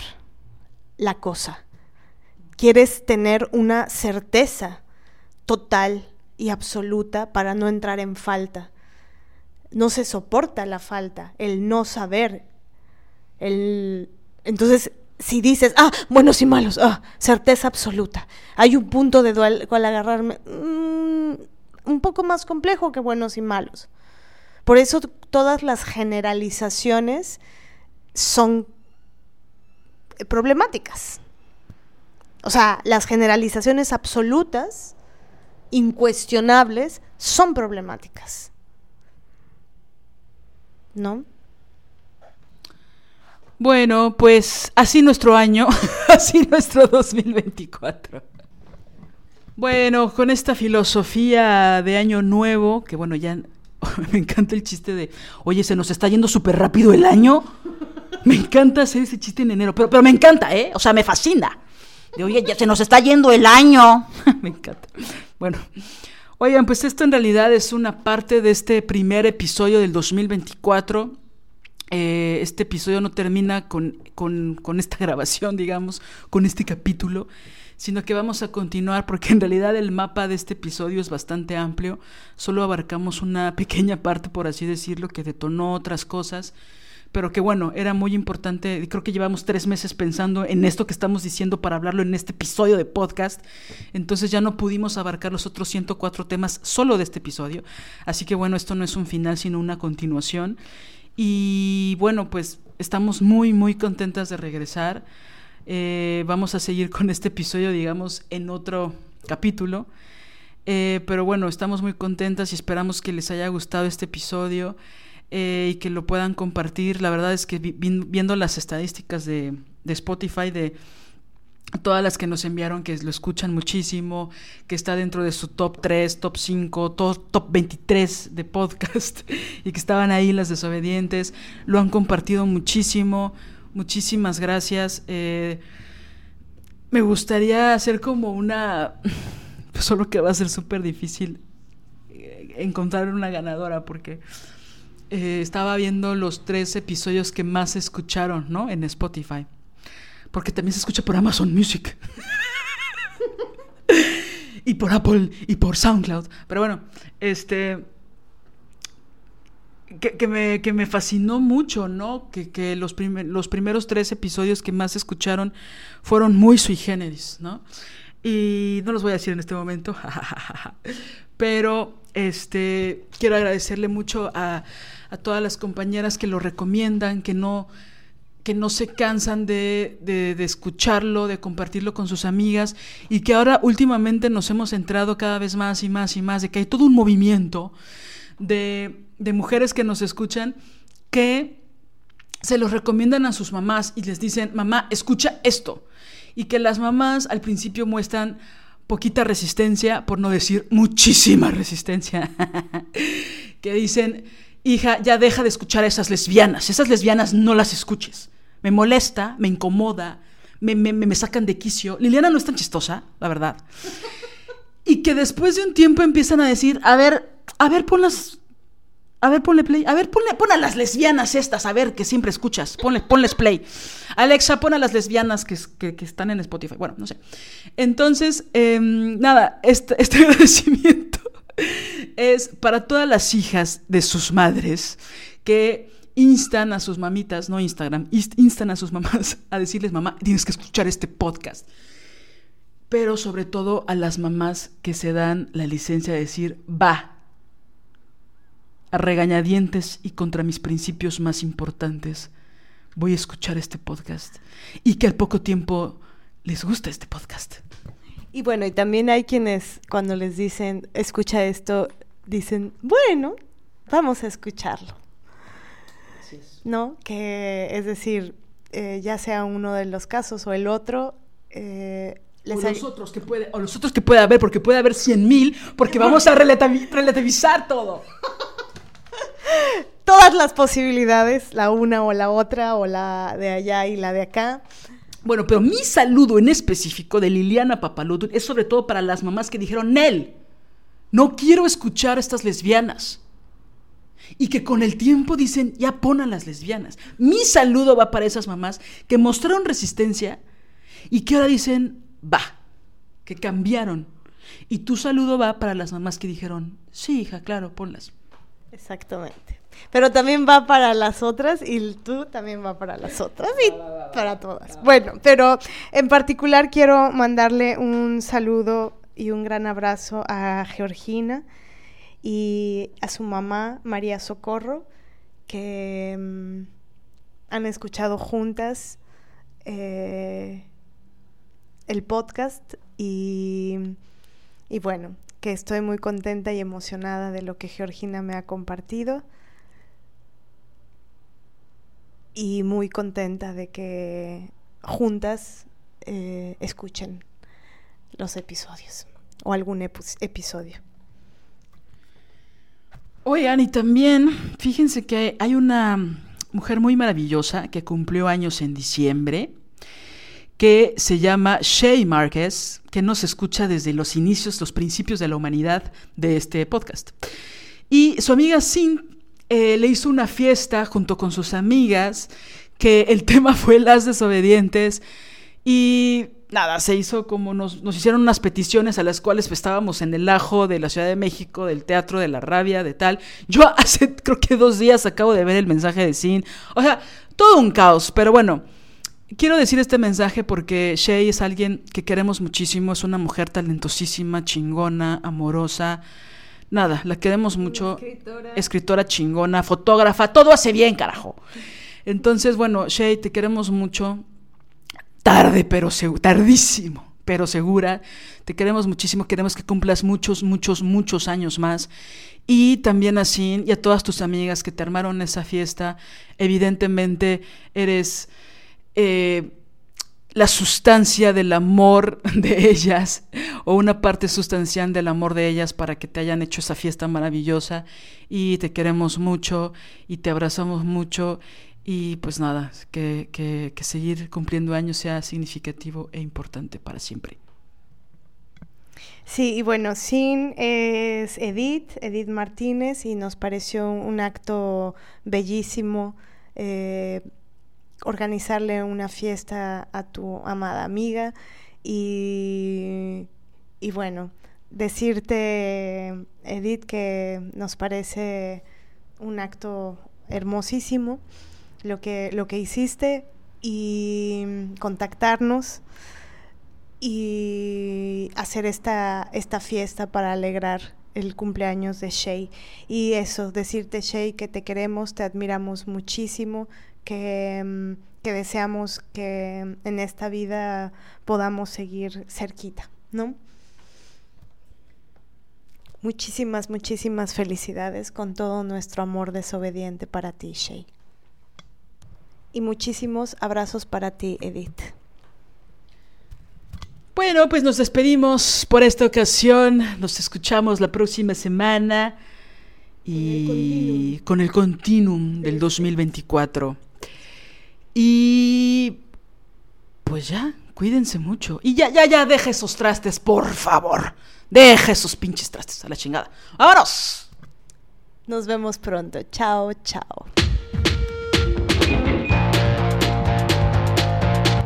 la cosa quieres tener una certeza total y absoluta para no entrar en falta. No se soporta la falta, el no saber. El... Entonces, si dices, ah, buenos y malos, ah, certeza absoluta, hay un punto de dual cual agarrarme, mm, un poco más complejo que buenos y malos. Por eso todas las generalizaciones son problemáticas. O sea, las generalizaciones absolutas, incuestionables, son problemáticas. ¿No? Bueno, pues así nuestro año, <laughs> así nuestro 2024. Bueno, con esta filosofía de año nuevo, que bueno, ya <laughs> me encanta el chiste de, oye, se nos está yendo súper rápido el año. Me encanta hacer ese chiste en enero, pero, pero me encanta, ¿eh? O sea, me fascina de, oye, ya se nos está yendo el año. <laughs> Me encanta. Bueno, oigan, pues esto en realidad es una parte de este primer episodio del 2024. Eh, este episodio no termina con, con, esta <laughs> grabación, digamos, con este capítulo, sino que vamos a continuar porque en realidad el mapa de este episodio es bastante amplio. Solo abarcamos una <laughs> pequeña parte, por así decirlo, que detonó otras cosas pero que bueno, era muy importante. Creo que llevamos tres meses pensando en esto que estamos diciendo para hablarlo en este episodio de podcast. Entonces ya no pudimos abarcar los otros 104 temas solo de este episodio. Así que bueno, esto no es un final, sino una continuación. Y bueno, pues estamos muy, muy contentas de regresar. Eh, vamos a seguir con este episodio, digamos, en otro capítulo. Eh, pero bueno, estamos muy contentas y esperamos que les haya gustado este episodio. Eh, y que lo puedan compartir. La verdad es que viendo las estadísticas de, Spotify, de todas las que nos enviaron, que lo escuchan muchísimo, que está dentro de su top 3, top 5, top, top 23 de podcast, <laughs> y que estaban ahí las desobedientes, lo han compartido muchísimo. Muchísimas gracias. Eh, me gustaría hacer como una... <laughs> Solo que va a ser súper difícil eh, encontrar una ganadora porque eh, estaba viendo los tres episodios que más escucharon, ¿no? En Spotify. Porque también se escucha por Amazon Music. <laughs> y por Apple y por SoundCloud. Pero bueno, este... Que, me, que me, fascinó mucho, ¿no? Que, que los, los, primeros tres episodios que más escucharon fueron muy sui generis, ¿no? Y no los voy a decir en este momento, <laughs> pero este, quiero agradecerle mucho a, a todas las compañeras que lo recomiendan, que no, que no se cansan de, de, escucharlo, de compartirlo con sus amigas y que ahora últimamente nos hemos entrado cada vez más y más y más de que hay todo un movimiento de, de mujeres que nos escuchan que se los recomiendan a sus mamás y les dicen, mamá, escucha esto. Y que las mamás al principio muestran poquita resistencia, por no decir muchísima resistencia, <laughs> que dicen, hija, ya deja de escuchar a esas lesbianas, esas lesbianas no las escuches. Me molesta, me incomoda, me, me, me sacan de quicio. Liliana no es tan chistosa, la verdad. Y que después de un tiempo empiezan a decir, a ver, a ver, ponlas, a ver, ponle play, a ver, ponle, pon a las lesbianas estas, a ver, que siempre escuchas, ponle, ponles play. Alexa, pon a las lesbianas que, que, están en Spotify, bueno, no sé. Entonces, eh, nada, este, <laughs> este agradecimiento es para todas las hijas de sus madres que instan a sus mamitas, no Instagram, instan a sus mamás <laughs> a decirles, mamá, tienes que escuchar este podcast. Pero sobre todo a las mamás que se dan la licencia de decir, va, a regañadientes y contra mis principios más importantes, voy a escuchar este podcast. Y que al poco tiempo les gusta este podcast. Y bueno, y también hay quienes cuando les dicen, escucha esto, dicen, bueno, vamos a escucharlo. ¿No? Que es decir, eh, ya sea uno de los casos o el otro, eh, les o, los otros que puede, o los otros que puede haber, porque puede haber cien mil, porque vamos a relativi relativizar todo. <laughs> Todas las posibilidades, la una o la otra, o la de allá y la de acá. Bueno, pero mi saludo en específico de Liliana Papalotu es sobre todo para las mamás que dijeron, Nel, no quiero escuchar a estas lesbianas. Y que con el tiempo dicen, ya pon a las lesbianas. Mi saludo va para esas mamás que mostraron resistencia y que ahora dicen, va, que cambiaron. Y tu saludo va para las mamás que dijeron, sí, hija, claro, ponlas. Exactamente. Pero también va para las otras y tú también va para las otras y para todas. Bueno, pero en particular quiero mandarle un saludo y un gran abrazo a Georgina y a su mamá, María Socorro, que um, han escuchado juntas eh, el podcast y, y bueno, que estoy muy contenta y emocionada de lo que Georgina me ha compartido y muy contenta de que juntas eh, escuchen los episodios o algún episodio. Oigan, y también fíjense que hay una mujer muy maravillosa que cumplió años en diciembre, que se llama Shay Márquez, que nos escucha desde los inicios, los principios de la humanidad de este podcast. Y su amiga Sin eh, le hizo una fiesta junto con sus amigas, que el <laughs> tema fue las desobedientes. Y nada, se hizo como nos, nos, hicieron unas peticiones a las cuales estábamos en el ajo de la Ciudad de México, del Teatro de la Rabia, de tal. Yo <laughs> hace creo que dos días acabo de ver el mensaje de Sin. O sea, todo un caos, pero bueno. Quiero decir este mensaje porque Shay es alguien que queremos muchísimo, es una mujer talentosísima, chingona, amorosa. Nada, la queremos mucho. Escritora. escritora chingona, fotógrafa, todo hace bien, carajo. Entonces, bueno, Shay, te queremos mucho. Tarde, pero tardísimo, pero segura. Te queremos muchísimo, queremos que cumplas muchos, muchos, muchos años más. Y también así, y a todas tus amigas que te armaron esa fiesta, evidentemente eres eh, la sustancia del amor <laughs> de ellas o una parte sustancial del amor de ellas para que te hayan hecho esa fiesta maravillosa y te queremos mucho y te abrazamos mucho y pues nada, que, que, que seguir cumpliendo años sea significativo e importante para siempre. Sí, y bueno, Sin es Edith, Edith Martínez, y nos pareció un acto bellísimo. Eh, organizarle una fiesta a tu amada amiga y, y bueno, decirte, Edith, que nos parece un acto hermosísimo lo que, lo que hiciste y contactarnos y hacer esta, esta fiesta para alegrar el cumpleaños de Shay. Y eso, decirte Shay que te queremos, te admiramos muchísimo, que, mm, que deseamos que en esta vida podamos seguir cerquita, ¿no? Muchísimas, muchísimas felicidades con todo nuestro amor desobediente para ti, Shay. Y muchísimos abrazos para ti, Edith. Bueno, pues nos despedimos por esta ocasión. Nos escuchamos la próxima semana. y con el continuum del 2024. Y pues ya, cuídense mucho. Y ya, ya, ya, deje esos trastes, por favor. Deje esos pinches trastes a la chingada. ¡Vámonos! Nos vemos pronto. Chao, chao.